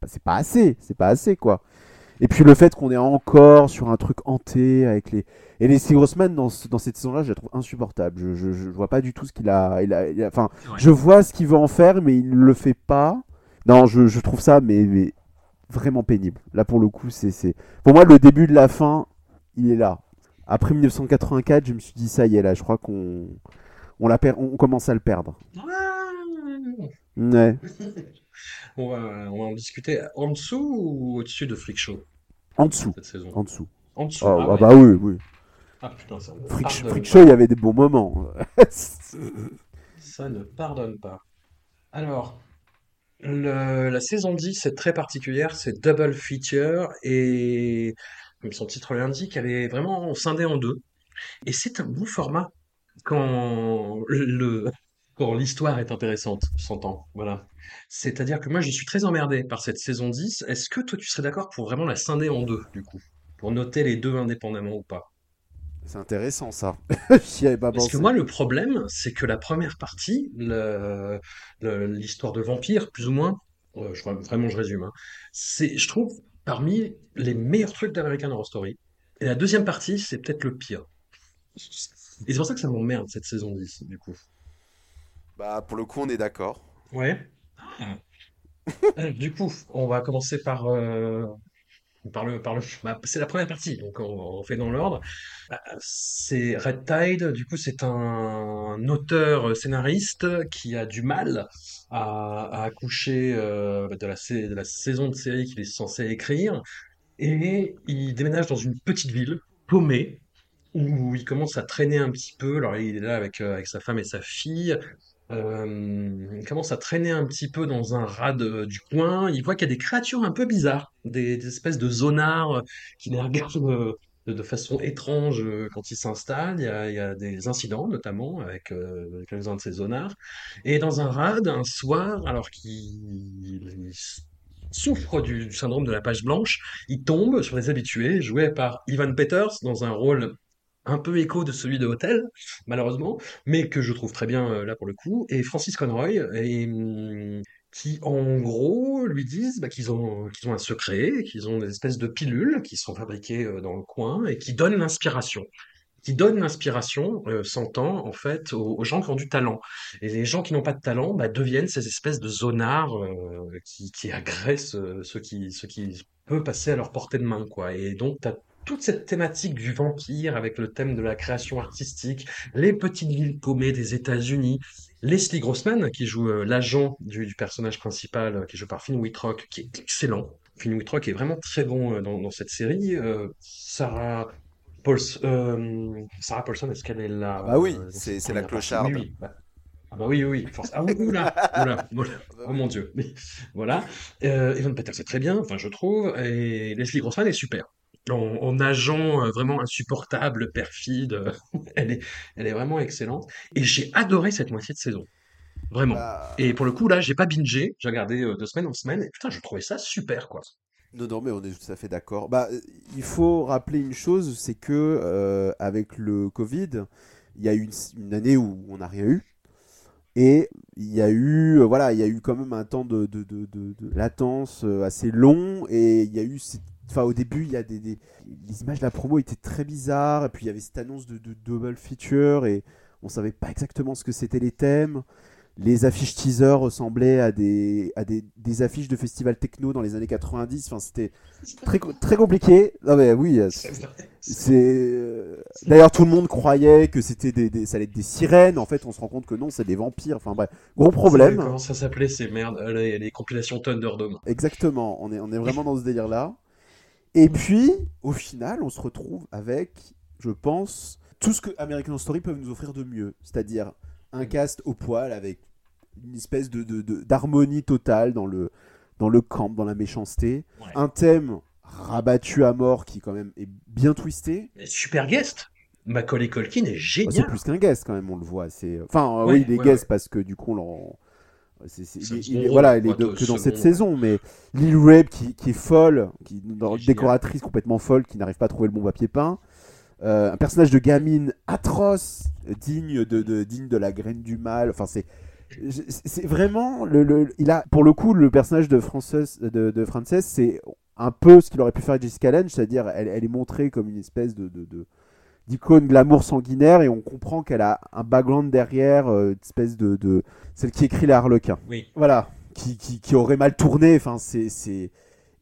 B: Bah, C'est pas assez, c'est pas assez, quoi. Et puis le fait qu'on est encore sur un truc hanté avec les. Et les Grossman dans, ce- dans cette saison-là, je la trouve insupportable. Je, je, je vois pas du tout ce qu'il a, il a, il a- Enfin,
A: Ouais.
B: je vois ce qu'il veut en faire, mais il le fait pas. Non, je, je trouve ça, mais, mais vraiment pénible. Là, pour le coup, c'est. Pour moi, le début de la fin, il est là. Après 1984, je me suis dit, ça y est, là, je crois qu'on. On, la perd, on commence à le perdre. Ouais.
A: On va, on va en discuter en dessous ou au-dessus de Freak Show?
B: En dessous.
A: cette saison
B: En dessous.
A: En dessous.
B: Ah,
A: ah
B: ah
A: ouais.
B: bah oui, oui.
A: Ah, putain, ça ne
B: Freak,
A: pardonne
B: Freak
A: pas.
B: Show, il y avait des bons moments.
A: Ça ne pardonne pas. Alors, la saison 10 est très particulière, c'est double feature et comme son titre l'indique, elle est vraiment scindée en deux. Et c'est un bon format quand le quand l'histoire est intéressante, s'entend. Voilà. C'est-à-dire que moi, je suis très emmerdé par cette saison 10. Est-ce que toi, tu serais d'accord pour vraiment la scinder en deux, du coup? Pour noter les deux indépendamment ou pas?
B: C'est intéressant, ça. J'y avais pas
A: Parce que moi, le problème, c'est que la première partie, l'histoire de vampire, plus ou moins, euh, je, vraiment, je résume, hein, c'est, je trouve, parmi les meilleurs trucs d'American Horror Story. Et la deuxième partie, c'est peut-être le pire. Et c'est pour ça que ça m'emmerde, cette saison 10, du coup.
B: Bah, pour le coup, on est d'accord.
A: Ouais. Euh, Du coup, on va commencer par, euh, bah, c'est la première partie, donc on, fait dans l'ordre. Euh, C'est Red Tide, du coup, c'est un auteur scénariste qui a du mal à, accoucher euh, de la, de la saison de série qu'il est censé écrire, et il déménage dans une petite ville, paumée, où il commence à traîner un petit peu. Alors, il est là avec, euh, avec sa femme et sa fille. Euh, il commence à traîner un petit peu dans un rade euh, du coin. Il voit qu'il y a des créatures un peu bizarres, des, espèces de zonards euh, qui les regardent euh, de, façon étrange quand ils s'installent. Il y a, des incidents, notamment avec quelques-uns de ces zonards. Et dans un rade, un soir, alors qu'il souffre du, du syndrome de la page blanche, il tombe sur les habitués, joués par Ivan Peters dans un rôle un peu écho de celui de Hotel, malheureusement, mais que je trouve très bien euh, là pour le coup, et Francis Conroy, hum, qui en gros lui disent bah, qu'ils ont, ont un secret, qu'ils ont des espèces de pilules qui sont fabriquées euh, dans le coin et qui donnent l'inspiration. Qui donnent l'inspiration, euh, s'entend, en fait, aux, gens qui ont du talent. Et les gens qui n'ont pas de talent bah, deviennent ces espèces de zonards euh, qui, agressent euh, ceux qui, ceux qui peuvent passer à leur portée de main, quoi. Et donc, t'as toute cette thématique du vampire avec le thème de la création artistique, les petites villes paumées des États-Unis, Leslie Grossman qui joue euh, l'agent du, du personnage principal euh, qui joué par Finn Wittrock qui est excellent. Finn Wittrock est vraiment très bon euh, dans, dans cette série. Euh, Sarah Pauls- euh, Sarah Paulson, est-ce qu'elle est là?
B: Ah bah oui, c'est- c'est la clocharde.
A: Oui, oui. Ah bah oui, oui, oui. force- Ah oui, oula, oula, oula. Oh mon Dieu. Voilà. Evan Peters c'est très bien, enfin je trouve, et Leslie Grossman est super. En, en agent euh, vraiment insupportable, perfide, euh, elle est, elle est vraiment excellente. Et j'ai adoré cette moitié de saison. Vraiment.
B: Bah,
A: Et pour le coup, là, j'ai pas bingé, j'ai regardé euh, de semaine en semaine, et putain, je trouvais ça super, quoi.
B: Non, non, mais on est tout à fait d'accord. Bah, il faut rappeler une chose, c'est que euh, avec le Covid, il y a eu une, une année où on n'a rien eu. Et il y a eu, euh, voilà, il y a eu quand même un temps de, de, de, de- de latence assez long. Et il y a eu, cette- enfin, au début, il y a des, des- les images de la promo étaient très bizarres. Et puis il y avait cette annonce de, de double feature et on savait pas exactement ce que c'était les thèmes. Les affiches teaser ressemblaient à des, à des, des affiches de festival techno dans les années 90. Enfin, c'était très, co- très compliqué. Non, mais oui, euh, c'est. euh, D'ailleurs, tout le monde croyait que c'était des, des- ça allait être des sirènes. En fait, on se rend compte que non, c'est des vampires. Enfin, bref, gros problème.
A: Comment ça s'appelait ces merdes, euh, les, les compilations Thunderdome.
B: Exactement. On est, on est vraiment dans ce délire-là. Et puis, au final, on se retrouve avec, je pense, tout ce que American Story peuvent nous offrir de mieux. C'est-à-dire un cast au poil avec une espèce de d'harmonie totale dans le dans le camp, dans la méchanceté.
A: Ouais.
B: Un thème rabattu à mort qui quand même est bien twisté.
A: Mais Super guest. Macaulay Culkin est
B: Oh, c'est
A: génial.
B: plus qu'un guest quand même, on le voit. C'est enfin euh,
A: Ouais,
B: oui, il est
A: ouais,
B: guest parce que du coup on il voilà, il est de- que dans cette saison, mais Lil Rabe qui, qui est folle, qui dans décoratrice complètement folle, qui n'arrive pas à trouver le bon papier peint. Euh, un personnage de gamine atroce, digne de, de- digne de la graine du mal. Enfin, c'est c'est vraiment le, le- il a pour le coup le personnage de Frances de, c'est un peu ce qu'il aurait pu faire avec Jessica Lange, c'est-à-dire elle, elle est montrée comme une espèce de, de, de- d'icône glamour sanguinaire et on comprend qu'elle a un background derrière, euh, une espèce de, de celle qui écrit les Harlequins.
A: Oui.
B: Voilà, qui, qui, qui aurait mal tourné. Enfin, c'est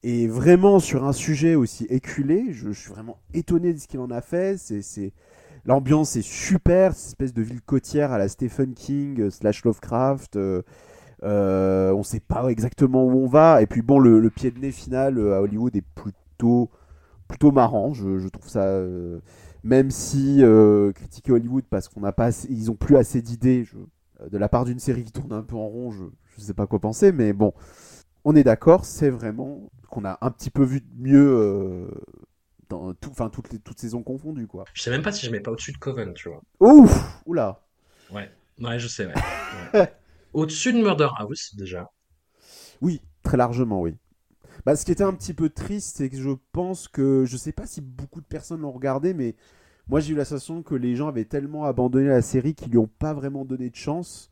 B: et vraiment sur un sujet aussi éculé, je, je suis vraiment étonné de ce qu'il en a fait. C'est l'ambiance est super, cette espèce de ville côtière à la Stephen King euh, slash Lovecraft. euh, euh, on sait pas exactement où on va. Et puis bon, le, le pied de nez final euh, à Hollywood est plutôt plutôt marrant. Je, je trouve ça. Même si euh, critiquer Hollywood parce qu'on n'a pas, assez- ils ont plus assez d'idées euh, de la part d'une série qui tourne un peu en rond, je, je sais pas quoi penser, mais bon, on est d'accord, c'est vraiment qu'on a un petit peu vu de mieux euh, dans tout, enfin toutes les toutes saisons confondues quoi.
A: Je sais même pas si je mets pas au-dessus de Coven, tu vois.
B: Ouf, oula.
A: Ouais. Ouais, je sais, ouais. Ouais. Au-dessus de Murder House, déjà.
B: Oui, très largement, oui. Bah, ce qui était un petit peu triste, c'est que je pense que je sais pas si beaucoup de personnes l'ont regardé, mais moi j'ai eu la sensation que les gens avaient tellement abandonné la série qu'ils lui ont pas vraiment donné de chance.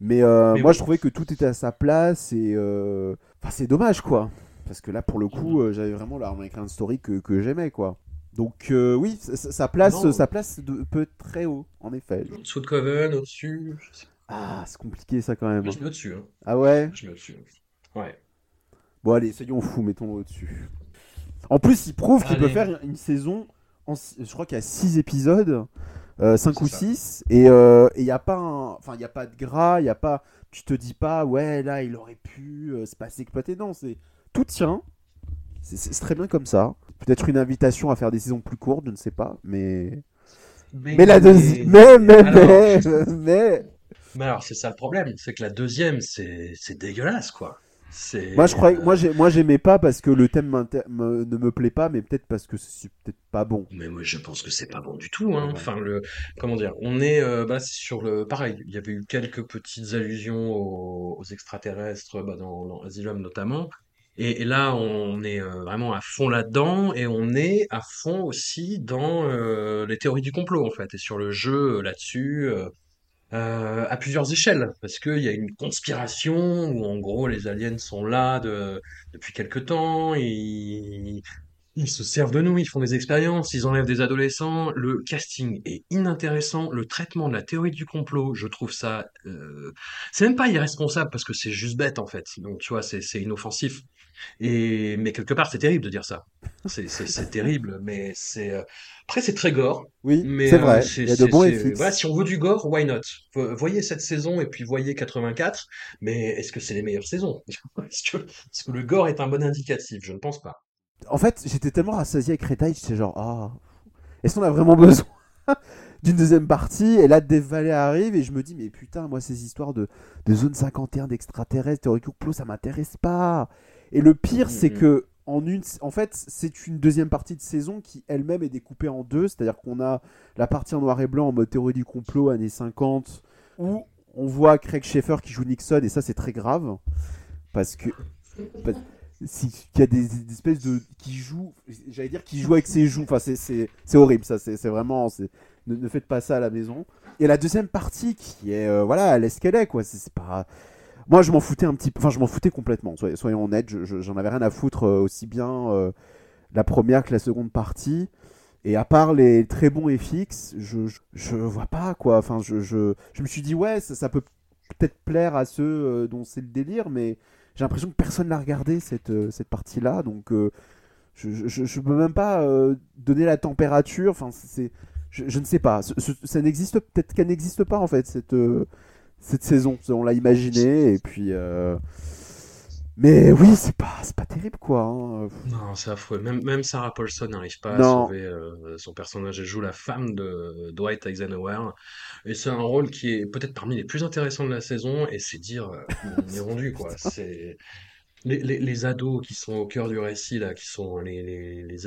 B: Mais, euh,
A: Mais
B: moi
A: oui.
B: je trouvais que tout était à sa place et euh, enfin c'est dommage quoi, parce que là pour le coup euh, j'avais vraiment l'American Story que, que j'aimais quoi. Donc euh, oui, sa- place,
A: Non.
B: sa place de- peut être très haut en effet.
A: Au-dessous de Coven, au-dessus.
B: Ah c'est compliqué ça quand même.
A: Je mets au-dessus. Hein.
B: Ah ouais?
A: Je mets au-dessus. Ouais.
B: Bon, allez, soyons fous, mettons-le au-dessus. En plus, il prouve qu'il peut faire une saison. En, je crois qu'il y a 6 épisodes, 5
A: C'est
B: ou
A: ça.
B: 6, et il n'y a pas un- enfin, il y a pas de gras, y a pas. Tu te dis pas, ouais, là, il aurait pu euh, se passer exploité. Non, c'est tout tient. C'est très bien comme ça. Peut-être une invitation à faire des saisons plus courtes, je ne sais pas, mais. Mais la deuxième. Mais, mais,
A: Alors-
B: mais, mais.
A: Mais alors, c'est ça le problème, c'est que la deuxième, c'est dégueulasse, quoi.
B: Moi, je croyais, moi, j'ai- moi, j'aimais pas parce que le thème me- ne me plaît pas, mais peut-être parce que c'est peut-être pas bon.
A: Mais moi, je pense que c'est pas bon du tout. Hein. Enfin, le, comment dire, on est euh, bah, sur le, pareil. Il y avait eu quelques petites allusions aux, aux extraterrestres, bah, dans, dans Asylum notamment. Et, et là, on est euh, vraiment à fond là-dedans, et on est à fond aussi dans euh, les théories du complot en fait, et sur le jeu euh, là-dessus. Euh, à plusieurs échelles, parce qu'il y a une conspiration où en gros les aliens sont là de, depuis quelque temps, et ils, se servent de nous, ils font des expériences, ils enlèvent des adolescents. Le casting est inintéressant, le traitement de la théorie du complot, je trouve ça, euh, c'est même pas irresponsable parce que c'est juste bête en fait. Donc tu vois, c'est c'est inoffensif. Et mais quelque part c'est terrible de dire ça. C'est c'est c'est terrible, mais c'est euh, après c'est très gore.
B: Oui, c'est
A: euh,
B: vrai. Il y a de bons.
A: Voilà, si on veut du gore, why not? Vo- Voyez cette saison et puis voyez 84, mais est-ce que c'est les meilleures saisons? Est-ce que le gore est un bon indicatif? Je ne pense pas.
B: En fait, j'étais tellement rassasié avec Red Eye, j'étais genre, ah, est-ce qu'on a vraiment besoin d'une deuxième partie? Et là, Death Valley arrive et je me dis, mais putain, moi, ces histoires de, de zone 51, d'extraterrestres, théorie du complot, ça m'intéresse pas. Et le pire, c'est
A: Mhm.
B: que en une, en fait, c'est une deuxième partie de saison qui elle-même est découpée en deux, c'est-à-dire qu'on a la partie en noir et blanc en mode théorie du complot années 50 où on voit Craig Schaeffer qui joue Nixon et ça c'est très grave parce que y a des, espèces de qui jouent j'allais dire qui jouent avec ses joues. Enfin c'est horrible ça. C'est vraiment ne, ne faites pas ça à la maison. Et la deuxième partie qui est euh, voilà elle est ce qu'elle est quoi. C'est pas moi je m'en foutais un petit peu enfin je m'en foutais complètement. Soyons, honnêtes je- je- j'en avais rien à foutre euh, aussi bien euh, la première que la seconde partie. Et à part les très bons FX je, je, vois pas quoi. Enfin je, je, je me suis dit ouais ça, ça peut peut-être plaire à ceux euh, dont c'est le délire mais j'ai l'impression que personne l'a regardé cette, euh, cette partie là donc euh, je, je, je peux même pas euh, donner la température enfin c'est je, ne sais pas. Ça n'existe peut-être qu'elle n'existe pas en fait cette cette saison. On l'a imaginé et puis Mais oui, c'est pas, pas terrible, quoi. hein.
A: Non, c'est affreux. Même, même Sarah Paulson n'arrive pas à sauver euh, son personnage. Elle joue la femme de Dwight Eisenhower. Et c'est un rôle qui est peut-être parmi les plus intéressants de la saison. Et c'est dire euh, on est rendu, quoi. C'est les, les, les ados qui sont au cœur du récit, là, qui sont les, les, les les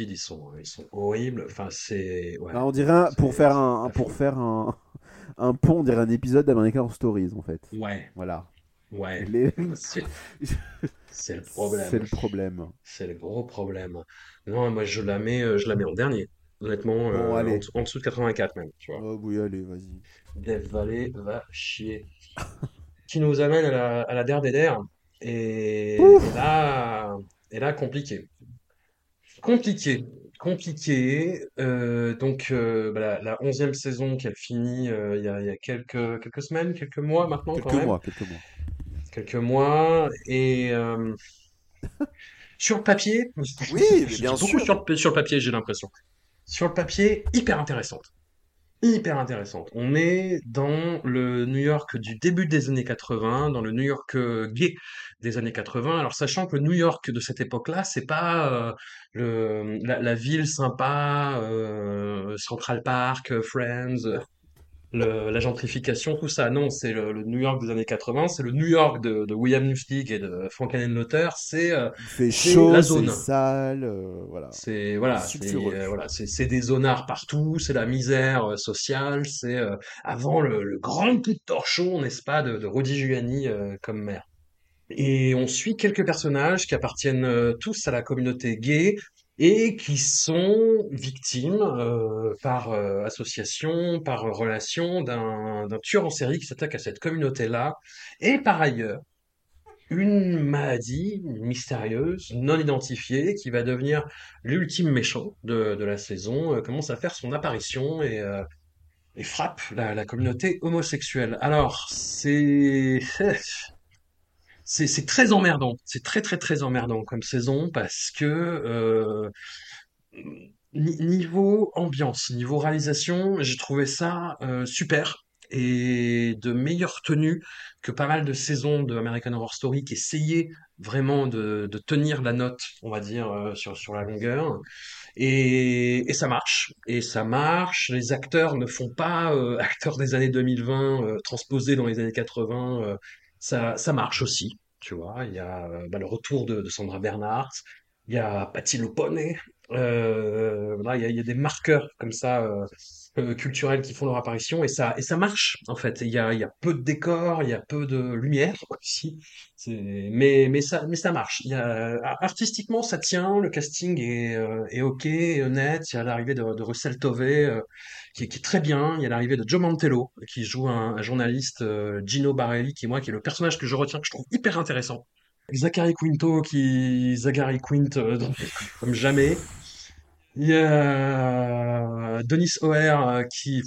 A: ils sont, ils sont horribles. Enfin, c'est. Ouais,
B: Ah, on dirait, pour faire un, pour faire un, un pont, on dirait un épisode d'American Stories, en fait.
A: Ouais,
B: Voilà.
A: Ouais.
B: Les-
A: C'est le problème.
B: C'est le problème.
A: C'est le gros problème. Non, moi je la mets, euh, je la mets en dernier. Honnêtement,
B: Bon,
A: euh, en, dessous- en dessous de 84 même, tu vois.
B: Oh oui, allez, vas-y.
A: Death Valley va chier. Qui nous amène à la, à la der des der. Et, là, et là, compliqué. Compliqué. Compliqué. Euh, donc, euh, bah, la, 11e saison qui a fini euh, il y a, il y a quelques, quelques semaines, quelques mois maintenant quand
B: Quelques
A: même.
B: mois, quelques mois.
A: Quelques mois. Et euh, sur le papier,
B: Oui, mais bien
A: beaucoup
B: sûr.
A: sur le, sur le papier, j'ai l'impression. Sur le papier, hyper intéressante. Hyper intéressante. On est dans le New York du début des années 80, dans le New York euh, gay des années 80. Alors sachant que le New York de cette époque-là, c'est pas euh, le, la, la ville sympa, euh, Central Park, Friends, le- la gentrification, tout ça. Non, c'est le, le New York des années 80, c'est le New York de, de William Lustig et de Frank Lauter. C'est euh, c'est
B: chaud,
A: la
B: c'est
A: zone.
B: sale, euh, voilà.
A: C'est voilà, c'est euh, voilà, c'est c'est des zonards partout, c'est la misère euh, sociale, c'est euh, avant le, le grand coup de torchon, n'est-ce pas, de, de Rudy Giuliani euh, comme maire. Et on suit quelques personnages qui appartiennent tous à la communauté gay et qui sont victimes euh, par euh, association, par relation d'un tueur en série qui s'attaque à cette communauté-là. Et par ailleurs, une maladie mystérieuse, non identifiée, qui va devenir l'ultime méchant de, de la saison, euh, commence à faire son apparition et, euh, et frappe la, la communauté homosexuelle. Alors, c'est... C'est très emmerdant, c'est très très très emmerdant comme saison parce que euh, ni- niveau ambiance, niveau réalisation, j'ai trouvé ça euh, super et de meilleure tenue que pas mal de saisons de American Horror Story qui essayaient vraiment de, tenir la note, on va dire, euh, sur, la longueur. Et, ça marche. Et ça marche. Les acteurs ne font pas acteurs des années 2020 euh, transposés dans les années 80. Euh, ça, ça marche aussi. Tu vois, il y a euh, bah, le retour de, de Sandra Bernhardt, il y a Patti Lupone, euh, il y a, il y a des marqueurs comme ça euh, culturels qui font leur apparition et ça et ça marche en fait. Il y a, il y a peu de décors, il y a peu de lumière aussi. Mais mais ça mais ça marche. Y a artistiquement ça tient, le casting est euh, est ok, honnête. Il y a l'arrivée de, de Russell Tovey euh, qui, qui est très bien. Il y a l'arrivée de Joe Mantello qui joue un, un journaliste euh, Gino Barelli qui moi qui est le personnage que je retiens que je trouve hyper intéressant. Zachary Quinto qui Zachary Quint euh, comme jamais. Il y a Denis O'Hare euh, qui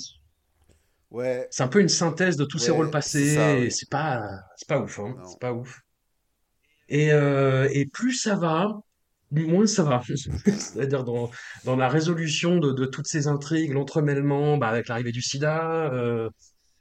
B: Ouais,
A: c'est un peu une synthèse de tous ses
B: Ouais,
A: rôles passés c'est pas c'est pas ouf hein, c'est pas ouf. Et euh, et plus ça va, moins ça va. C'est-à-dire dans dans la résolution de de toutes ces intrigues, l'entremêlement bah, avec l'arrivée du sida, euh,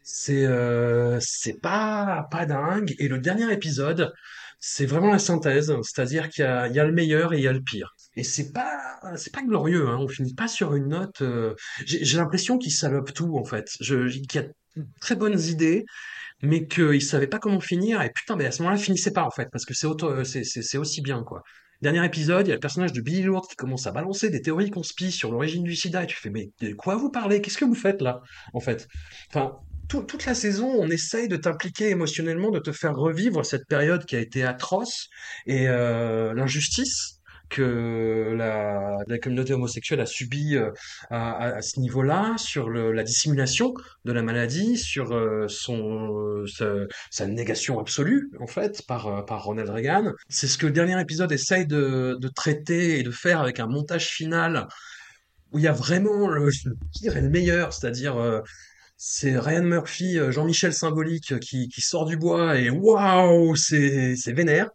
A: c'est euh, c'est pas pas dingue. Et le dernier épisode, c'est vraiment la synthèse, c'est-à-dire qu'il y a il y a le meilleur et il y a le pire. Et c'est pas c'est pas glorieux, hein. On finit pas sur une note. euh, J'ai l'impression qu'il salope tout en fait. Je qu'il y a très bonnes idées, mais qu'il savait pas comment finir. Et putain, mais à ce moment-là, finissez pas en fait, parce que c'est auto- c'est aussi bien quoi. Dernier épisode, il y a le personnage de Billy Lourdes qui commence à balancer des théories conspi sur l'origine du sida, et tu fais, mais de quoi vous parlez? Qu'est-ce que vous faites là, en fait? Enfin, tout- toute la saison, on essaye de t'impliquer émotionnellement, de te faire revivre cette période qui a été atroce et euh, l'injustice que la, la communauté homosexuelle a subie euh, à, à- ce niveau-là, sur le- la dissimulation de la maladie, sur euh, son, sa, sa négation absolue, en fait, par, euh, par Ronald Reagan. C'est ce que le dernier épisode essaye de, de traiter et de faire avec un montage final où il y a vraiment le, le pire et le meilleur, c'est-à-dire euh, c'est Ryan Murphy, euh, Jean-Michel symbolique qui, qui sort du bois et waouh, c'est vénère.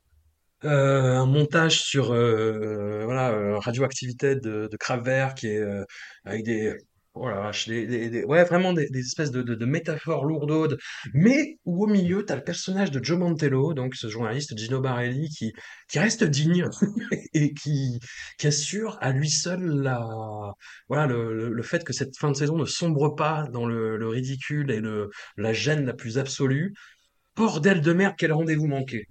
A: Euh, un montage sur euh, voilà euh, radioactivité de, de Kraftwerk qui est euh, avec des Oh la vache, des, des- des- ouais, vraiment des, espèces de, de, de métaphores lourdaudes, mais où au milieu, t'as le personnage de Joe Mantello, donc ce journaliste Gino Barelli, qui, qui reste digne et qui, qui assure à lui seul la, voilà, le, le, le fait que cette fin de saison ne sombre pas dans le, le ridicule et le, la gêne la plus absolue. Bordel de merde, quel rendez-vous manqué!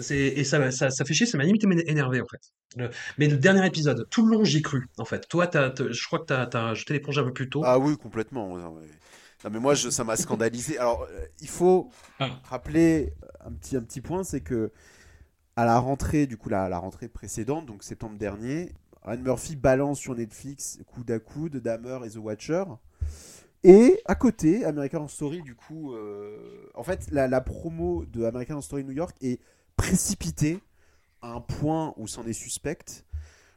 A: C'est, et ça, ça, ça fait chier, ça m'a limite énervé en fait. Le- mais le dernier épisode, tout le long j'y ai cru en fait. Toi, je crois que t'as, t'as jeté l'éponge un peu plus tôt.
B: Ah oui, complètement. Non, mais, non, mais moi, je- ça m'a scandalisé. Alors, euh, il faut
A: Ah.
B: rappeler un petit, un petit point, c'est que à la rentrée, du coup, la, la rentrée précédente, donc septembre dernier, Ryan Murphy balance sur Netflix coude à coude Dahmer et The Watcher. Et à côté, American Story, du coup, euh, en fait, la, la promo de American Story New York est précipitée à un point où c'en est suspect,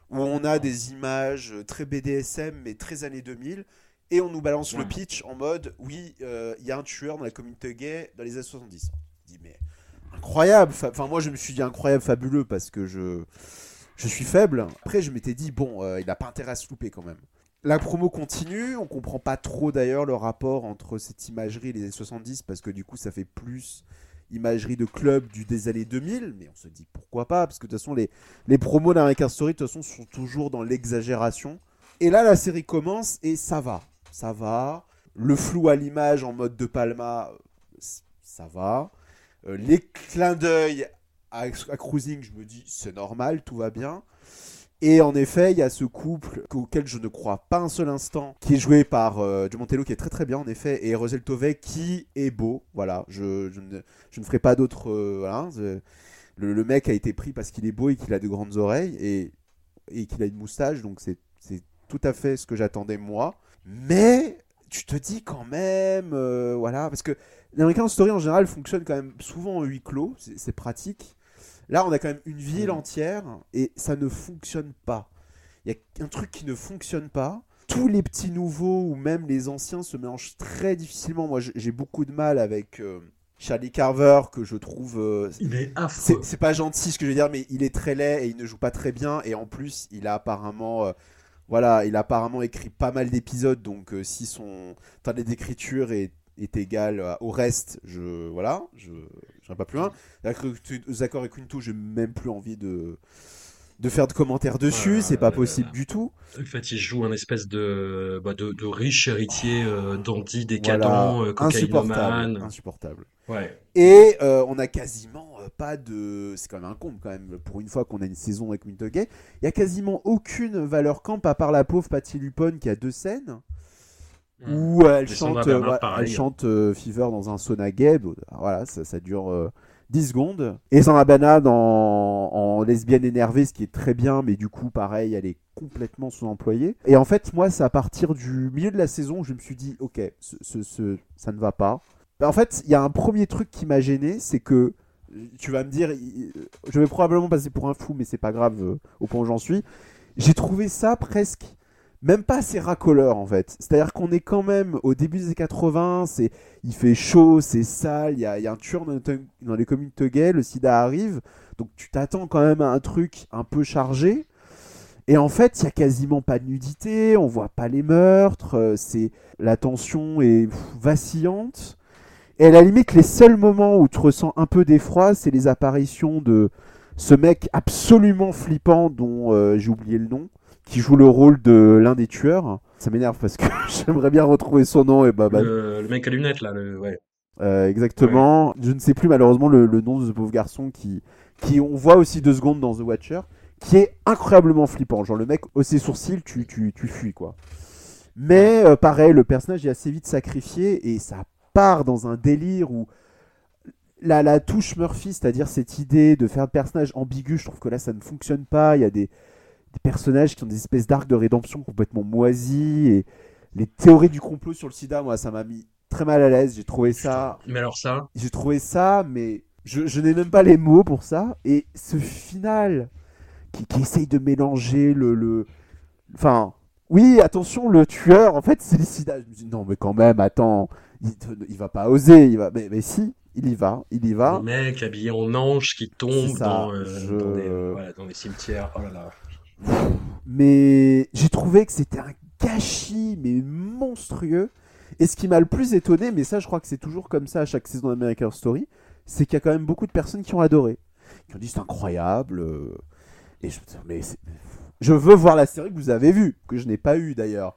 B: où on a des images très BDSM, mais très années 2000, et on nous balance le pitch en mode, oui, euh, il y a un tueur dans la communauté gay dans les années 70. Je dis, mais incroyable, enfin moi je me suis dit incroyable, fabuleux, parce que je, je suis faible. Après je m'étais dit, bon, euh, il n'a pas intérêt à se louper quand même. La promo continue, on comprend pas trop d'ailleurs le rapport entre cette imagerie et les années 70 parce que du coup ça fait plus imagerie de club du des années 2000, mais on se dit pourquoi pas parce que de toute façon les, les promos d'American Story de toute façon sont toujours dans l'exagération. Et là la série commence et ça va, ça va. Le flou à l'image en mode de Palma, euh, ça va. Euh, les clins d'œil à, à Cruising, je me dis c'est normal, tout va bien. Et en effet, il y a ce couple auquel je ne crois pas un seul instant, qui est joué par euh, Joe Mantello, qui est très très bien en effet, et Rosel Tovey, qui est beau. Voilà, je, ne, je ne ferai pas d'autres. euh, le, mec a été pris parce qu'il est beau et qu'il a de grandes oreilles et, et qu'il a une moustache, donc c'est tout à fait ce que j'attendais moi. Mais tu te dis quand même, euh, voilà, parce que l'American Story en général fonctionne quand même souvent en huis clos, c'est pratique. Là, on a quand même une ville entière et ça ne fonctionne pas. Il y a un truc qui ne fonctionne pas. Tous les petits nouveaux ou même les anciens se mélangent très difficilement. Moi, j'ai beaucoup de mal avec euh, Charlie Carver, que je trouve. euh,
A: Il est
B: c'est
A: affreux.
B: c'est pas gentil ce que je veux dire, mais il est très laid et il ne joue pas très bien. Et en plus, il a apparemment. euh, voilà, il a apparemment écrit pas mal d'épisodes. Donc, si son temps d'écriture est, est égal au reste, je. Voilà, je pas plus loin. Zachary Quinto, j'ai même plus envie de. De faire de commentaires dessus, c'est pas possible du tout.
A: En fait, il joue un espèce de, bah, de, de riche héritier euh, dandy décadent,
B: Voilà,
A: euh,
B: insupportable, insupportable.
A: Ouais.
B: Et euh, on a quasiment euh, pas de. C'est quand même un comble quand même pour une fois qu'on a une saison avec Winter Gay. Il y a quasiment aucune valeur camp à part la pauvre Patty Lupone qui a deux scènes où euh, elle chante, euh, elle chante euh, Fever dans un sauna gay. Voilà, ça, ça dure euh, 10 secondes. Et Sandra Bernard en, en lesbienne énervée, ce qui est très bien, mais du coup, pareil, elle est complètement sous-employée. Et en fait, moi, c'est à partir du milieu de la saison où je me suis dit, ok, ce, ce- ce- ça ne va pas. Bah, En fait, il y a un premier truc qui m'a gêné, c'est que tu vas me dire, je vais probablement passer pour un fou, mais c'est pas grave euh, au point où j'en suis. J'ai trouvé ça presque même pas assez racoleur en fait. C'est-à-dire qu'on est quand même au début des années 80, c'est, il fait chaud, c'est sale, il y a, y a un tueur dans, les- dans les communautés gays, le sida arrive, donc tu t'attends quand même à un truc un peu chargé. Et en fait, il y a quasiment pas de nudité, on voit pas les meurtres, euh, c'est la tension est vacillante. Et à la limite, les seuls moments où tu ressens un peu d'effroi, c'est les apparitions de ce mec absolument flippant dont euh, j'ai oublié le nom, qui joue le rôle de l'un des tueurs. Ça m'énerve parce que j'aimerais bien retrouver son nom et bah, bah,
A: Le, le mec à lunettes, là, le, ouais.
B: euh, exactement. Je ne sais plus malheureusement le, le nom de ce pauvre garçon qui, qui on voit aussi deux secondes dans The Watcher, qui est incroyablement flippant. Genre le mec hausse ses sourcils, tu, tu, tu fuis quoi. Mais euh, pareil, le personnage est assez vite sacrifié et ça part dans un délire où la, la touche Murphy, c'est-à-dire cette idée de faire un personnage ambigu, je trouve que là ça ne fonctionne pas. Il y a des, des personnages qui ont des espèces d'arcs de rédemption complètement moisis et les théories du complot sur le sida, moi ça m'a mis très mal à l'aise. J'ai trouvé ça
A: Mais alors ça,
B: j'ai trouvé ça, mais je, je n'ai même pas les mots pour ça. Et ce final qui, qui essaye de mélanger le, le. Enfin, oui, attention, le tueur, en fait, c'est le sida. Je me dis, non, mais quand même, attends, il, il va pas oser. Il va... mais, mais si, il y va, il y va.
A: le mec habillé en ange qui tombe
B: ça,
A: dans, euh,
B: je-
A: dans, des, voilà, dans des cimetières. Oh là là.
B: Mais j'ai trouvé que c'était un gâchis, mais monstrueux. Et ce qui m'a le plus étonné, mais ça, je crois que c'est toujours comme ça à chaque saison d'American Story, c'est qu'il y a quand même beaucoup de personnes qui ont adoré, qui ont dit c'est incroyable. euh, Et je, mais c'est- je veux voir la série que vous avez vue, que je n'ai pas eu d'ailleurs.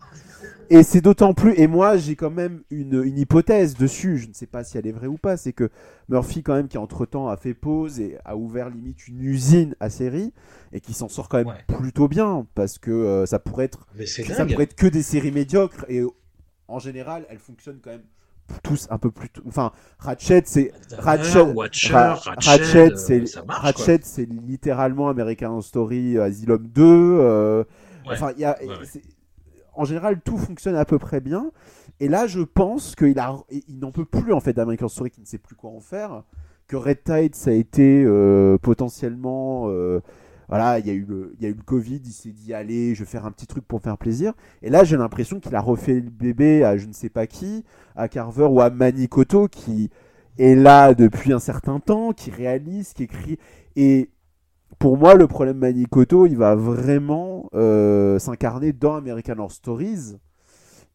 B: Et c'est d'autant plus. Et moi, j'ai quand même une, une hypothèse dessus. Je ne sais pas si elle est vraie ou pas. C'est que Murphy, quand même, qui entre temps a fait pause et a ouvert limite une usine à série et qui s'en sort quand même
A: Ouais.
B: plutôt bien parce que euh, ça pourrait être
A: Mais
B: ça
A: dingue.
B: pourrait être que des séries médiocres et en général, elles fonctionnent quand même tous un peu plus. Enfin, Ratchet, c'est Ratchet,
A: Watcher,
B: Ra-
A: Ratchet,
B: Ratchet,
A: euh,
B: c'est littéralement American Story, euh, Asylum 2. euh,
A: Ouais.
B: Enfin, y a,
A: Ouais, ouais.
B: c'est- en général, tout fonctionne à peu près bien. Et là, je pense qu'il a, il n'en peut plus en fait d'American Story, qui ne sait plus quoi en faire. Que Red Tide, ça a été euh, potentiellement, euh, voilà, il y a eu le, il y a eu le Covid, il s'est dit allez, je vais faire un petit truc pour faire plaisir. Et là, j'ai l'impression qu'il a refait le bébé à je ne sais pas qui, à Carver ou à Manicoto, qui est là depuis un certain temps, qui réalise, qui écrit. Et pour moi, le problème Manicoto, il va vraiment euh, s'incarner dans American Horror Stories.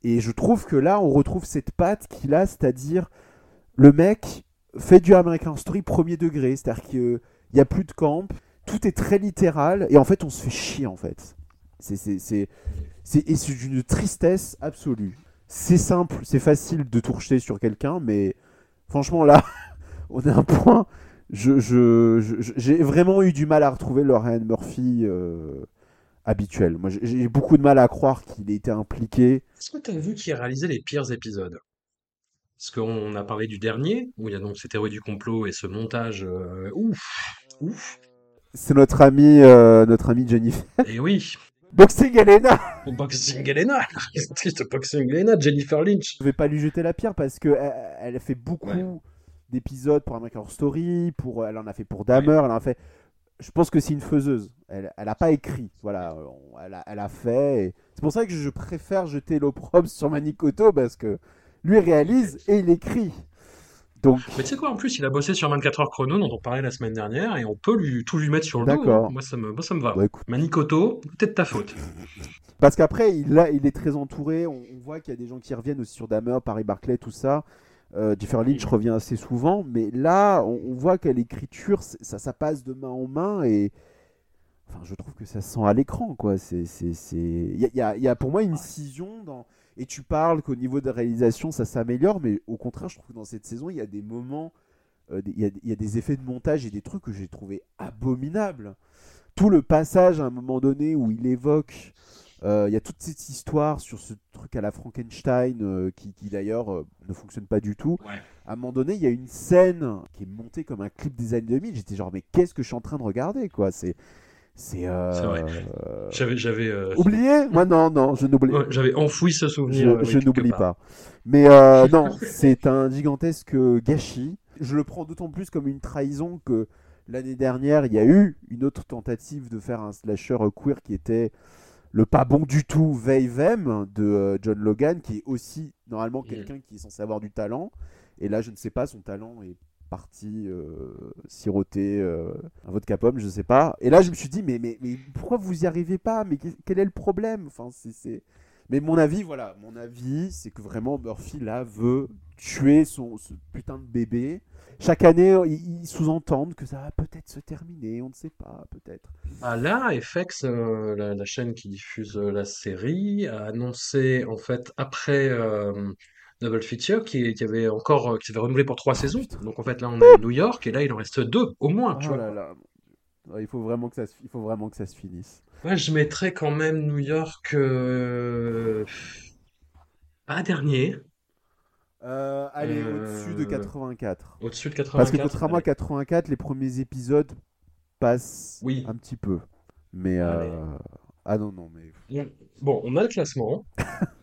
B: Et je trouve que là, on retrouve cette patte qu'il a, c'est-à-dire le mec fait du American Story premier degré, c'est-à-dire qu'il n'y a plus de camp, tout est très littéral, et en fait, on se fait chier, en fait. C'est, d'une tristesse absolue. C'est simple, c'est facile de tout sur quelqu'un, mais franchement, là, on est à un point. Je, je, je- j'ai vraiment eu du mal à retrouver Ryan Murphy euh, habituel. Moi, j'ai- j'ai beaucoup de mal à croire qu'il ait été impliqué.
A: Est-ce que tu as vu qui a réalisé les pires épisodes? Parce qu'on a parlé du dernier, où il y a donc ces théories du complot et ce montage euh, ouf, ouf.
B: C'est notre ami, euh, notre ami Jennifer.
A: Et oui,
B: Boxing Elena
A: Boxing Elena, Boxing Elena, Jennifer Lynch.
B: Je vais pas lui jeter la pierre parce que elle, fait beaucoup
A: Ouais.
B: d'épisodes pour American Horror Story, pour, elle en a fait pour Dahmer, elle en a fait. Je pense que c'est une faiseuse. Elle, elle a pas écrit, voilà. Elle a, elle a fait. et C'est pour ça que je préfère jeter l'opprobre sur Manicoto parce que lui réalise et il écrit. Donc,
A: Mais tu sais quoi, en plus, il a bossé sur 24 heures chrono, dont on parlait la semaine dernière, et on peut lui, tout lui mettre sur le dos.
B: D'accord.
A: Moi, ça me, moi, ça me va.
B: bah, écoute,
A: Manicoto, peut-être ta faute.
B: Parce qu'après, il, il est très entouré. On, on voit qu'il y a des gens qui reviennent aussi sur Dahmer, Paris Barclay, tout ça. Euh, Jennifer Lynch revient assez souvent. Mais là, on, on voit qu'à l'écriture, ça, ça passe de main en main. Et enfin, je trouve que ça se sent à l'écran. quoi. C'est. Il, y a, y a- y a pour moi une scission. Dans... Et tu parles qu'au niveau de la réalisation, ça s'améliore. Mais au contraire, je trouve que dans cette saison, il y a des moments. euh, il, y a, il y a des effets de montage et des trucs que j'ai trouvé abominables. Tout le passage à un moment donné où il évoque euh, Il y a toute cette histoire sur ce truc à la Frankenstein euh, qui, qui d'ailleurs ne fonctionne pas du tout.
A: Ouais.
B: À un moment donné, il y a une scène qui est montée comme un clip des années 2000. J'étais genre, mais qu'est-ce que je suis en train de regarder quoi? C'est. C'est.
A: vrai.
B: euh,
A: J'avais, j'avais, euh,
B: Oublié? Moi, non, non, je n'oublie
A: ouais, j'avais enfoui ce
B: je,
A: souvenir. oui,
B: je
A: quelque
B: n'oublie pas. Mais euh, non, c'est un gigantesque gâchis. Je le prends d'autant plus comme une trahison que l'année dernière, il y a eu une autre tentative de faire un slasher queer qui était le pas bon du tout Veivem de John Logan, qui est aussi normalement
A: Mm.
B: quelqu'un qui est censé avoir du talent. Et là, je ne sais pas, son talent est parti euh, siroter euh, un vodka pomme, je sais pas. Et là, je me suis dit, mais, mais, mais pourquoi vous y arrivez pas? Mais quel- est le problème? Enfin, c'est. Mais mon avis, voilà, mon avis, c'est que vraiment Murphy là veut tuer son ce putain de bébé. Chaque année, ils, sous-entendent que ça va peut-être se terminer, on ne sait pas, peut-être.
A: Ah, là, FX, euh, la, la chaîne qui diffuse euh, la série, a annoncé en fait après euh, Double Feature qui, qui avait encore euh, qui s'avait renouvelé pour trois saisons. Donc en fait là on est à New York et là il en reste deux au moins, tu
B: Oh
A: vois.
B: là là. Ouais, Il faut vraiment que ça se, il faut vraiment que ça se finisse.
A: Moi je mettrais quand même New York euh, pas dernier,
B: Euh, allez,
A: Euh,
B: au-dessus de 84.
A: au-dessus de 84.
B: Parce que contrairement à
A: allez.
B: 84, les premiers épisodes passent
A: Oui.
B: un petit peu. Mais euh, ah non non mais
A: On- Bon, on a le classement.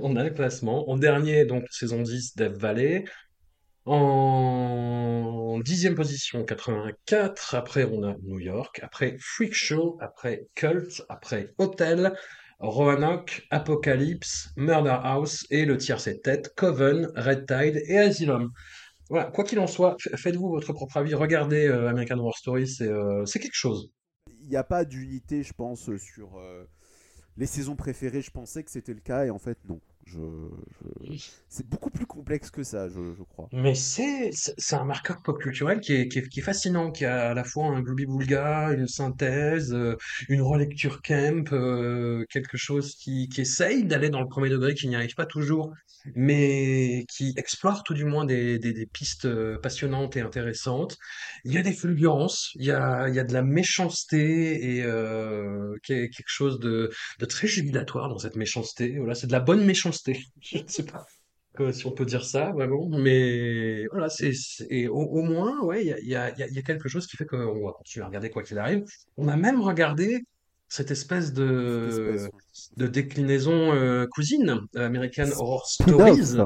A: On a le classement. En dernier, donc saison 10, Death Valley. En dixième position, 84. Après, on a New York. Après, Freak Show. Après, Cult. Après, Hotel. Roanoke, Apocalypse, Murder House et le tiercé tête, Coven, Red Tide et Asylum. Voilà, quoi qu'il en soit, faites-vous votre propre avis. Regardez euh, American Horror Story, c'est euh, c'est quelque chose.
B: il n'y a pas d'unité, je pense, sur euh, les saisons préférées, je pensais que c'était le cas et en fait non. Je, je- C'est beaucoup plus complexe que ça, je, je crois.
A: Mais c'est un marqueur pop culturel qui est, qui est, qui est fascinant, qui a à la fois un gloubi-boulga, une synthèse, euh, une relecture camp, euh, quelque chose qui, qui essaye d'aller dans le premier degré, qui n'y arrive pas toujours, mais qui explore tout du moins des, des, des pistes euh, passionnantes et intéressantes. Il y a des fulgurances, il y a, il y a de la méchanceté et euh, quelque chose de, de très jubilatoire dans cette méchanceté. Voilà, c'est de la bonne méchanceté. Je ne sais pas si on peut dire ça vraiment, mais voilà, c'est au, au moins, ouais, il y a, y a, y a quelque chose qui fait qu'on va continuer à regarder quoi qu'il arrive. On a même regardé cette espèce
B: Cette
A: de
B: espèce.
A: de déclinaison euh, cousine, American Horror. Stories,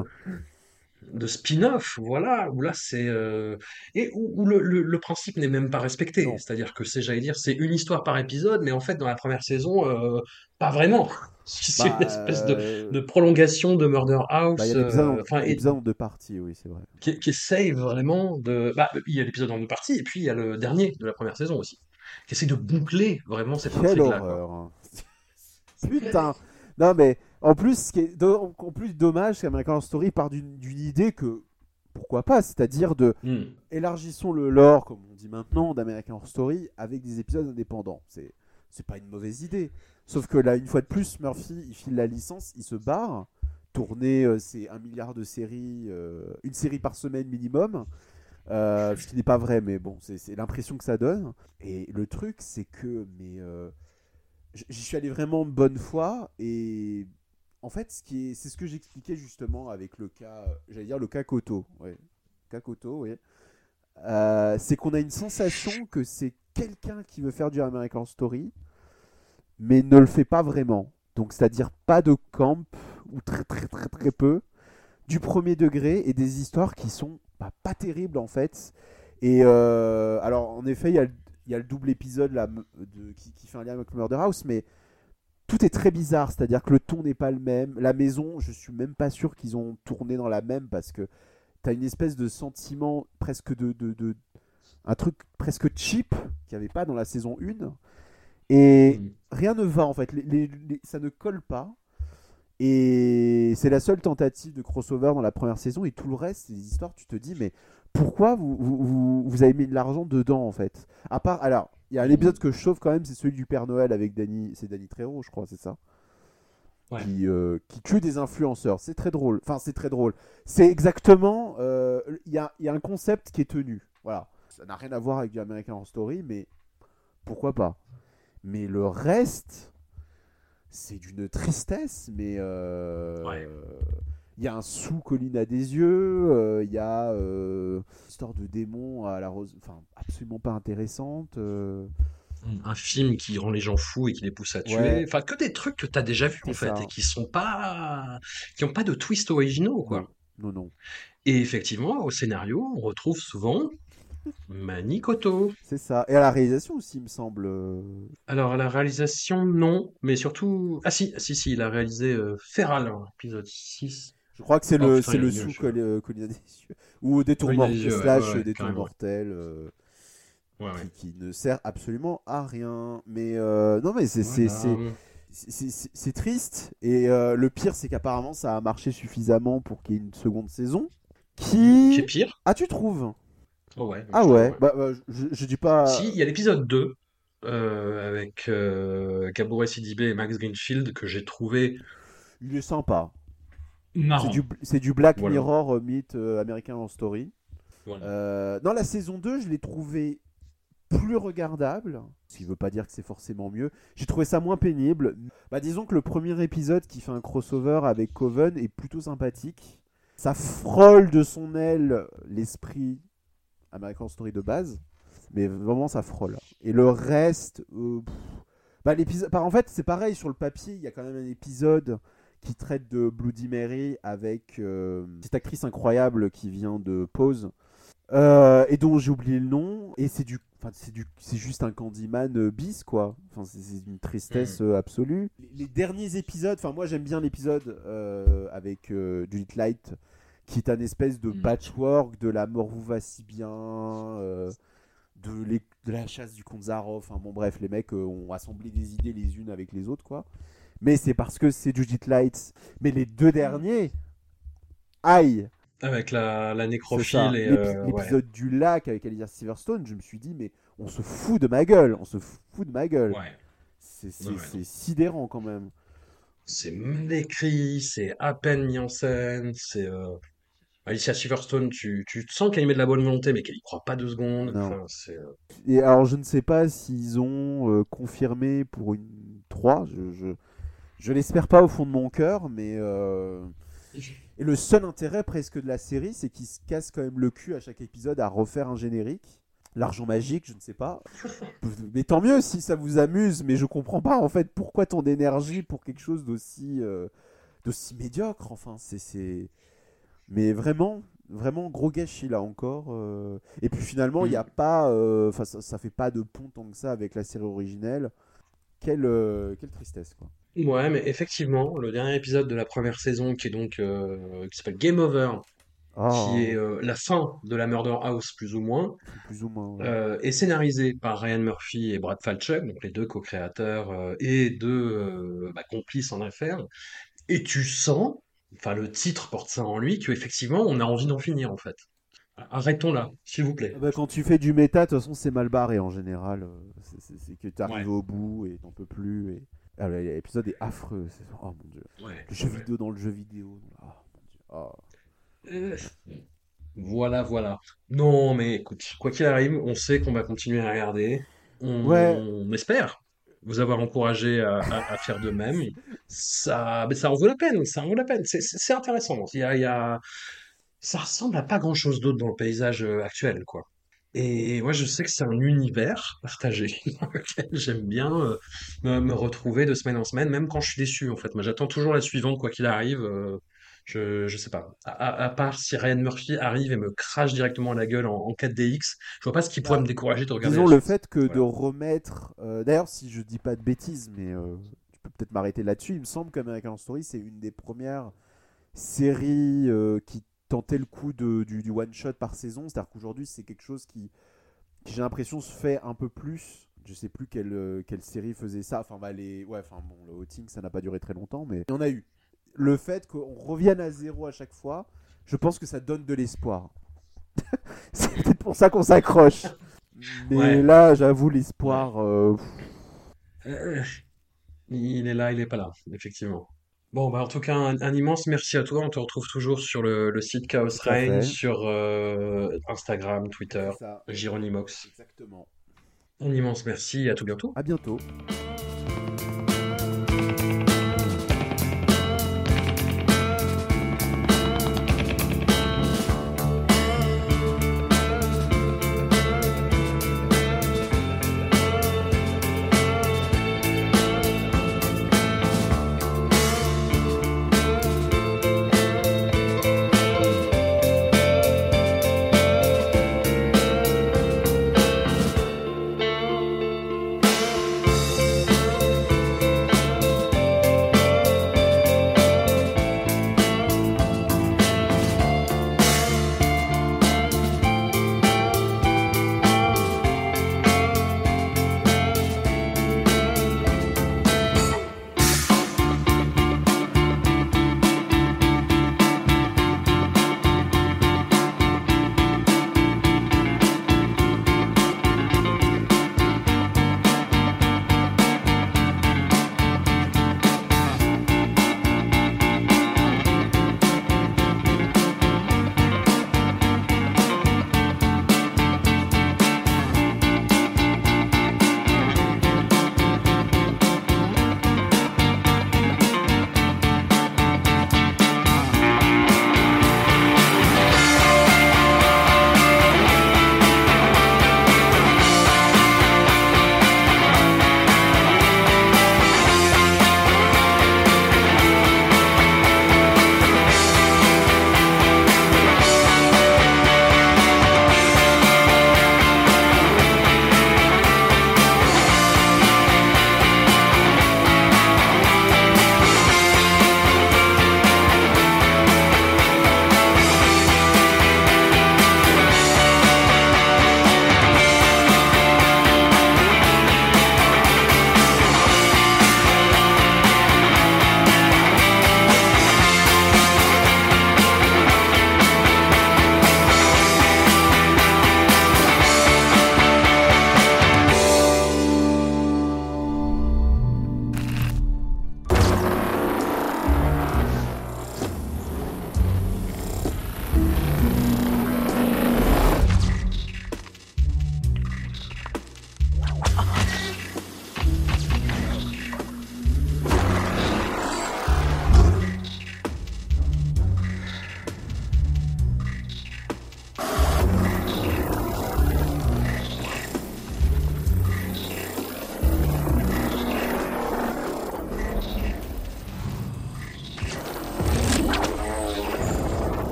A: de spin-off, voilà, où là c'est euh, et où, où le, le, le principe n'est même pas respecté, c'est-à-dire que c'est, j'allais dire, c'est une histoire par épisode, mais en fait dans la première saison, euh, pas vraiment. C'est
B: Bah,
A: une espèce de,
B: euh,
A: de prolongation de Murder House,
B: bah, il y a l'épisode en-
A: et-
B: en deux parties, oui, c'est vrai.
A: qui, qui essaye vraiment de. Bah, il y a l'épisode en deux parties, et puis il y a le dernier de la première saison aussi, qui essaye de boucler vraiment cette intrigue-là.
B: hein. Putain. Non mais en plus, ce qui est do- en plus dommage, c'est qu'American Horror Story part d'une idée que pourquoi pas, c'est-à-dire de
A: Hmm.
B: élargissons le lore, comme on dit maintenant, d'American Horror Story avec des épisodes indépendants. C'est c'est pas une mauvaise idée. Sauf que là, une fois de plus, Murphy, il file la licence, il se barre. Tourner, euh, c'est un milliard de séries, euh, une série par semaine minimum. Euh, ce qui n'est pas vrai, mais bon, c'est l'impression que ça donne. Et le truc, c'est que, mais j'y suis allé vraiment bonne foi. Et en fait, c'est ce que j'expliquais justement avec le cas, euh, j'allais dire le cas Koto. Ouais. Oui. Euh, c'est qu'on a une sensation que c'est quelqu'un qui veut faire du American Story, mais ne le fait pas vraiment. Donc, c'est-à-dire pas de camp, ou très très très très peu, du premier degré, et des histoires qui sont pas terribles en fait. Et euh, alors, en effet, il y, a le- double épisode là, qui, qui fait un lien avec Murder House, mais tout est très bizarre, c'est-à-dire que le ton n'est pas le même. La maison, je suis même pas sûr qu'ils ont tourné dans la même parce que t'as une espèce de sentiment presque de, de, de- un truc presque cheap qu'il n'y avait pas dans la saison 1 et
A: Hmm.
B: rien ne va en fait Les- les- les- ça ne colle pas et c'est la seule tentative de crossover dans la première saison et tout le reste c'est des histoires tu te dis mais pourquoi vous, vous, avez mis de l'argent dedans en fait? À part alors y a un épisode que je sauve quand même c'est celui du Père Noël avec Danny c'est Danny Trejo je crois c'est ça
A: Ouais.
B: qui, euh, qui tue des influenceurs. C'est très drôle. Enfin, c'est très drôle. C'est exactement. euh, Il y, a, y a un concept qui est tenu. Voilà. Ça n'a rien à voir avec du American Horror Story, mais pourquoi pas? Mais le reste, c'est d'une tristesse. Mais euh,
A: Ouais.
B: Il y a un sous colline à des yeux. euh, Il y a euh, une histoire de démon à la rose. Enfin, absolument pas intéressante. euh.
A: un film qui rend les gens fous et qui les pousse à tuer.
B: Ouais.
A: Enfin, que des trucs que tu as déjà vus, en fait,
B: ça.
A: et qui sont pas, qui ont pas de twist originaux, quoi.
B: Non, non.
A: Et effectivement, au scénario, on retrouve souvent Manikoto.
B: C'est ça. Et à la réalisation aussi, il me semble. euh,
A: Alors, à la réalisation, non, mais surtout, ah si, si, si, il a réalisé euh, Feral, hein, épisode 6.
B: Je crois que c'est
A: Oh,
B: le, c'est le
A: est
B: sous
A: je-
B: col- euh, des yeux. Ou détour
A: à
B: mortel
A: des yeux, ouais,
B: slash
A: ouais, ouais,
B: détour mortel. euh,
A: Ouais,
B: qui, qui ne sert absolument à rien. Mais euh, non, mais c'est c'est-
A: Voilà.
B: triste. Et euh, le pire, c'est qu'apparemment, ça a marché suffisamment pour qu'il y ait une seconde saison. Qui.
A: C'est pire?
B: Ah, tu trouves?
A: Oh, ouais.
B: Ah ouais, Bah, bah, je, je dis pas.
A: Si, il y a l'épisode 2 euh, avec euh, Gabourey Sidibé et Max Greenfield que j'ai trouvé
B: Il est sympa. C'est du, c'est du Black
A: Voilà.
B: Mirror euh, mythe euh, américain en story.
A: Voilà.
B: Euh, dans la saison 2, je l'ai trouvé plus regardable, ce qui veut pas dire que c'est forcément mieux. J'ai trouvé ça moins pénible. Bah, disons que le premier épisode qui fait un crossover avec Coven est plutôt sympathique. Ça frôle de son aile l'esprit American Story de base, mais vraiment ça frôle. Et le reste, euh, bah, l'épisode, bah, en fait c'est pareil sur le papier, il y a quand même un épisode qui traite de Bloody Mary avec euh, cette actrice incroyable qui vient de Pose euh, et dont j'ai oublié le nom et c'est du enfin c'est du c'est juste un Candyman euh, bis quoi. Enfin c'est une tristesse euh, absolue. Les, derniers épisodes enfin moi j'aime bien l'épisode euh, avec Judith Light qui est un espèce de
A: Mm.
B: patchwork de la mort vous va si bien de, les- de la chasse du Zaroff enfin bon bref les mecs ont assemblé des idées les unes avec les autres quoi mais c'est parce que c'est Judith Lights. Mais les deux derniers, aïe
A: Avec la, la nécrophile et. Euh, ouais.
B: L'épisode du lac avec Alicia Silverstone, je me suis dit, mais on se fout de ma gueule, on se fout de ma gueule.
A: Ouais.
B: C'est
A: Ouais,
B: sidérant quand même.
A: C'est mal écrit, c'est à peine mis en scène, c'est. euh, Alicia Silverstone, tu, tu sens qu'elle y met de la bonne volonté, mais qu'elle y croit pas deux secondes. Enfin, euh,
B: Et alors, je ne sais pas s'ils ont euh, confirmé pour une 3. Je, je, je l'espère pas au fond de mon cœur, mais. euh, Et le seul intérêt presque de la série, c'est qu'ils se cassent quand même le cul à chaque épisode à refaire un générique. L'argent magique, je ne sais pas. mais tant mieux si ça vous amuse, mais je comprends pas en fait pourquoi tant d'énergie pour quelque chose d'aussi euh, d'aussi médiocre. Enfin, c'est. Mais vraiment, vraiment gros gâchis là encore. euh. Et puis finalement, il n'y a pas, euh, enfin ça, ça fait pas de pont tant que ça avec la série originelle. Quelle, quelle tristesse quoi.
A: Ouais, mais effectivement, le dernier épisode de la première saison, qui est donc euh, qui s'appelle Game Over,
B: Oh,
A: qui est euh, la fin de la Murder House plus ou moins,
B: plus ou moins. ouais.
A: euh, est scénarisé par Ryan Murphy et Brad Falchuk, donc les deux co-créateurs euh, et deux euh, bah, complices en affaires. Et tu sens, enfin le titre porte ça en lui, qu'effectivement on a envie d'en finir en fait. Arrêtons là, s'il vous plaît.
B: Ah bah, quand tu fais du méta, de toute façon, c'est mal barré en général. c'est- que tu arrives
A: Ouais.
B: au bout et t'en peux plus. Et... Ah, l'épisode est affreux. Oh mon dieu.
A: Ouais,
B: Le jeu
A: ouais.
B: vidéo dans le jeu vidéo. Oh mon dieu. Oh.
A: Euh, Voilà, voilà. Non, mais écoute, quoi qu'il arrive, on sait qu'on va continuer à regarder. On,
B: Ouais.
A: on espère vous avoir encouragé à, à- à faire de même. Ça, mais ça en vaut la peine, ça en vaut la peine. C'est intéressant. Il y a, il y a- ça ressemble à pas grand-chose d'autre dans le paysage euh, actuel, quoi. Et moi, je sais que c'est un univers partagé dans lequel j'aime bien euh, me, me retrouver de semaine en semaine, même quand je suis déçu, en fait. Moi, j'attends toujours la suivante, quoi qu'il arrive. euh, je, je sais pas. À, à- à part si Ryan Murphy arrive et me crache directement à la gueule en, en 4DX, je vois pas ce qui pourrait me décourager de regarder
B: Disons le fait que de remettre. euh, D'ailleurs, si je dis pas de bêtises, mais tu peux peut-être m'arrêter là-dessus, il me semble qu'American Story, c'est une des premières séries qui tentait le coup de, du, du one-shot par saison. C'est-à-dire qu'aujourd'hui, c'est quelque chose qui, qui, j'ai l'impression, se fait un peu plus. Je sais plus quelle, euh, quelle série faisait ça. Enfin, bah, les... ouais, enfin, bon, le Outing, ça n'a pas duré très longtemps, mais il y en a eu. Le fait qu'on revienne à zéro à chaque fois, je pense que ça donne de l'espoir. c'est peut-être pour ça qu'on s'accroche. Mais
A: Ouais.
B: là, j'avoue, l'espoir. euh,
A: Euh, il est là, il est pas là, effectivement. Bon, bah en tout cas, un, un immense merci à toi. On te retrouve toujours sur le, le site Chaos
B: Tout à
A: Reign,
B: fait.
A: sur euh, Instagram, Twitter,
B: c'est ça.
A: Gironimox.
B: Exactement.
A: Un immense merci et à tout bientôt.
B: À bientôt.